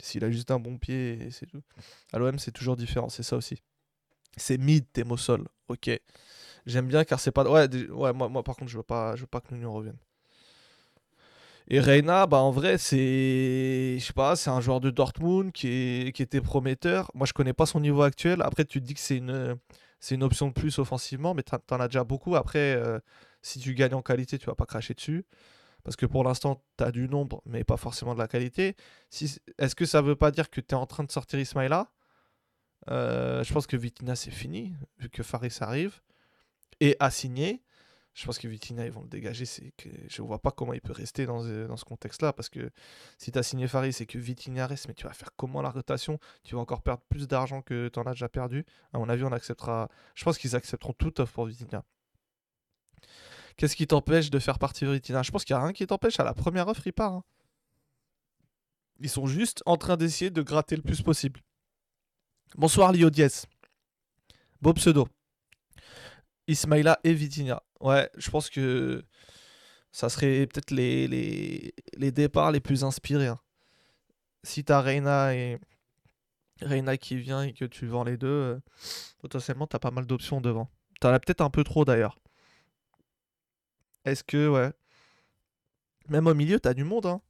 S'il a juste un bon pied, c'est tout. À l'OM, c'est toujours différent, c'est ça aussi. C'est mid, t'es au sol. Ok. J'aime bien car c'est pas. Ouais, ouais moi, moi, par contre, je veux pas, je veux pas que l'Union revienne. Et Reina, bah en vrai, c'est. Je sais pas, c'est un joueur de Dortmund qui, est- qui était prometteur. Moi, je connais pas son niveau actuel. Après, tu te dis que c'est une, c'est une option de plus offensivement, mais t'en as déjà beaucoup. Après, euh, si tu gagnes en qualité, tu vas pas cracher dessus. Parce que pour l'instant, tu as du nombre, mais pas forcément de la qualité. Est-ce que ça veut pas dire que tu es en train de sortir Ismaïla? Euh, Je pense que Vitina, c'est fini, vu que Faris arrive. Et a signé. Je pense que Vitina, ils vont le dégager. C'est que je vois pas comment il peut rester dans, ce- dans ce contexte-là. Parce que si tu as signé Faris et que Vitina reste, mais tu vas faire comment la rotation? Tu vas encore perdre plus d'argent que tu en as déjà perdu? À mon avis, on acceptera. Je pense qu'ils accepteront toute offre pour Vitinha. Qu'est-ce qui t'empêche de faire partir Vitinha? Je pense qu'il n'y a rien qui t'empêche. À la première offre, il part. hein. Ils sont juste en train d'essayer de gratter le plus possible. Bonsoir Lio Diez. Beau pseudo. Ismaïla et Vitinha. Ouais, je pense que ça serait peut-être les, les, départs les plus inspirés. hein. Si t'as Reina et Reina qui vient et que tu vends les deux, euh, potentiellement t'as pas mal d'options devant. T'en as peut-être un peu trop d'ailleurs. Est-ce que, ouais. Même au milieu, t'as du monde, hein.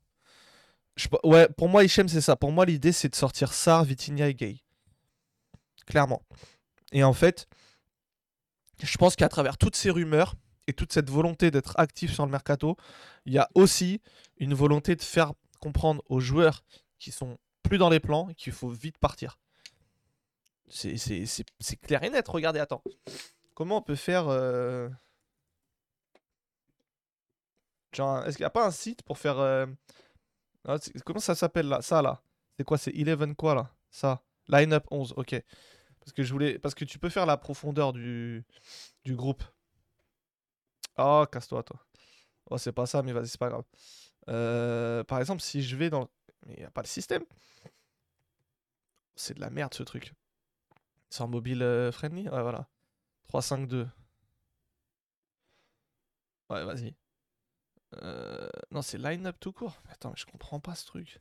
Ouais, pour moi, Hichem, c'est ça. Pour moi, l'idée, c'est de sortir Sar, Vitinha et Gay. Clairement. Et en fait, je pense qu'à travers toutes ces rumeurs et toute cette volonté d'être actif sur le mercato, il y a aussi une volonté de faire comprendre aux joueurs qui sont plus dans les plans qu'il faut vite partir. C'est clair et net. Regardez, attends. Comment on peut faire. euh, Genre, est-ce qu'il n'y a pas un site pour faire. euh, Ah, comment ça s'appelle là? Ça là C'est quoi? C'est 11 quoi là? Ça Line-up 11, ok. Parce que je voulais. Parce que tu peux faire la profondeur du, du groupe. Oh, casse-toi, toi. Oh, c'est pas ça, mais vas-y, c'est pas grave. Euh, par exemple, si je vais dans. Mais y a pas le système. C'est de la merde ce truc. C'est en mobile euh, friendly? Ouais, voilà. 3-5-2. Ouais, vas-y. Euh, Non, c'est line-up tout court. Attends, mais je comprends pas ce truc.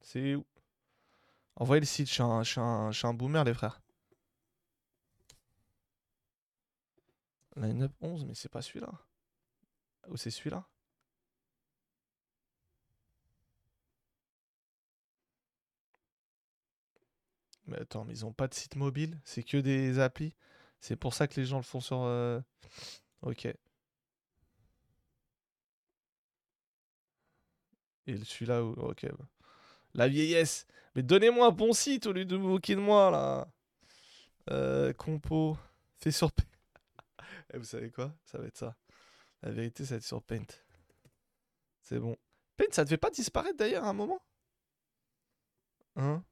C'est où? Envoyez le site, je suis un, je suis un- je suis un boomer, les frères. Line-up 11, mais c'est pas celui-là. Ou c'est celui-là? Mais attends, mais ils ont pas de site mobile, c'est que des applis. C'est pour ça que les gens le font sur. euh, Ok. Et celui-là, ok. bah. La vieillesse. Mais donnez-moi un bon site au lieu de vous moquer de moi là. Euh, compo. Fait sur. Paint. Eh, vous savez quoi? Ça va être ça. La vérité, ça va être sur Paint. C'est bon. Paint, ça devait pas disparaître d'ailleurs à un moment? Hein?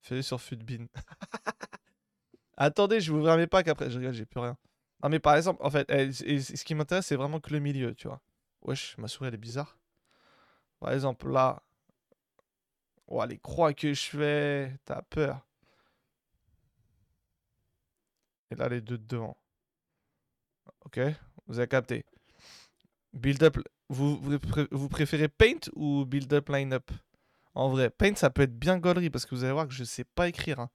Fais-le sur Futbin. Attendez, je vais ouvrir mes packs après. Je regarde, j'ai plus rien. Non, mais par exemple, en fait, eh, et ce qui m'intéresse, c'est vraiment que le milieu, tu vois. Wesh, ma souris, elle est bizarre. Par exemple, là. Oh, les croix que je fais. T'as peur. Et là, les deux de devant. Ok, vous avez capté. Build up. Vous, vous, pré- vous préférez Paint ou Build up Line-up En vrai, Paint, ça peut être bien gaulerie parce que vous allez voir que je sais pas écrire. hein.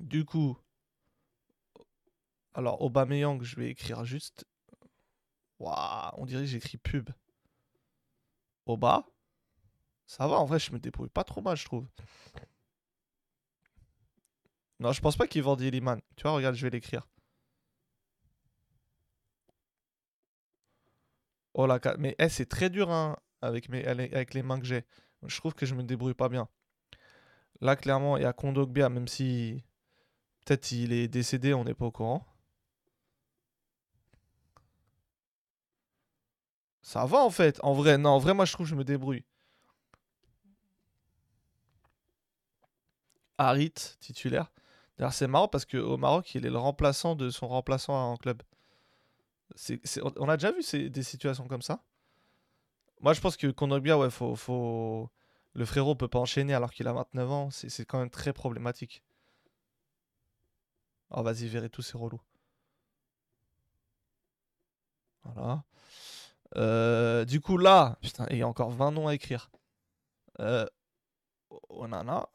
Du coup. Alors, Aubameyang, je vais écrire juste. Waouh, on dirait que j'écris pub. Oba. Ça va, en vrai, je me débrouille pas trop mal, je trouve. Non, je pense pas qu'il vendit Liman. Tu vois, regarde, je vais l'écrire. Oh la Mais eh, c'est très dur hein, avec, mes, avec les mains que j'ai. Je trouve que je me débrouille pas bien. Là, clairement, il y a Kondogbia, même si peut-être il est décédé, on n'est pas au courant. Ça va en fait. En vrai, non, en moi je trouve que je me débrouille. Harit, titulaire. D'ailleurs, c'est marrant parce qu'au Maroc, il est le remplaçant de son remplaçant en club. C'est- c'est- on- a déjà vu des situations comme ça. Moi, je pense que Kondogbia, ouais, faut, faut... le frérot peut pas enchaîner alors qu'il a 29 ans. C'est c'est quand même très problématique. Oh, vas-y, verrez tous ces relous. Voilà. Euh, du coup, là, putain, il y a encore 20 noms à écrire. Euh, Onana.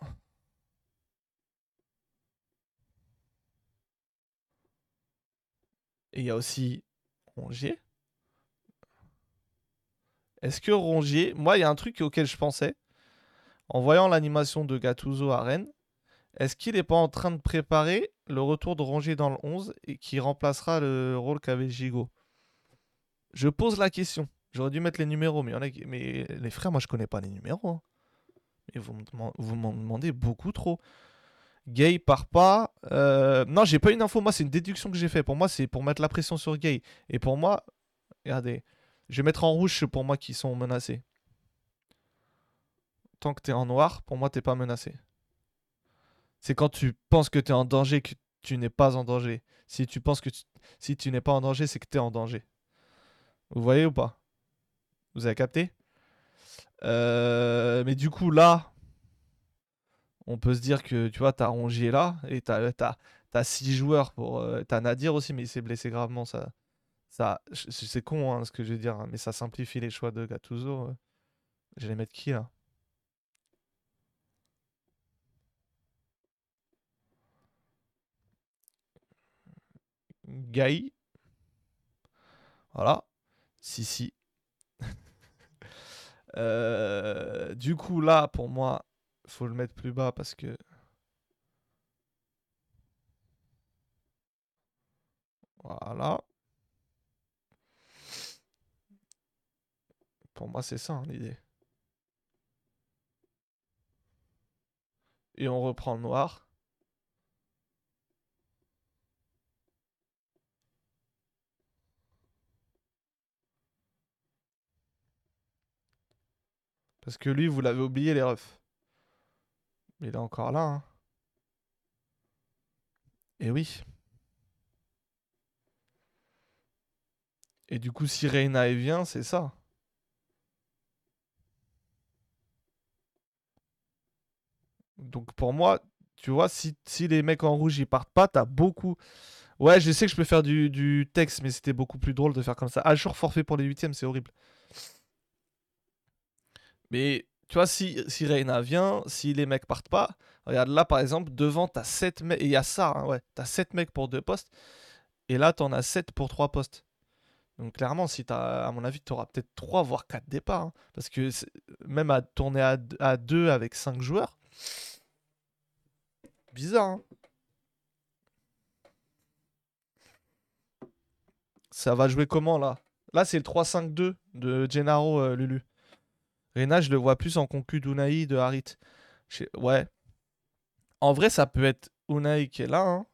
Et il y a aussi Rongier. Est-ce que Rongier. Moi, il y a un truc auquel je pensais. En voyant l'animation de Gattuso à Rennes, est-ce qu'il n'est pas en train de préparer le retour de Rongier dans le 11 et qui remplacera le rôle qu'avait Gigot? Je pose la question. J'aurais dû mettre les numéros, mais, y en a mais les frères, moi je connais pas les numéros. hein. Et vous m'en demandez beaucoup trop. Gay part pas. Euh, Non, j'ai pas une info. Moi, c'est une déduction que j'ai fait. Pour moi, c'est pour mettre la pression sur Gay. Et pour moi, regardez, je vais mettre en rouge ceux pour moi qui sont menacés. Tant que t'es en noir, pour moi, t'es pas menacé. C'est quand tu penses que t'es en danger que tu n'es pas en danger. Si tu penses que tu- si tu n'es pas en danger, c'est que t'es en danger. Vous voyez ou pas? Vous avez capté? Euh, Mais du coup, là, on peut se dire que tu vois, t'as Rongier là et t'as t'as six joueurs pour. euh, t'as Nadir aussi, mais il s'est blessé gravement. C'est con hein, ce que je vais dire, hein, mais ça simplifie les choix de Gattuso. euh. Je vais les mettre qui là? Gaï. Voilà. Si, si. Euh, du coup, là, pour moi, faut le mettre plus bas parce que. Voilà. Pour moi, c'est ça hein, l'idée. Et on reprend le noir. Parce que lui, vous l'avez oublié, les refs. Il est encore là. Hein. Et oui. Et du coup, si Reina vient, c'est ça. Donc pour moi, tu vois, si, si les mecs en rouge ils partent pas, t'as beaucoup. Ouais, je sais que je peux faire du, du texte, mais c'était beaucoup plus drôle de faire comme ça. Ah, jour forfait pour les huitièmes, c'est horrible. Mais tu vois, si, si Reina vient, si les mecs partent pas, regarde là par exemple, devant t'as 7 mecs, et il y a ça, hein, ouais, t'as 7 mecs pour 2 postes, et là t'en as 7 pour 3 postes. Donc clairement, à mon avis, t'auras peut-être 3 voire 4 départs, hein, parce que même à tourner à, à 2 avec 5 joueurs, bizarre, hein. Ça va jouer comment là? Là, c'est le 3-5-2 de Gennaro euh, Lulu. Rena, je le vois plus en concu d'Unai de Harit. Ouais. En vrai, ça peut être Unai qui est là. Hein.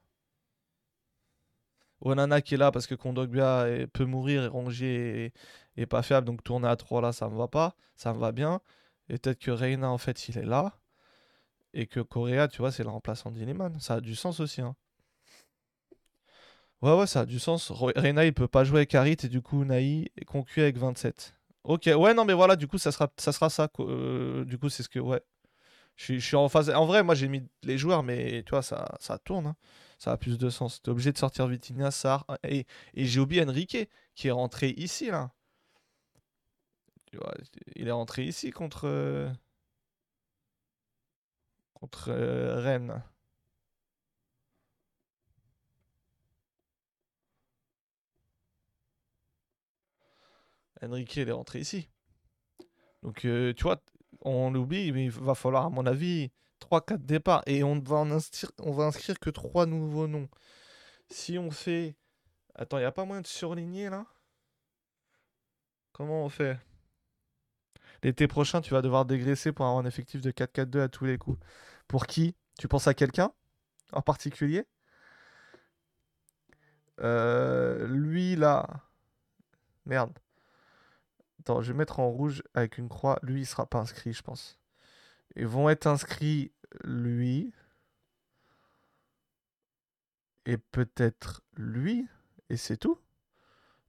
Onana qui est là parce que Kondogbia peut mourir et Rongier est, pas fiable. Donc tourner à 3 là, ça me va pas. Ça me va bien. Et peut-être que Reina, en fait, il est là. Et que Correa, tu vois, c'est le remplaçant d'Ineman. Ça a du sens aussi. Hein. Ouais, ouais, ça a du sens. Reina, il peut pas jouer avec Harit et du coup, Unai est concu avec 27. Ok, ouais, non, mais voilà, du coup, ça sera ça. Sera ça euh, du coup, c'est ce que. Ouais. Je suis, en phase. En vrai, moi, j'ai mis les joueurs, mais tu vois, ça, ça tourne. Hein. Ça a plus de sens. T'es obligé de sortir Vitinha, Sar. Et, j'ai oublié Enrique, qui est rentré ici, là. Tu vois, il est rentré ici contre. Euh, contre euh, Rennes. Enrique, est rentré ici. Donc, euh, tu vois, on l'oublie, mais il va falloir, à mon avis, 3-4 départs. Et on va, en inscrire, on va inscrire que 3 nouveaux noms. Si on fait... Attends, il n'y a pas moyen de surligner, là? Comment on fait? L'été prochain, tu vas devoir dégraisser pour avoir un effectif de 4-4-2 à tous les coups. Pour qui? Tu penses à quelqu'un en particulier? Euh, Lui, là... Merde. Attends, je vais mettre en rouge avec une croix. Lui, il sera pas inscrit, je pense. Ils vont être inscrits, lui. Et peut-être lui. Et c'est tout.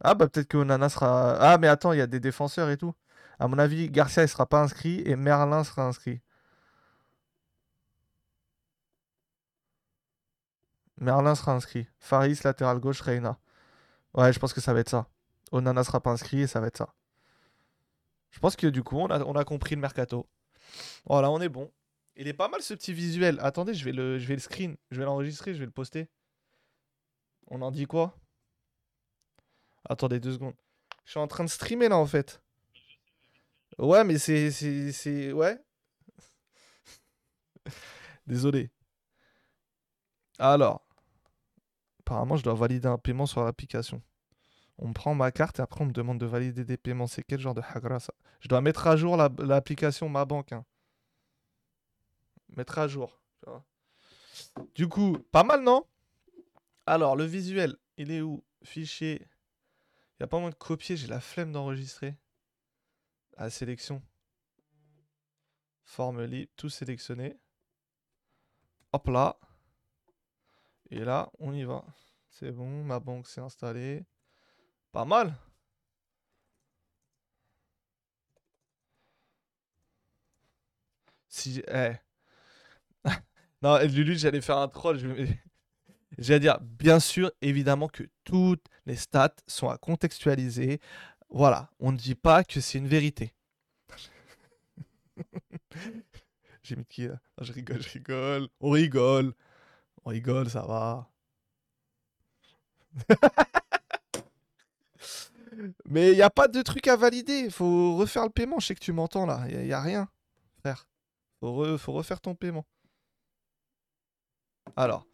Ah, bah peut-être que Onana sera. Ah, mais attends, il y a des défenseurs et tout. À mon avis, Garcia, il sera pas inscrit. Et Merlin sera inscrit. Merlin sera inscrit. Faris, latéral gauche, Reina. Ouais, je pense que ça va être ça. Onana sera pas inscrit et ça va être ça. Je pense que du coup, on a, compris le mercato. Voilà, on est bon. Il est pas mal ce petit visuel. Attendez, je vais le, je vais le screen. Je vais l'enregistrer, je vais le poster. On en dit quoi? Attendez deux secondes. Je suis en train de streamer là en fait. Ouais, mais c'est. c'est, Ouais. Désolé. Alors. Apparemment, je dois valider un paiement sur l'application. On me prend ma carte et après on me demande de valider des paiements. C'est quel genre de hagra ça? Je dois mettre à jour l'application Ma Banque. Hein. Mettre à jour. Du coup, pas mal, non? Alors, le visuel, il est où? Fichier. Il n'y a pas moins de copier, j'ai la flemme d'enregistrer. À ah, sélection. Forme libre, tout sélectionné. Hop là. Et là, on y va. C'est bon, ma banque s'est installée. Pas mal. Si eh. non, Lulu, j'allais faire un troll. J'allais dire, bien sûr, évidemment que toutes les stats sont à contextualiser. Voilà, on ne dit pas que c'est une vérité. J'ai mis qui là? Je rigole, je rigole. On rigole. On rigole, ça va. Mais il n'y a pas de truc à valider. Faut refaire le paiement. Je sais que tu m'entends là. Il n'y a, rien, frère. Faut, faut refaire ton paiement. Alors,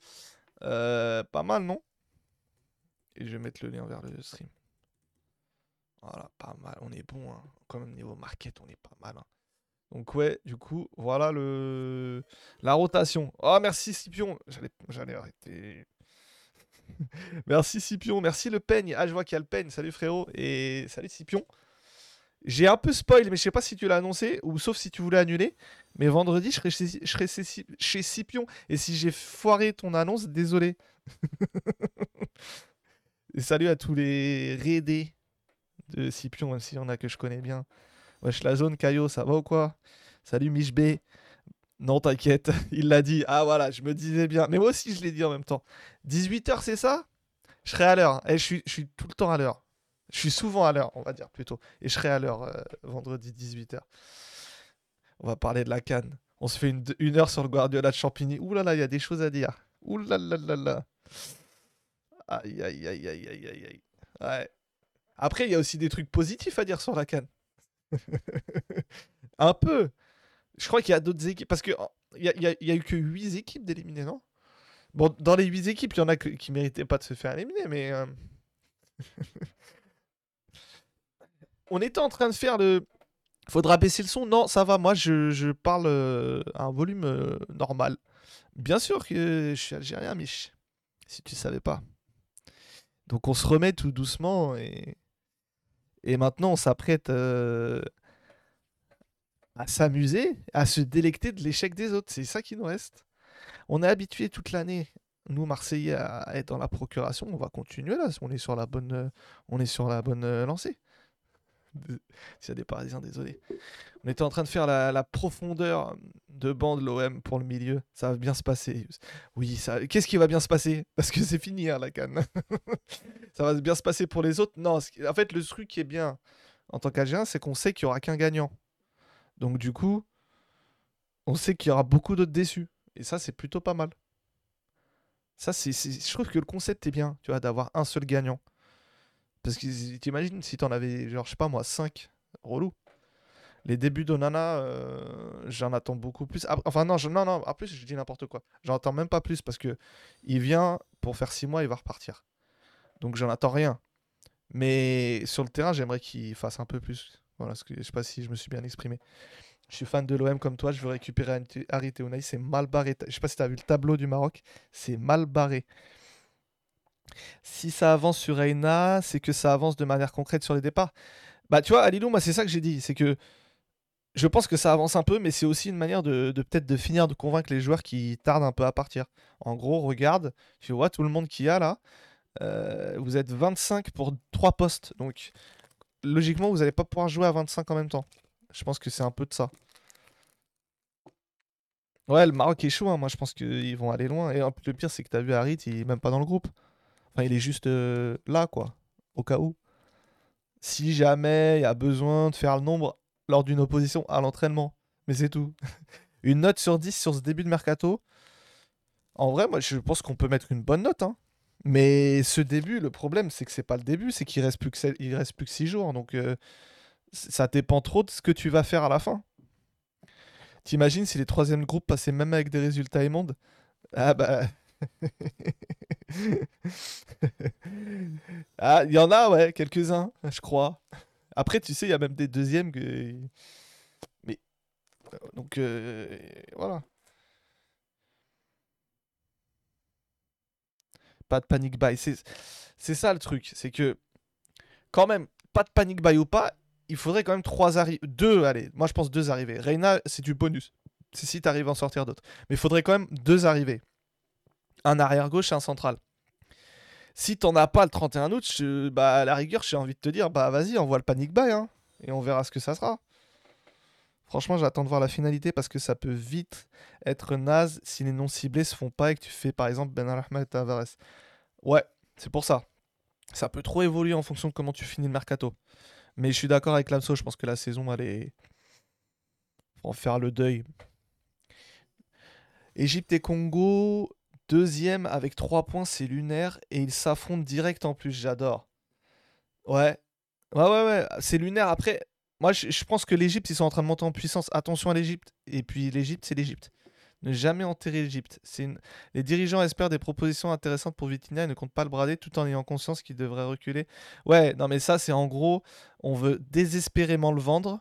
euh, pas mal, non? Et je vais mettre le lien vers le stream. Voilà, pas mal. On est bon, hein. Quand même, niveau market, on est pas mal. Hein. Donc, ouais, du coup, voilà le la rotation. Oh, merci Scipion. J'allais arrêter. merci Scipion, merci le peigne. Ah, je vois qu'il y a le peigne. Salut frérot et salut Scipion. J'ai un peu spoil, mais je sais pas si tu l'as annoncé, ou sauf si tu voulais annuler. Mais vendredi, je serai chez, Scipion. Et si j'ai foiré ton annonce, désolé. Salut à tous les raidés de Scipion, même s'il y en a que je connais bien. Wesh, la zone Caillot, ça va ou quoi? Salut Mich. Non, t'inquiète, il l'a dit. Ah voilà, je me disais bien. Mais moi aussi, je l'ai dit en même temps. 18h, c'est ça? Je serai à l'heure. Et je suis, je suis tout le temps à l'heure. Je suis souvent à l'heure, on va dire plutôt. Et je serai à l'heure euh, vendredi 18h. On va parler de la canne. On se fait une, une heure sur le Guardiola de Champigny. Ouh là là, il y a des choses à dire. Ouh là là là là. Aïe aïe aïe aïe aïe aïe aïe. Ouais. Après, il y a aussi des trucs positifs à dire sur la canne. Un peu. Je crois qu'il y a d'autres équipes. Parce qu'il y a, y, a, y a eu que 8 équipes d'éliminer, non? Bon, dans les 8 équipes, il y en a qui méritaient pas de se faire éliminer, mais. euh, On était en train de faire le. Faudra baisser le son Non, ça va. Moi, je, parle euh, à un volume euh, normal. Bien sûr que je suis algérien, Mich. Si tu savais pas. Donc on se remet tout doucement et, et maintenant on s'apprête euh, à s'amuser, à se délecter de l'échec des autres. C'est ça qui nous reste. On est habitué toute l'année, nous Marseillais, à être dans la procuration. On va continuer là. On est sur la bonne, euh, on est sur la bonne euh, lancée. S'il y a des Parisiens, désolé. On était en train de faire la, profondeur de banc de l'OM pour le milieu. Ça va bien se passer. Oui, ça... qu'est-ce qui va bien se passer? Parce que c'est fini hein, la canne. ça va bien se passer pour les autres? Non, en fait, le truc qui est bien en tant qu'Algérien, c'est qu'on sait qu'il n'y aura qu'un gagnant. Donc du coup, on sait qu'il y aura beaucoup d'autres déçus. Et ça, c'est plutôt pas mal. Ça, c'est, je trouve que le concept est bien, tu vois, d'avoir un seul gagnant. Parce que t'imagines si t'en avais, genre, je sais pas moi, 5, relou. Les débuts d'Onana, euh, j'en attends beaucoup plus. Enfin, non, non, en plus, je dis n'importe quoi. J'en attends même pas plus parce que il vient pour faire 6 mois, il va repartir. Donc, j'en attends rien. Mais sur le terrain, j'aimerais qu'il fasse un peu plus. Voilà, ce que, je sais pas si je me suis bien exprimé. Je suis fan de l'OM comme toi, je veux récupérer Harit et Unai, c'est mal barré. Je sais pas si tu as vu le tableau du Maroc, c'est mal barré. Si ça avance sur Reina, c'est que ça avance de manière concrète sur les départs. Bah tu vois, Alilou, moi c'est ça que j'ai dit, c'est que je pense que ça avance un peu, mais c'est aussi une manière de, de peut-être de finir de convaincre les joueurs qui tardent un peu à partir. En gros, regarde, tu vois tout le monde qu'il y a là, euh, vous êtes 25 pour 3 postes, donc logiquement vous n'allez pas pouvoir jouer à 25 en même temps. Je pense que c'est un peu de ça. Ouais, le Maroc est chaud, hein. moi je pense qu'ils vont aller loin. Et le pire, c'est que t'as vu Harit, il est même pas dans le groupe. Enfin, il est juste euh, là, quoi, au cas où. Si jamais il y a besoin de faire le nombre lors d'une opposition à l'entraînement. Mais c'est tout. Une note sur 10 sur ce début de mercato. En vrai, moi je pense qu'on peut mettre une bonne note. hein. Mais ce début, le problème, c'est que c'est pas le début, c'est qu'il reste plus que, reste plus que 6 jours. Donc euh, ça dépend trop de ce que tu vas faire à la fin. T'imagines si les troisièmes groupes passaient même avec des résultats immondes? Ah bah. ah, il y en a, ouais, quelques-uns, je crois. Après, tu sais, il y a même des deuxièmes que. Mais. Donc, euh, voilà. Pas de panic buy. C'est ça le truc. C'est que, quand même, pas de panic buy ou pas, il faudrait quand même trois arrivées. Deux, allez, moi je pense deux arrivées. Reina, c'est du bonus. C'est si tu arrives à en sortir d'autres. Mais il faudrait quand même deux arrivées. Un arrière gauche et un central. Si t'en as pas le 31 août, bah, à la rigueur, j'ai envie de te dire, bah vas-y, envoie le panic buy, hein, et on verra ce que ça sera. Franchement, j'attends de voir la finalité parce que ça peut vite être naze si les non ciblés se font pas et que tu fais par exemple Ben Ahmed Tavares. Ouais, c'est pour ça. Ça peut trop évoluer en fonction de comment tu finis le mercato. Mais je suis d'accord avec Lamso, je pense que la saison, elle est. Faut en faire le deuil. Égypte et Congo, deuxième avec 3 points, c'est lunaire. Et ils s'affrontent direct en plus, j'adore. Ouais. Ouais, ouais, ouais. C'est lunaire. Après, moi, je, pense que l'Égypte, ils sont en train de monter en puissance. Attention à l'Égypte. Et puis, l'Égypte, c'est l'Égypte. Ne jamais enterrer l'Égypte. Les dirigeants espèrent des propositions intéressantes pour Vitinha et ne comptent pas le brader tout en ayant conscience qu'il devrait reculer. Ouais, non, mais ça, c'est en gros, on veut désespérément le vendre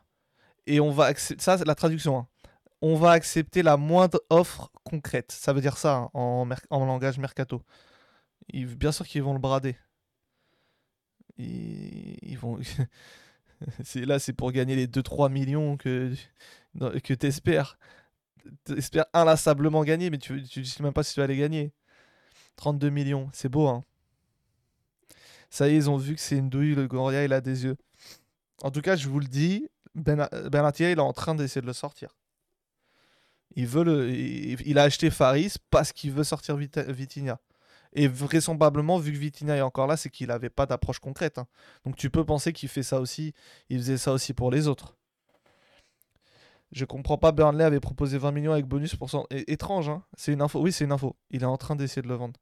et on va accepter. Ça, c'est la traduction. hein. On va accepter la moindre offre concrète. Ça veut dire ça hein, en, langage mercato. Bien sûr qu'ils vont le brader. Ils vont. Là, c'est pour gagner les 2-3 millions que, que t'espères. T'espères inlassablement gagner, mais tu, tu sais même pas si tu vas les gagner. 32 millions, c'est beau, hein. Ça y est, ils ont vu que c'est une douille, le Goria, il a des yeux. En tout cas, je vous le dis, Ben, ben Attia, il est en train d'essayer de le sortir. Il, veut le, il, a acheté Faris parce qu'il veut sortir Vitinha. Et vraisemblablement, vu que Vitinha est encore là, c'est qu'il n'avait pas d'approche concrète. hein. Donc tu peux penser qu'il fait ça aussi. Il faisait ça aussi pour les autres. Je comprends pas, Burnley avait proposé 20 millions avec bonus pour son... Étrange, hein C'est une info. Oui, c'est une info. Il est en train d'essayer de le vendre.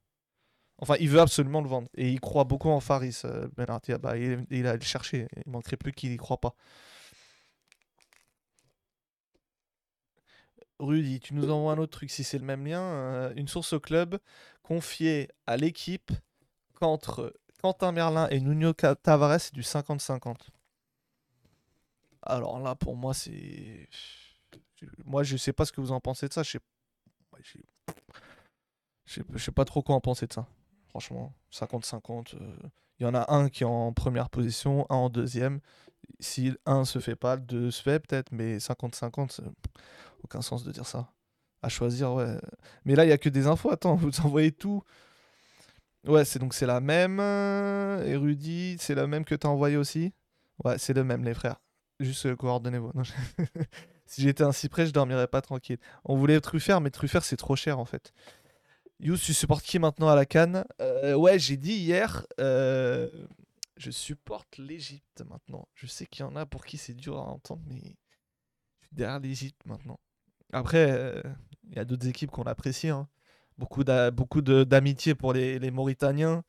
Enfin, il veut absolument le vendre. Et il croit beaucoup en Faris, euh, Ben. Bah, il, a le cherché. Il manquerait plus qu'il y croit pas. Rudy, tu nous envoies un autre truc si c'est le même lien. euh, une source au club confiée à l'équipe qu'entre Quentin Merlin et Nuno Tavares, c'est du 50-50. Alors là, pour moi, c'est. Moi, je sais pas ce que vous en pensez de ça. Je sais, je sais, je sais pas trop quoi en penser de ça. Franchement, 50-50. euh, Il y en a un qui est en première position, un en deuxième. Si un se fait pas, deux se fait peut-être, mais 50-50, c'est- aucun sens de dire ça. À choisir, ouais. Mais là, il y a que des infos. Attends, vous envoyez tout. Ouais, c'est donc c'est la même. euh, Érudit, c'est la même que t'as envoyé aussi? Ouais, c'est le même, les frères. Juste euh, coordonnez-vous. Si j'étais ainsi près, je dormirais pas tranquille. On voulait Truffert, mais Truffert, c'est trop cher en fait. Yous, tu supportes qui maintenant à la Cannes Euh, Ouais, j'ai dit hier. euh, je supporte l'Égypte maintenant. Je sais qu'il y en a pour qui c'est dur à entendre, mais je suis derrière l'Égypte maintenant. Après, il y a d'autres équipes qu'on apprécie. hein. Beaucoup d'amitié pour les, les Mauritaniens.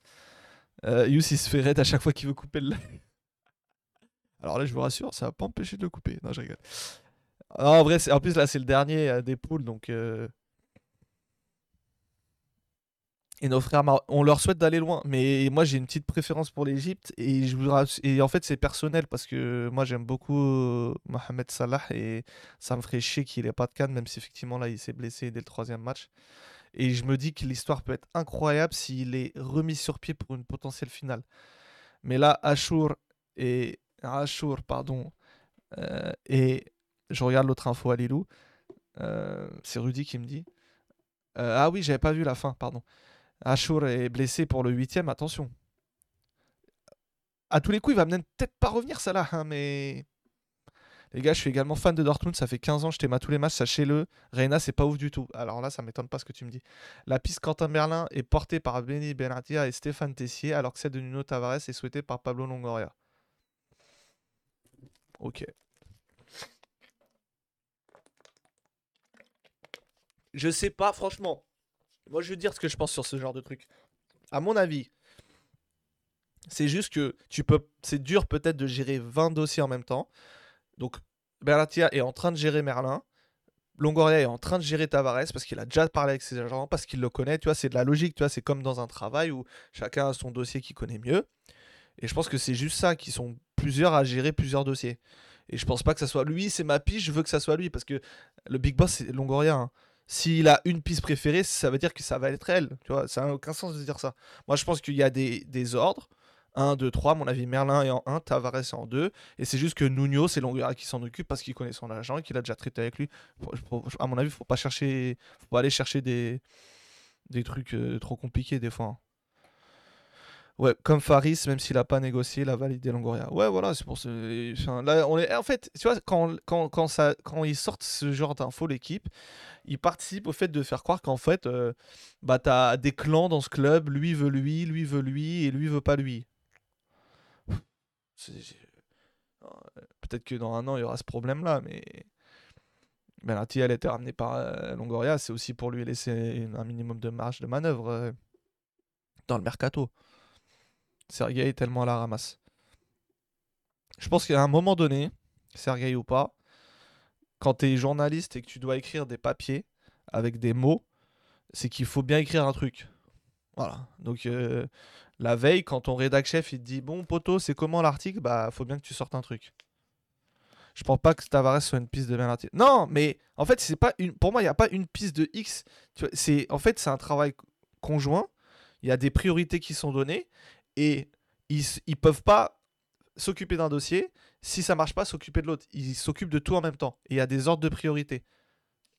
Euh, il se fait raid à chaque fois qu'il veut couper le live. Alors là, je vous rassure, ça va pas empêcher de le couper. Non, je rigole. En vrai, en plus, là, c'est le dernier euh, des poules, donc. euh, Et nos frères, on leur souhaite d'aller loin. Mais moi, j'ai une petite préférence pour l'Égypte. Et, je vous et en fait, c'est personnel parce que moi, j'aime beaucoup euh, Mohamed Salah. Et ça me ferait chier qu'il ait pas de canne, même si effectivement, là, il s'est blessé dès le troisième match. Et je me dis que l'histoire peut être incroyable s'il est remis sur pied pour une potentielle finale. Mais là, Achour et. Achour, pardon. euh, et je regarde l'autre info à Lilou. Euh, c'est Rudy qui me dit. Ah oui, j'avais pas vu la fin, pardon. Achour est blessé pour le huitième, attention. À tous les coups, il va peut-être pas revenir, ça là, hein, mais. Les gars, je suis également fan de Dortmund, ça fait 15 ans, je t'aime à tous les matchs, sachez-le. Reina, c'est pas ouf du tout. Alors là, ça m'étonne pas ce que tu me dis. La piste Quentin Merlin est portée par Benny Benatia et Stéphane Tessier, alors que celle de Nuno Tavares est souhaitée par Pablo Longoria. Ok. Je sais pas, franchement. Moi, je veux dire ce que je pense sur ce genre de truc. À mon avis, c'est juste que tu peux. C'est dur peut-être de gérer 20 dossiers en même temps. Donc, Berlatia est en train de gérer Merlin. Longoria est en train de gérer Tavares parce qu'il a déjà parlé avec ses agents, parce qu'il le connaît. Tu vois, c'est de la logique. Tu vois, c'est comme dans un travail où chacun a son dossier qu'il connaît mieux. Et je pense que c'est juste ça, qu'ils sont plusieurs à gérer plusieurs dossiers. Et je pense pas que ça soit lui, c'est ma piste, je veux que ça soit lui. Parce que le big boss, c'est Longoria. hein. S'il a une piste préférée, ça veut dire que ça va être elle. Tu vois, ça n'a aucun sens de dire ça. Moi, je pense qu'il y a des, des ordres. 1, 2, 3, à mon avis, Merlin est en 1, Tavares est en 2. Et c'est juste que Nuno, c'est Longoria qui s'en occupe parce qu'il connaît son agent et qu'il a déjà traité avec lui. À mon avis, faut pas chercher, faut pas aller chercher des, des trucs euh, trop compliqués des fois. hein. Ouais, comme Faris, même s'il a pas négocié, il a validé Longoria. Ouais, voilà, c'est pour ce. là, on est... En fait, tu vois, quand, quand, quand, ça, quand ils sortent ce genre d'infos, l'équipe, ils participent au fait de faire croire qu'en fait, euh, bah, t'as des clans dans ce club, lui veut lui, lui veut lui, et lui veut pas lui. Euh, Peut-être que dans un an, il y aura ce problème-là, mais. Benati, elle été ramenée par euh, Longoria, c'est aussi pour lui laisser un minimum de marge de manœuvre dans le mercato. Sergei est tellement à la ramasse. Je pense qu'à un moment donné, Sergei ou pas, quand tu es journaliste et que tu dois écrire des papiers avec des mots, c'est qu'il faut bien écrire un truc. Voilà. Donc euh, la veille, quand ton rédac chef il te dit bon poteau, c'est comment l'article, bah faut bien que tu sortes un truc. Je pense pas que Tavares soit une piste de bien article. Non, mais en fait, c'est pas une. Pour moi, il n'y a pas une piste de X. C'est en fait c'est un travail conjoint. Il y a des priorités qui sont données et ils, ils peuvent pas s'occuper d'un dossier. Si ça marche pas, s'occuper de l'autre. Il s'occupe de tout en même temps. Il y a des ordres de priorité.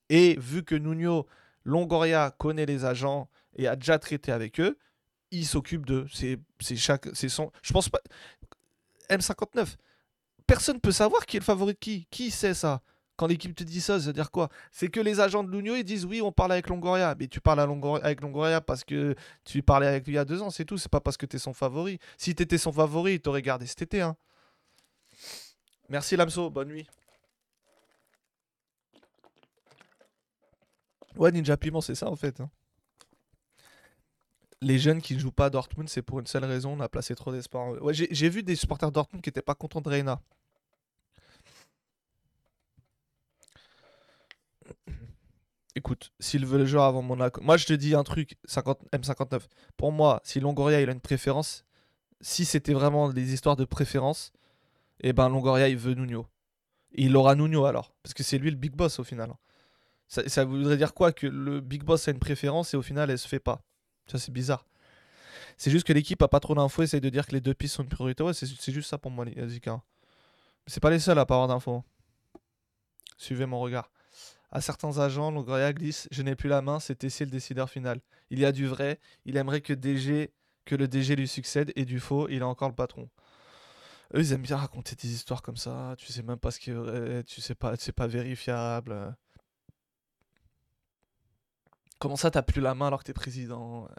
Et vu que Nuno Longoria connaît les agents et a déjà traité avec eux, il s'occupe de. C'est c'est chaque. C'est son. Je pense pas. M59. Personne peut savoir qui est le favori de qui. Qui sait ça Quand l'équipe te dit ça, ça veut dire quoi? C'est que les agents de Nuno ils disent oui, on parle avec Longoria. Mais tu parles avec Longoria parce que tu parlais avec lui il y a deux ans, c'est tout. C'est pas parce que t'es son favori. Si t'étais son favori, il t'aurait gardé cet été. Hein. Merci Lamso, bonne nuit. Ouais, Ninja Piment, c'est ça en fait. hein. Les jeunes qui ne jouent pas à Dortmund, c'est pour une seule raison, on a placé trop d'espoir. j'ai vu des supporters Dortmund qui étaient pas contents de Reina. Écoute, s'il veut le joueur avant Monaco. Moi, je te dis un truc, 50, M59. Pour moi, si Longoria il a une préférence, si c'était vraiment des histoires de préférence, eh ben Longoria il veut Nuno. Il aura Nuno alors. Parce que c'est lui le big boss au final. Ça, voudrait dire quoi Que le big boss a une préférence et au final elle se fait pas? Ça c'est bizarre. C'est juste que l'équipe a pas trop d'infos, essaye de dire que les deux pistes sont une priorité. C'est juste ça pour moi, les Zika. C'est pas les seuls à pas avoir d'infos. Suivez mon regard. À certains agents, Longoria glisse Je n'ai plus la main, c'est Tessier le décideur final. Il y a du vrai, il aimerait que, le DG lui succède, et du faux, il est encore le patron. Eux, ils aiment bien raconter des histoires comme ça. Tu sais même pas ce qui est vrai, tu sais pas, c'est pas vérifiable. Comment ça, t'as plus la main alors que t'es président?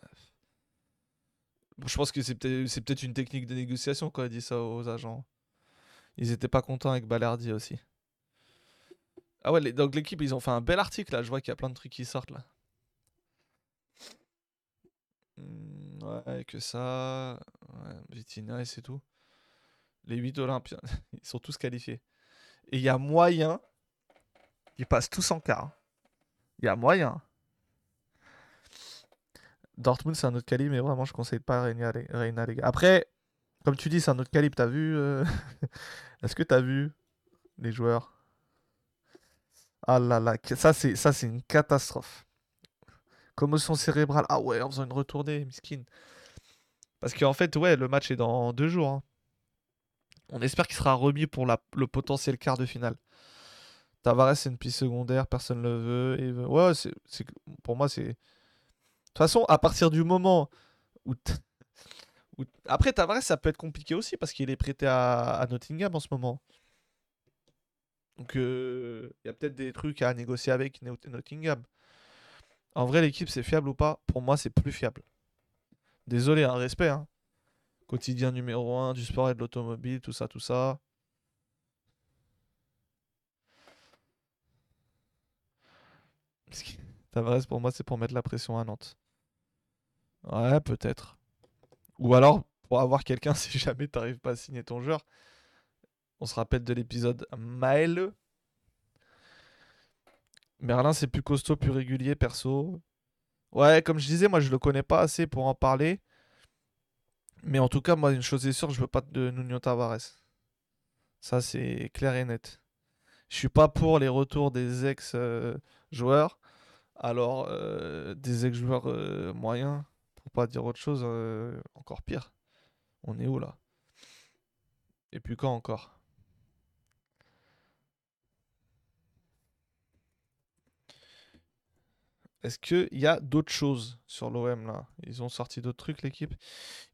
Je pense que c'est peut-être une technique de négociation quand il dit ça aux agents. Ils étaient pas contents avec Balardi aussi. Ah ouais, donc l'équipe, ils ont fait un bel article là. Je vois qu'il y a plein de trucs qui sortent là. Hmm, ouais, que ça. Ouais, Vitinha et c'est tout. Les 8 Olympiens, ils sont tous qualifiés. Et il y a moyen. Ils passent tous en quart. Il y a moyen. Dortmund, c'est un autre calibre, mais vraiment, je conseille pas Reina, les gars. Après, comme tu dis, c'est un autre calibre. T'as vu euh, Est-ce que t'as vu les joueurs? Ah là là, ça c'est ça c'est une catastrophe. Commotion cérébrale. Ah ouais, en faisant une retournée, miskin. Parce qu'en fait, ouais, le match est dans deux jours. hein. On espère qu'il sera remis pour le potentiel quart de finale. Tavares, c'est une piste secondaire, personne le veut. Ouais, pour moi, c'est. De toute façon, à partir du moment où. Après, Tavares, ça peut être compliqué aussi parce qu'il est prêté à Nottingham en ce moment. Donc, euh, il y a peut-être des trucs à négocier avec Not- Nottingham. En vrai, l'équipe, c'est fiable ou pas? Pour moi, c'est plus fiable. Désolé, un respect. Hein. Quotidien numéro 1 du sport et de l'automobile, tout ça, tout ça. Tavares, pour moi, c'est pour mettre la pression à Nantes. Ouais, peut-être. Ou alors, pour avoir quelqu'un, si jamais t'arrives pas à signer ton joueur. On se rappelle de l'épisode Maël. Merlin, c'est plus costaud, plus régulier, perso. Ouais, comme je disais, moi, je le connais pas assez pour en parler. Mais en tout cas, moi, une chose est sûre, je veux pas de Nuno Tavares. Ça, c'est clair et net. Je suis pas pour les retours des ex-joueurs. Alors, euh, des ex-joueurs euh, moyens, pour pas dire autre chose, euh, encore pire. On est où là? Et puis quand encore? Est-ce qu'il y a d'autres choses sur l'OM là? Ils ont sorti d'autres trucs l'équipe?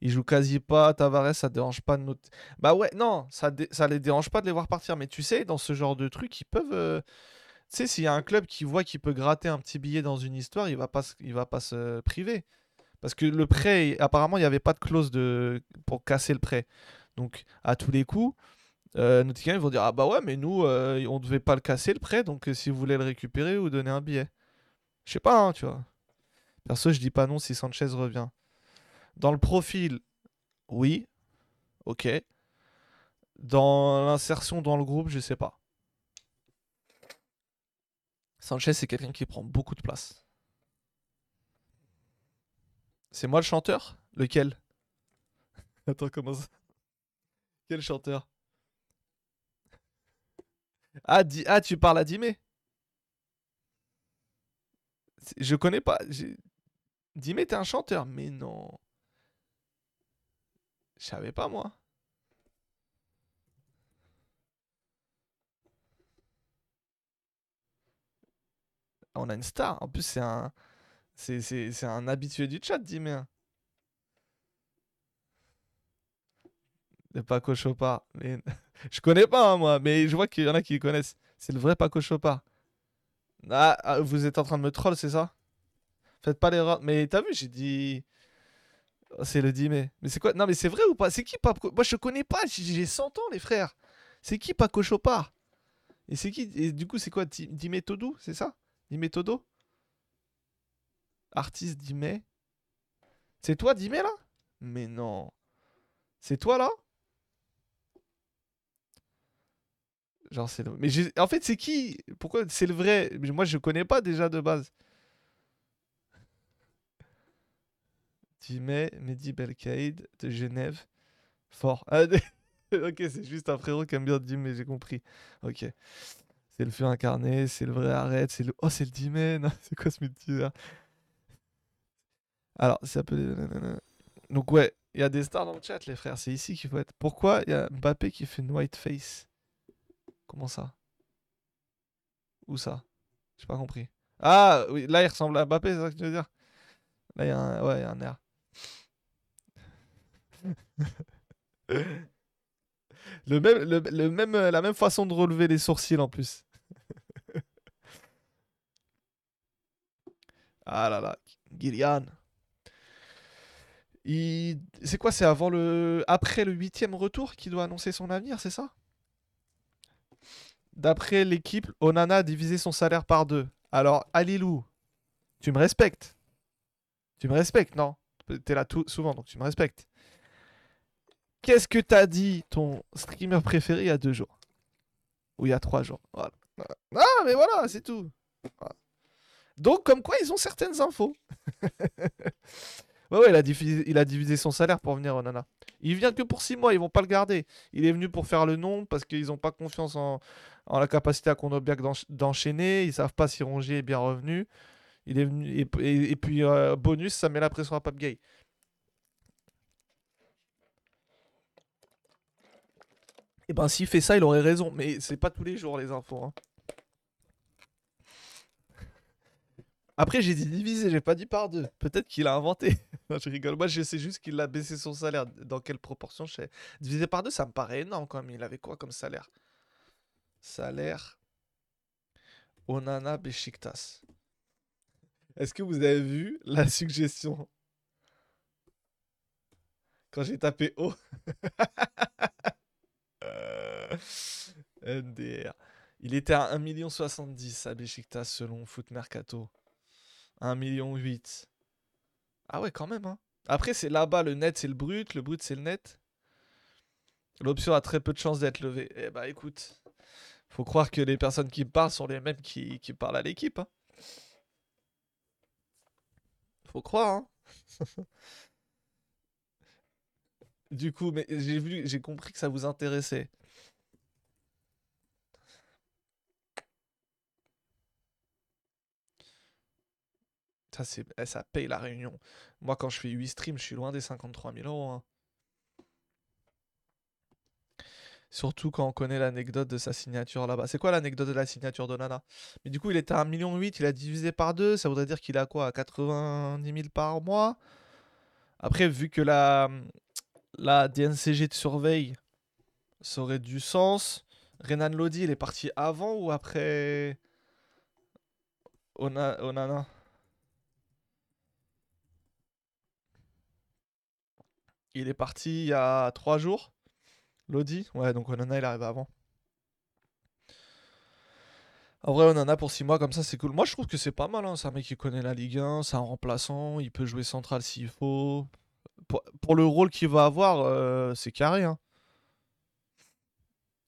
Ils jouent quasi pas, Tavares ça dérange pas de notre... Bah ouais, non, ça, les dérange pas de les voir partir, mais tu sais, dans ce genre de trucs, ils peuvent... euh, Tu sais, s'il y a un club qui voit qu'il peut gratter un petit billet dans une histoire, il va pas, va pas se priver. Parce que le prêt, apparemment, il n'y avait pas de clause de... pour casser le prêt. Donc, à tous les coups, euh, Nottingham, ils vont dire Ah bah ouais, mais nous, euh, on devait pas le casser le prêt, donc euh, si vous voulez le récupérer, vous donnez un billet. Je sais pas, hein, tu vois. Perso, je dis pas non si Sanchez revient. Dans le profil, oui. Ok. Dans l'insertion dans le groupe, je sais pas. Sanchez, c'est quelqu'un qui prend beaucoup de place. C'est moi le chanteur? Lequel? Attends, comment ça? Quel chanteur? Ah, ah, tu parles à Dimé je connais pas. Dis, mais t'es un chanteur. Mais non. Je savais pas, moi. On a une star. En plus, c'est un. C'est un habitué du chat, dis, mais. Le Paco Chopard. Je connais pas, hein, moi, mais je vois qu'il y en a qui connaissent. C'est le vrai Paco Chopard. Ah, ah, vous êtes en train de me troll, c'est ça? Faites pas l'erreur. Mais t'as vu, j'ai dit. Oh, c'est le 10 mai. Mais c'est quoi? Non, mais c'est vrai ou pas? C'est qui Paco? Moi, je connais pas. J'ai 100 ans, les frères. C'est qui Paco Chopard? Et c'est qui? Et du coup, c'est quoi? Dime Todo C'est ça? Dime Todo? Artiste Dime? C'est toi, Dime, là? Mais non. C'est toi, là? Genre, c'est le... Mais en fait, c'est qui Pourquoi c'est le vrai Moi, je connais pas déjà de base. 10 mai, Mehdi Belkaïd de Genève. Fort. Ah, ok, c'est juste un frérot qui aime bien 10 mai, j'ai compris. Ok. C'est le feu incarné, c'est le vrai arrête, c'est le. Oh, c'est le 10 mai Non, c'est quoi ce multivers Alors, ça peut. Donc, ouais, il y a des stars dans le chat, les frères. C'est ici qu'il faut être. Pourquoi il y a Mbappé qui fait une white face? Comment ça? Où ça? J'ai pas compris. Ah, oui, là, il ressemble à Mbappé, c'est ça que tu veux dire? Là, il y a un, ouais, y a un air. le même, le, même, la même façon de relever les sourcils en plus. ah là là, Gillian. Il... C'est quoi C'est avant le, après le huitième retour qui doit annoncer son avenir, c'est ça? D'après l'équipe, Onana a divisé son salaire par deux. Alors, Alilou, tu me respectes Tu me respectes, non? T'es là tout, souvent, donc tu me respectes. Qu'est-ce que t'as dit ton streamer préféré il y a deux jours? Ou il y a trois jours? Ah, mais voilà, c'est tout. Donc, comme quoi, ils ont certaines infos. ouais, ouais, il a, divisé, son salaire pour venir au Nana. Il vient que pour six mois, ils vont pas le garder. Il est venu pour faire le nom parce qu'ils n'ont pas confiance en, en, la capacité à Kondobiak d'enchaîner. Ils savent pas si Rongier est bien revenu. Il est venu et, puis euh, bonus, ça met la pression à Pape Gay. Et eh ben s'il fait ça, il aurait raison, mais c'est pas tous les jours les infos. Hein. Après, j'ai dit divisé, j'ai pas dit par deux. Peut-être qu'il a inventé. je rigole. Moi, je sais juste qu'il a baissé son salaire. Dans quelle proportion je sais. Divisé par deux, ça me paraît énorme quand même. Il avait quoi comme salaire? Salaire. Onana Besiktas. Est-ce que vous avez vu la suggestion? Quand j'ai tapé O. NDR. Il était à 1,70 à Besiktas selon Foot Mercato. 1,8 million. Ah ouais, quand même. Hein. Après, c'est là-bas, le net, c'est le brut. Le brut, c'est le net. L'option a très peu de chances d'être levée. Eh bah écoute, faut croire que les personnes qui parlent sont les mêmes qui, parlent à l'équipe. Hein. Faut croire. Hein. du coup, mais j'ai vu, j'ai compris que ça vous intéressait. Ça, eh, ça paye la réunion. Moi, quand je fais 8 streams, je suis loin des 53 000 euros. Hein. Surtout quand on connaît l'anecdote de sa signature là-bas. C'est quoi l'anecdote de la signature de Nana? Mais du coup, il était à 1,8 million, il a divisé par 2. Ça voudrait dire qu'il a quoi? 90 000 par mois? Après, vu que la, la DNCG de surveille, ça aurait du sens. Renan Lodi, il est parti avant ou après Onana? Il est parti il y a 3 jours. Lodi? Ouais, donc Onana, il arrive avant. En vrai, Onana pour 6 mois comme ça, c'est cool. Moi, je trouve que c'est pas mal. Hein. C'est un mec qui connaît la Ligue 1, c'est un remplaçant, il peut jouer central s'il faut. Pour, le rôle qu'il va avoir, euh, c'est carré. Hein.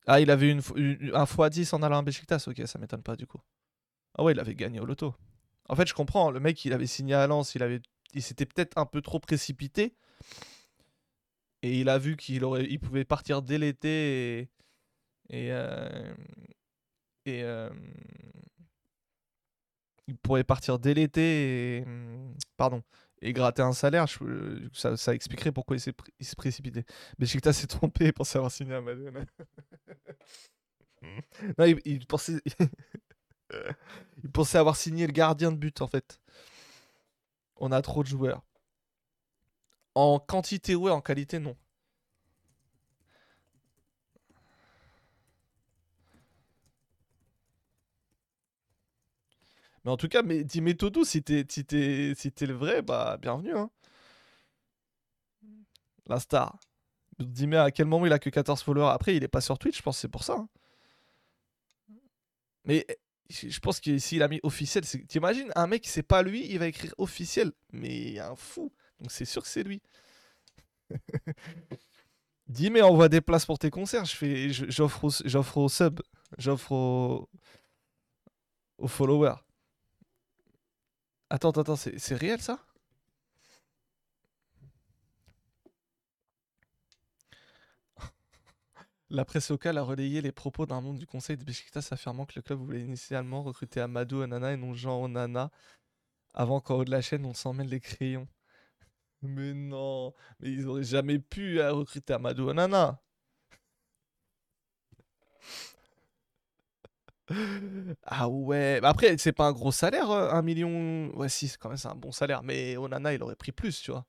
Ah, il avait une, un x10 en allant à. Ok, ça m'étonne pas du coup. Ah ouais, il avait gagné au loto. En fait, je comprends. Le mec, il avait signé à Lens, il, avait... il s'était peut-être un peu trop précipité. Et il a vu qu'il aurait, il pouvait partir dès l'été et. Et. Euh, euh, il pourrait partir dès l'été et. Pardon. Et gratter un salaire, ça, ça, expliquerait pourquoi il s'est, précipité. Mais Chikta s'est trompé pour savoir signer à Madonna. non, il, pensait. Il pensait avoir signé le gardien de but en fait. On a trop de joueurs. En quantité, ouais, en qualité, non. Mais en tout cas, mais dis Todo, si t'es si t'es- si le vrai, bah bienvenue. Hein. La star. Dis-moi à quel moment il a que 14 followers. Après, il est pas sur Twitch, je pense c'est pour ça. hein. Mais je pense que s'il a mis officiel, t'imagines un mec, c'est pas lui, il va écrire officiel. Mais un fou. Donc c'est sûr que c'est lui. Dis mais envoie des places pour tes concerts. Je fais, j'offre au, j'offre au sub, j'offre au, aux followers. Attends, attends, c'est réel ça? La presse locale a relayé les propos d'un membre du conseil de Beşiktaş affirmant que le club voulait initialement recruter Amadou Onana et non Jean Onana avant qu'en haut de la chaîne on s'en mêle les crayons. Mais non, mais ils auraient jamais pu euh, recruter Amadou Onana. Ah ouais, après c'est pas un gros salaire, euh, un million. Ouais si, c'est quand même c'est un bon salaire, mais Onana il aurait pris plus, tu vois.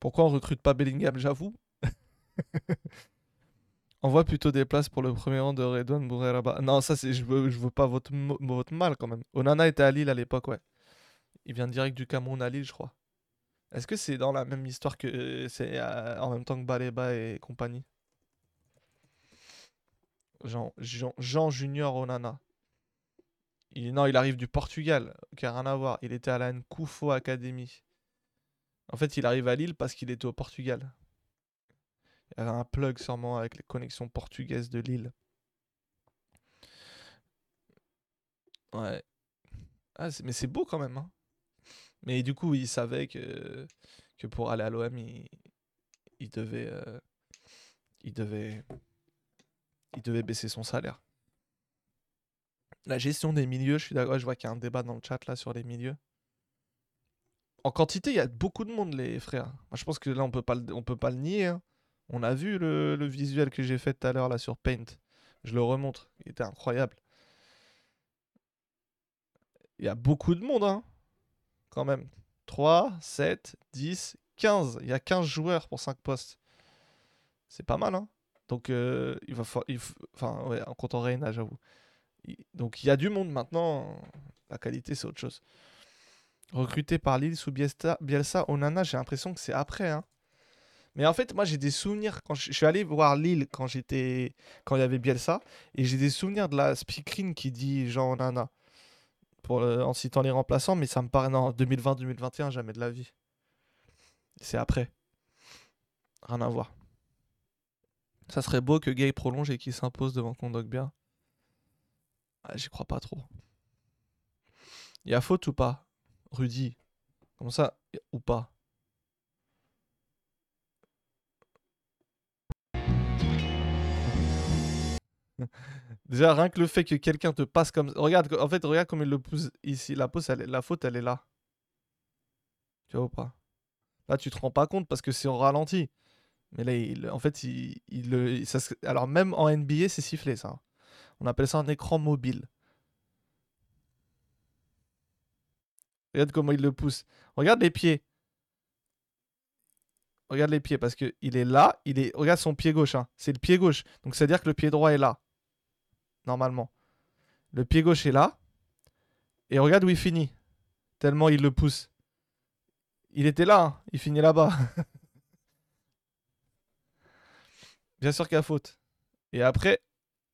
Pourquoi on recrute pas Bellingham, j'avoue? Envoie plutôt des places pour le premier rang de Redouane Bourreraba. Non, ça c'est je veux pas votre mal quand même. Onana était à Lille à l'époque, ouais. Il vient direct du Cameroun à Lille, je crois. Est-ce que c'est dans la même histoire que euh, c'est euh, en même temps que Baleba et compagnie? Jean, Junior Onana. Non, il arrive du Portugal, qui a rien à voir. Il était à la Nkufo Academy. En fait, il arrive à Lille parce qu'il était au Portugal. Il y avait un plug sûrement avec les connexions portugaises de Lille. Ouais. Ah, mais c'est beau quand même. hein. Mais du coup, il savait que, que pour aller à l'OM, il, il devait, euh, il devait, il devait baisser son salaire. La gestion des milieux, je suis d'accord. Je vois qu'il y a un débat dans le chat là sur les milieux. En quantité, il y a beaucoup de monde, les frères. Moi, je pense que là, on peut pas le, on peut pas le nier. hein. On a vu le, visuel que j'ai fait tout à l'heure là sur Paint. Je le remontre. Il était incroyable. Il y a beaucoup de monde, hein. Quand même. 3, 7, 10, 15. Il y a 15 joueurs pour 5 postes. C'est pas mal, hein. Donc, euh, il va fa- il f- Enfin, ouais, en comptant Reina, j'avoue. Donc, il y a du monde maintenant. La qualité, c'est autre chose. Recruté par Lille sous Bielsa, Bielsa Onana, j'ai l'impression que c'est après, hein. Mais en fait, moi, j'ai des souvenirs. Quand je, suis allé voir Lille quand j'étais, quand il y avait Bielsa, et j'ai des souvenirs de la speakerine qui dit Jean Onana pour en citant les remplaçants, mais ça me paraît non 2020-2021, jamais de la vie. C'est après. Rien à voir. Ça serait beau que Gay prolonge et qu'il s'impose devant Kondogbia. Ah, J'y crois pas trop. Il y a faute ou pas? Rudy Comme ça, ou pas? Déjà, rien que le fait que quelqu'un te passe comme Regarde, en fait, regarde comme il le pousse ici. La, est- la faute, elle est là. Tu vois ou pas? Là, tu te rends pas compte parce que c'est au ralenti. Mais là, en fait, il, il alors, même en NBA, c'est sifflé, ça. On appelle ça un écran mobile. Regarde comment il le pousse. Regarde les pieds. Regarde les pieds parce que il est là, il est regarde son pied gauche hein. C'est le pied gauche. Donc c'est à dire que le pied droit est là normalement. Le pied gauche est là et regarde où il finit. Tellement il le pousse. Il était là, hein. il finit là-bas. Bien sûr qu'il a faute. Et après,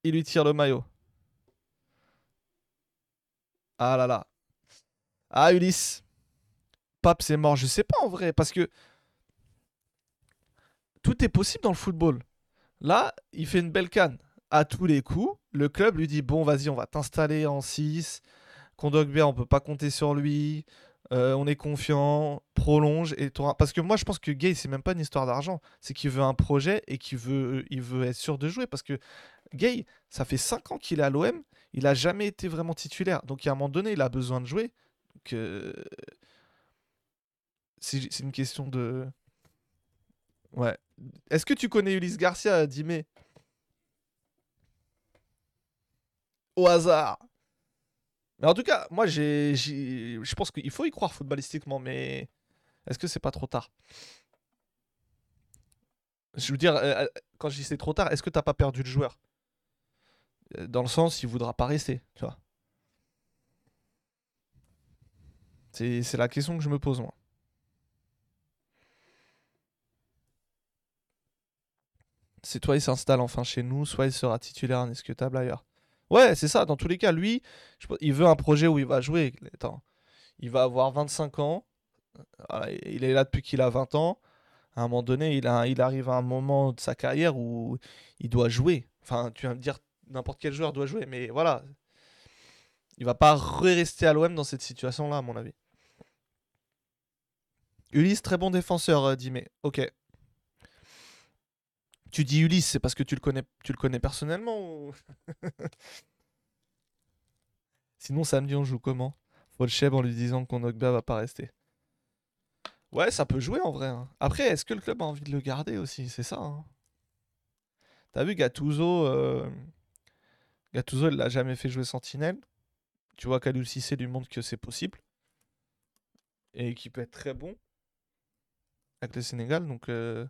il lui tire le maillot. Ah là là. Ah Ulysse. Pape c'est mort. Je sais pas en vrai parce que tout est possible dans le football. Là, il fait une belle canne. À tous les coups, le club lui dit Bon, vas-y, on va t'installer en 6. Kondogbia, on peut pas compter sur lui. Euh, on est confiant. Prolonge. Et Parce que moi, je pense que Gay, c'est même pas une histoire d'argent. C'est qu'il veut un projet et qu'il veut, veut être sûr de jouer. Parce que Gay, ça fait 5 ans qu'il est à l'OM. Il a jamais été vraiment titulaire. Donc, à un moment donné, il a besoin de jouer. Euh, c'est c'est une question de. Ouais. Est-ce que tu connais Ulysse Garcia, Dimé Au hasard. Mais en tout cas, moi, j'ai, je pense qu'il faut y croire footballistiquement, mais est-ce que c'est pas trop tard? Je veux dire, euh, euh, quand je dis c'est trop tard, est-ce que t'as pas perdu le joueur? Euh, Dans le sens, il voudra pas rester, tu vois. C'est, c'est la question que je me pose, moi. C'est toi, il s'installe enfin chez nous, soit il sera titulaire indiscutable ailleurs. Ouais, c'est ça, dans tous les cas, lui, il veut un projet où il va jouer. Il va avoir 25 ans, voilà, il est là depuis qu'il a 20 ans. À un moment donné, il arrive à un moment de sa carrière où il doit jouer. Enfin, tu vas me dire, n'importe quel joueur doit jouer, mais voilà. Il va pas rester à l'OM dans cette situation-là, à mon avis. Ulysse, très bon défenseur, euh, Dimé. Ok. Tu dis Ulysse, c'est parce que tu le connais, tu le connais personnellement ou... Sinon, samedi, on joue comment? Faut le cheb en lui disant que Konogba va pas rester. Ouais, ça peut jouer en vrai. hein. Après, est-ce que le club a envie de le garder aussi? C'est ça. hein. T'as vu Gattuso euh, Gattuso, il l'a jamais fait jouer Sentinelle. Tu vois qu'Alou Cissé lui montre que c'est possible. Et qu'il peut être très bon avec le Sénégal. Donc, euh,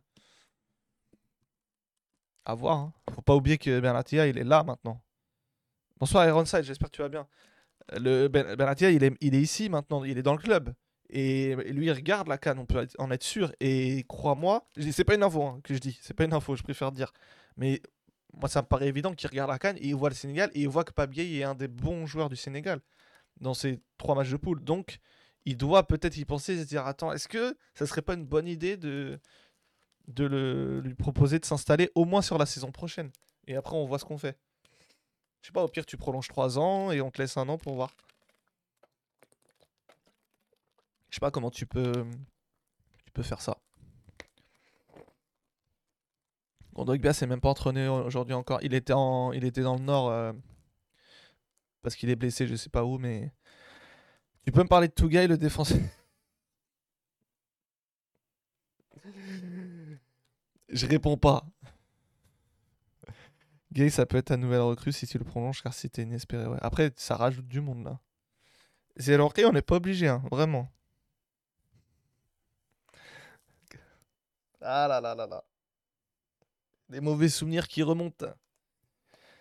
à voir. hein. Faut pas oublier que Bernatia, il est là maintenant. Bonsoir Ironside, j'espère que tu vas bien. Le ben, Bernatia, il est, ici maintenant, il est dans le club. Et lui, il regarde la canne, on peut en être sûr. Et crois-moi, c'est pas une info hein, que je dis, c'est pas une info, je préfère dire. Mais moi, ça me paraît évident qu'il regarde la canne et il voit le Sénégal et il voit que Pabier est un des bons joueurs du Sénégal dans ces trois matchs de poule. Donc, il doit peut-être y penser et se dire Attends, est-ce que ça serait pas une bonne idée de, de le, lui proposer de s'installer au moins sur la saison prochaine Et après, on voit ce qu'on fait. Je sais pas, au pire, tu prolonges 3 ans et on te laisse un an pour voir. Je sais pas comment tu peux, tu peux faire ça. Gondogbia s'est même pas entraîné aujourd'hui encore. Il était, en, il était dans le nord euh, parce qu'il est blessé, je sais pas où, mais. Tu peux me parler de Tougaï, le défenseur? Je réponds pas. Gay, ça peut être ta nouvelle recrue si tu le prolonges, car c'était inespéré. Après, ça rajoute du monde là. C'est alors on n'est pas obligé, hein, vraiment. Ah là là là là. Des mauvais souvenirs qui remontent.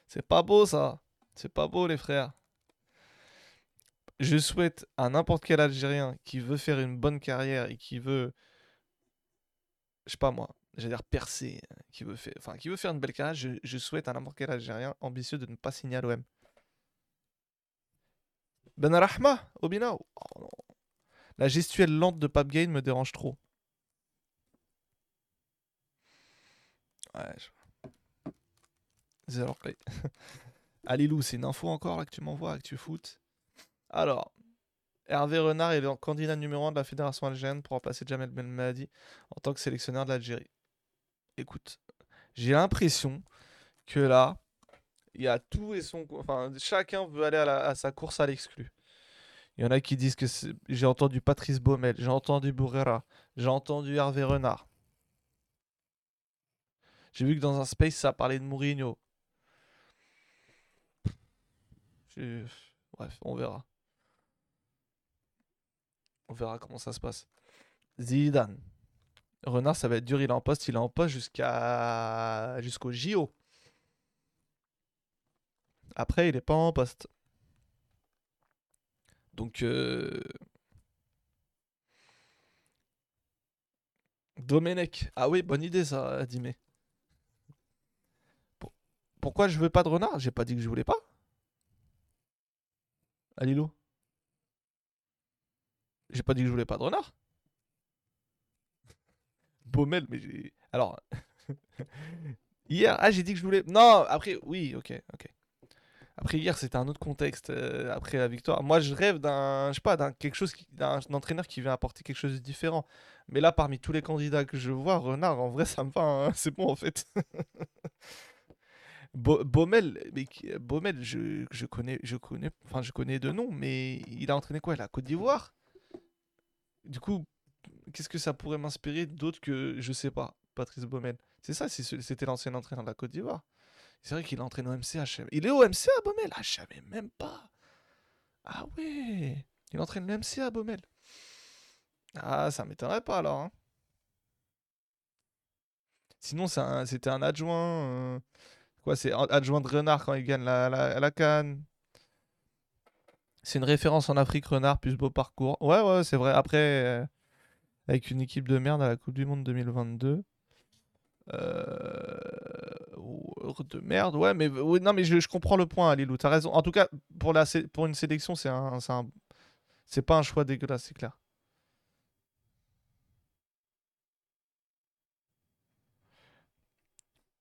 C'est pas beau ça. C'est pas beau les frères. Je souhaite à n'importe quel Algérien qui veut faire une bonne carrière et qui veut, je sais pas moi, j'allais dire percer, euh, qui veut faire, qui veut faire une belle carrière, je, souhaite à n'importe quel Algérien ambitieux de ne pas signer à l'OM. Ben Rahma, Obina. Oh non. La gestuelle lente de Pape Gain me dérange trop. Ouais. Je... Alilou, c'est une info encore là que tu m'envoies, Actu Foot. Alors, Hervé Renard est candidat numéro 1 de la fédération algérienne pour remplacer Jamel Belmadi en tant que sélectionneur de l'Algérie. Écoute, j'ai l'impression que là, il y a tout et son. Enfin, chacun veut aller à, sa course à l'exclu. Il y en a qui disent que j'ai entendu Patrice Baumel, j'ai entendu Bourrera, j'ai entendu Hervé Renard. J'ai vu que dans un space, ça parlait de Mourinho. Bref, on verra. On verra comment ça se passe. Zidane. Renard, ça va être dur, il est en poste, il est en poste jusqu'à jusqu'au JO. Après, il est pas en poste. Donc, euh... Domenech. Ah oui, bonne idée ça, Dimé. Pour- Pourquoi je veux pas de renard? J'ai pas dit que je voulais pas. Alilo J'ai pas dit que je voulais pas de renard. Baumel, mais j'ai. Alors. hier, ah, j'ai dit que je voulais. Non, après, oui, ok, ok. Après, hier, c'était un autre contexte. euh, après la victoire. Moi, je rêve d'un. Je sais pas, d'un quelque chose. d'un entraîneur qui vient apporter quelque chose de différent. Mais là, parmi tous les candidats que je vois, Renard, en vrai, ça me va. hein, C'est bon, en fait. Baumel, mais Baumel, je, je connais, je connais, enfin, je connais de nom, mais il a entraîné quoi? La Côte d'Ivoire? Du coup, qu'est-ce que ça pourrait m'inspirer d'autre que je sais pas. Patrice Baumel? C'est ça, c'était l'ancien entraîneur de la Côte d'Ivoire. C'est vrai qu'il entraîne au sais- Il est au MCA, Baumel? Ah, je même pas. Ah ouais Il entraîne le MCA, Baumel. Ah, ça m'étonnerait pas alors. hein. Sinon, c'était un adjoint. euh, Quoi, c'est adjoint de Renard quand il gagne la, la, Cannes. C'est une référence en Afrique, Renard, plus beau parcours. Ouais, ouais, c'est vrai. Après, euh, avec une équipe de merde à la Coupe du Monde 2022. Euh... ou- De merde, ouais, mais non, mais je, comprends le point, Lilou. T'as raison. En tout cas, pour, la, pour une sélection, c'est un, un- c'est pas un choix dégueulasse, c'est clair.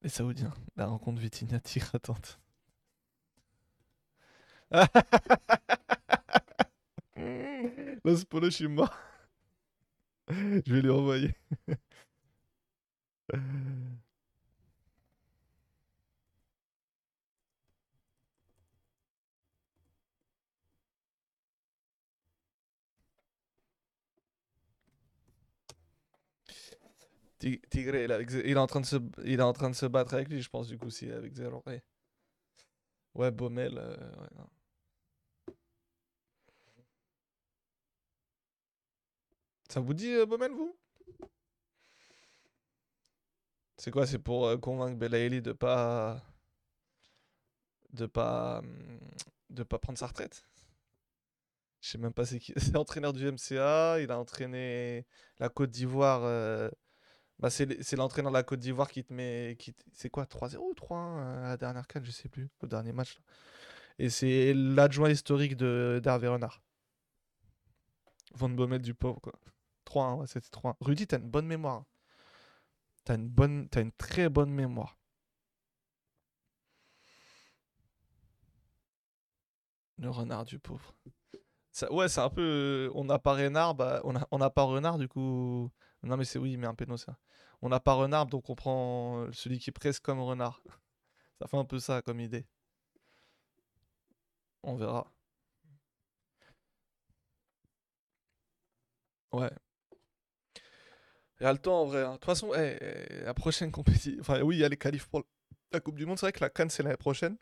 Les Saoudiens, la rencontre Vitinha Tigratante. Los Polo, je suis mort. Je vais lui envoyer. Ti- Tigré, il est, en train de se, il est en train de se battre avec lui, je pense, du coup, si avec Zéro. Ouais Baumel. euh, ouais, non. Ça vous dit, euh, vous? C'est quoi C'est pour euh, convaincre Belaïli de pas. de pas. hum, de pas prendre sa retraite? Je sais même pas c'est qui. C'est entraîneur du MCA, il a entraîné la Côte d'Ivoire. euh, Bah, c'est l'entraîneur de la Côte d'Ivoire qui te met. Qui C'est quoi 3-0 ou 3-1 euh, à la dernière canne Je sais plus. Au dernier match. Et c'est l'adjoint historique d'Hervé Renard. Van Bommel du pauvre, quoi. 3-1, ouais, c'était 3-1. Rudy, t'as une bonne mémoire. hein. T'as une, bonne... une très bonne mémoire. Le renard du pauvre. Ouais, c'est un peu. euh, On n'a pas renard, bah, on a, on n'a pas renard, du coup. Non, mais c'est oui, mais un péno, ça. On n'a pas renard, donc on prend euh, celui qui presse comme renard. Ça fait un peu ça comme idée. On verra. Ouais. Il y a le temps en vrai. hein. De toute façon, la prochaine compétition. Enfin, oui, il y a les qualifs pour la Coupe du Monde. C'est vrai que la Cannes, c'est l'année prochaine.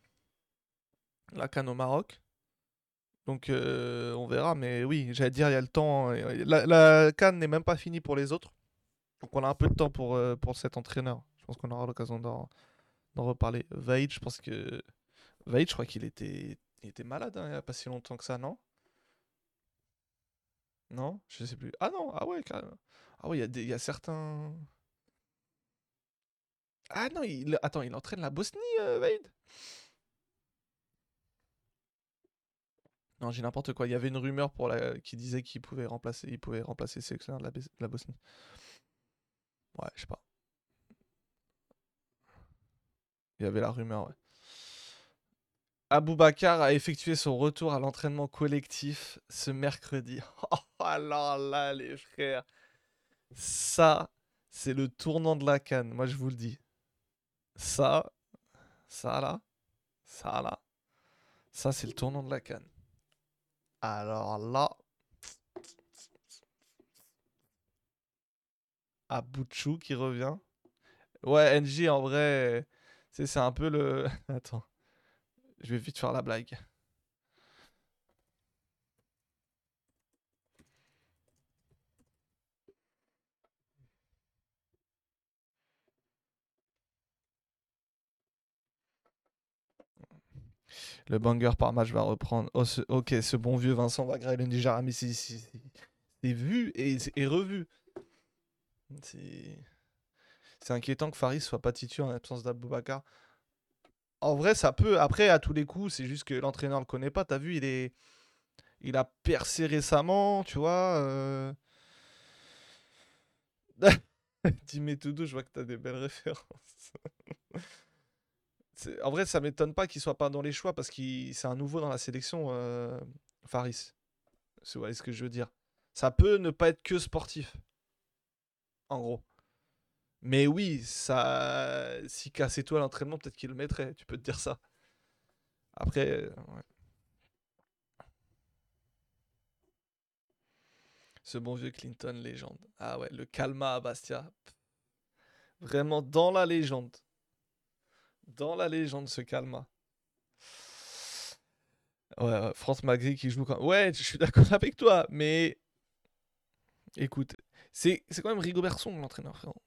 La Cannes au Maroc. Donc, euh, on verra. Mais oui, j'allais dire, il y a le temps. euh, La, Cannes n'est même pas finie pour les autres. Donc, on a un peu de temps pour, euh, pour cet entraîneur. Je pense qu'on aura l'occasion d'en reparler. Vaïd, je pense que. Vaïd, je crois qu'il était, il était malade hein, il n'y a pas si longtemps que ça, non? Non? Je sais plus. Ah non Ah ouais, carrément. Ah ouais, il y, a certains. Ah non, il... attends, il entraîne la Bosnie, euh, Non, j'ai n'importe quoi. Il y avait une rumeur qui disait qu'il pouvait remplacer, il pouvait remplacer de la, Bosnie. Ouais, je sais pas. Il y avait la rumeur, ouais. Aboubacar a effectué son retour à l'entraînement collectif ce mercredi. Oh, alors là, les frères, ça, c'est le tournant de la canne, moi je vous le dis. Ça, ça là, ça là, ça c'est le tournant de la canne. Alors là, Abouchou qui revient. Ouais, NJ en vrai, c'est un peu le. Attends, je vais vite faire la blague. Le banger par match va reprendre. Oh, Ok, ce bon vieux Vincent Niger. Ah, mais c'est vu et, et revu. C'est inquiétant que Faris soit pas titulaire en absence d'Aboubacar. En vrai, ça peut. Après, à tous les coups, c'est juste que l'entraîneur le connaît pas. T'as vu, il est. Il a percé récemment, tu vois. Euh... Je vois que t'as des belles références. En vrai, ça m'étonne pas qu'il soit pas dans les choix parce qu'il c'est un nouveau dans la sélection, euh, Faris. C'est ouais, ce que je veux dire. Ça peut ne pas être que sportif. En gros. Mais oui, ça. Si cassait toi l'entraînement, peut-être qu'il le mettrait. Tu peux te dire ça. Après. euh. Ce bon vieux Clinton, légende. Ah ouais, le Calma à Bastia. Vraiment dans la légende. Dans la légende, ce Calma. Ouais, France Magri qui joue quand... Ouais, je suis d'accord avec toi, mais... Écoute, c'est quand même Rigobert Song, l'entraîneur, frérot.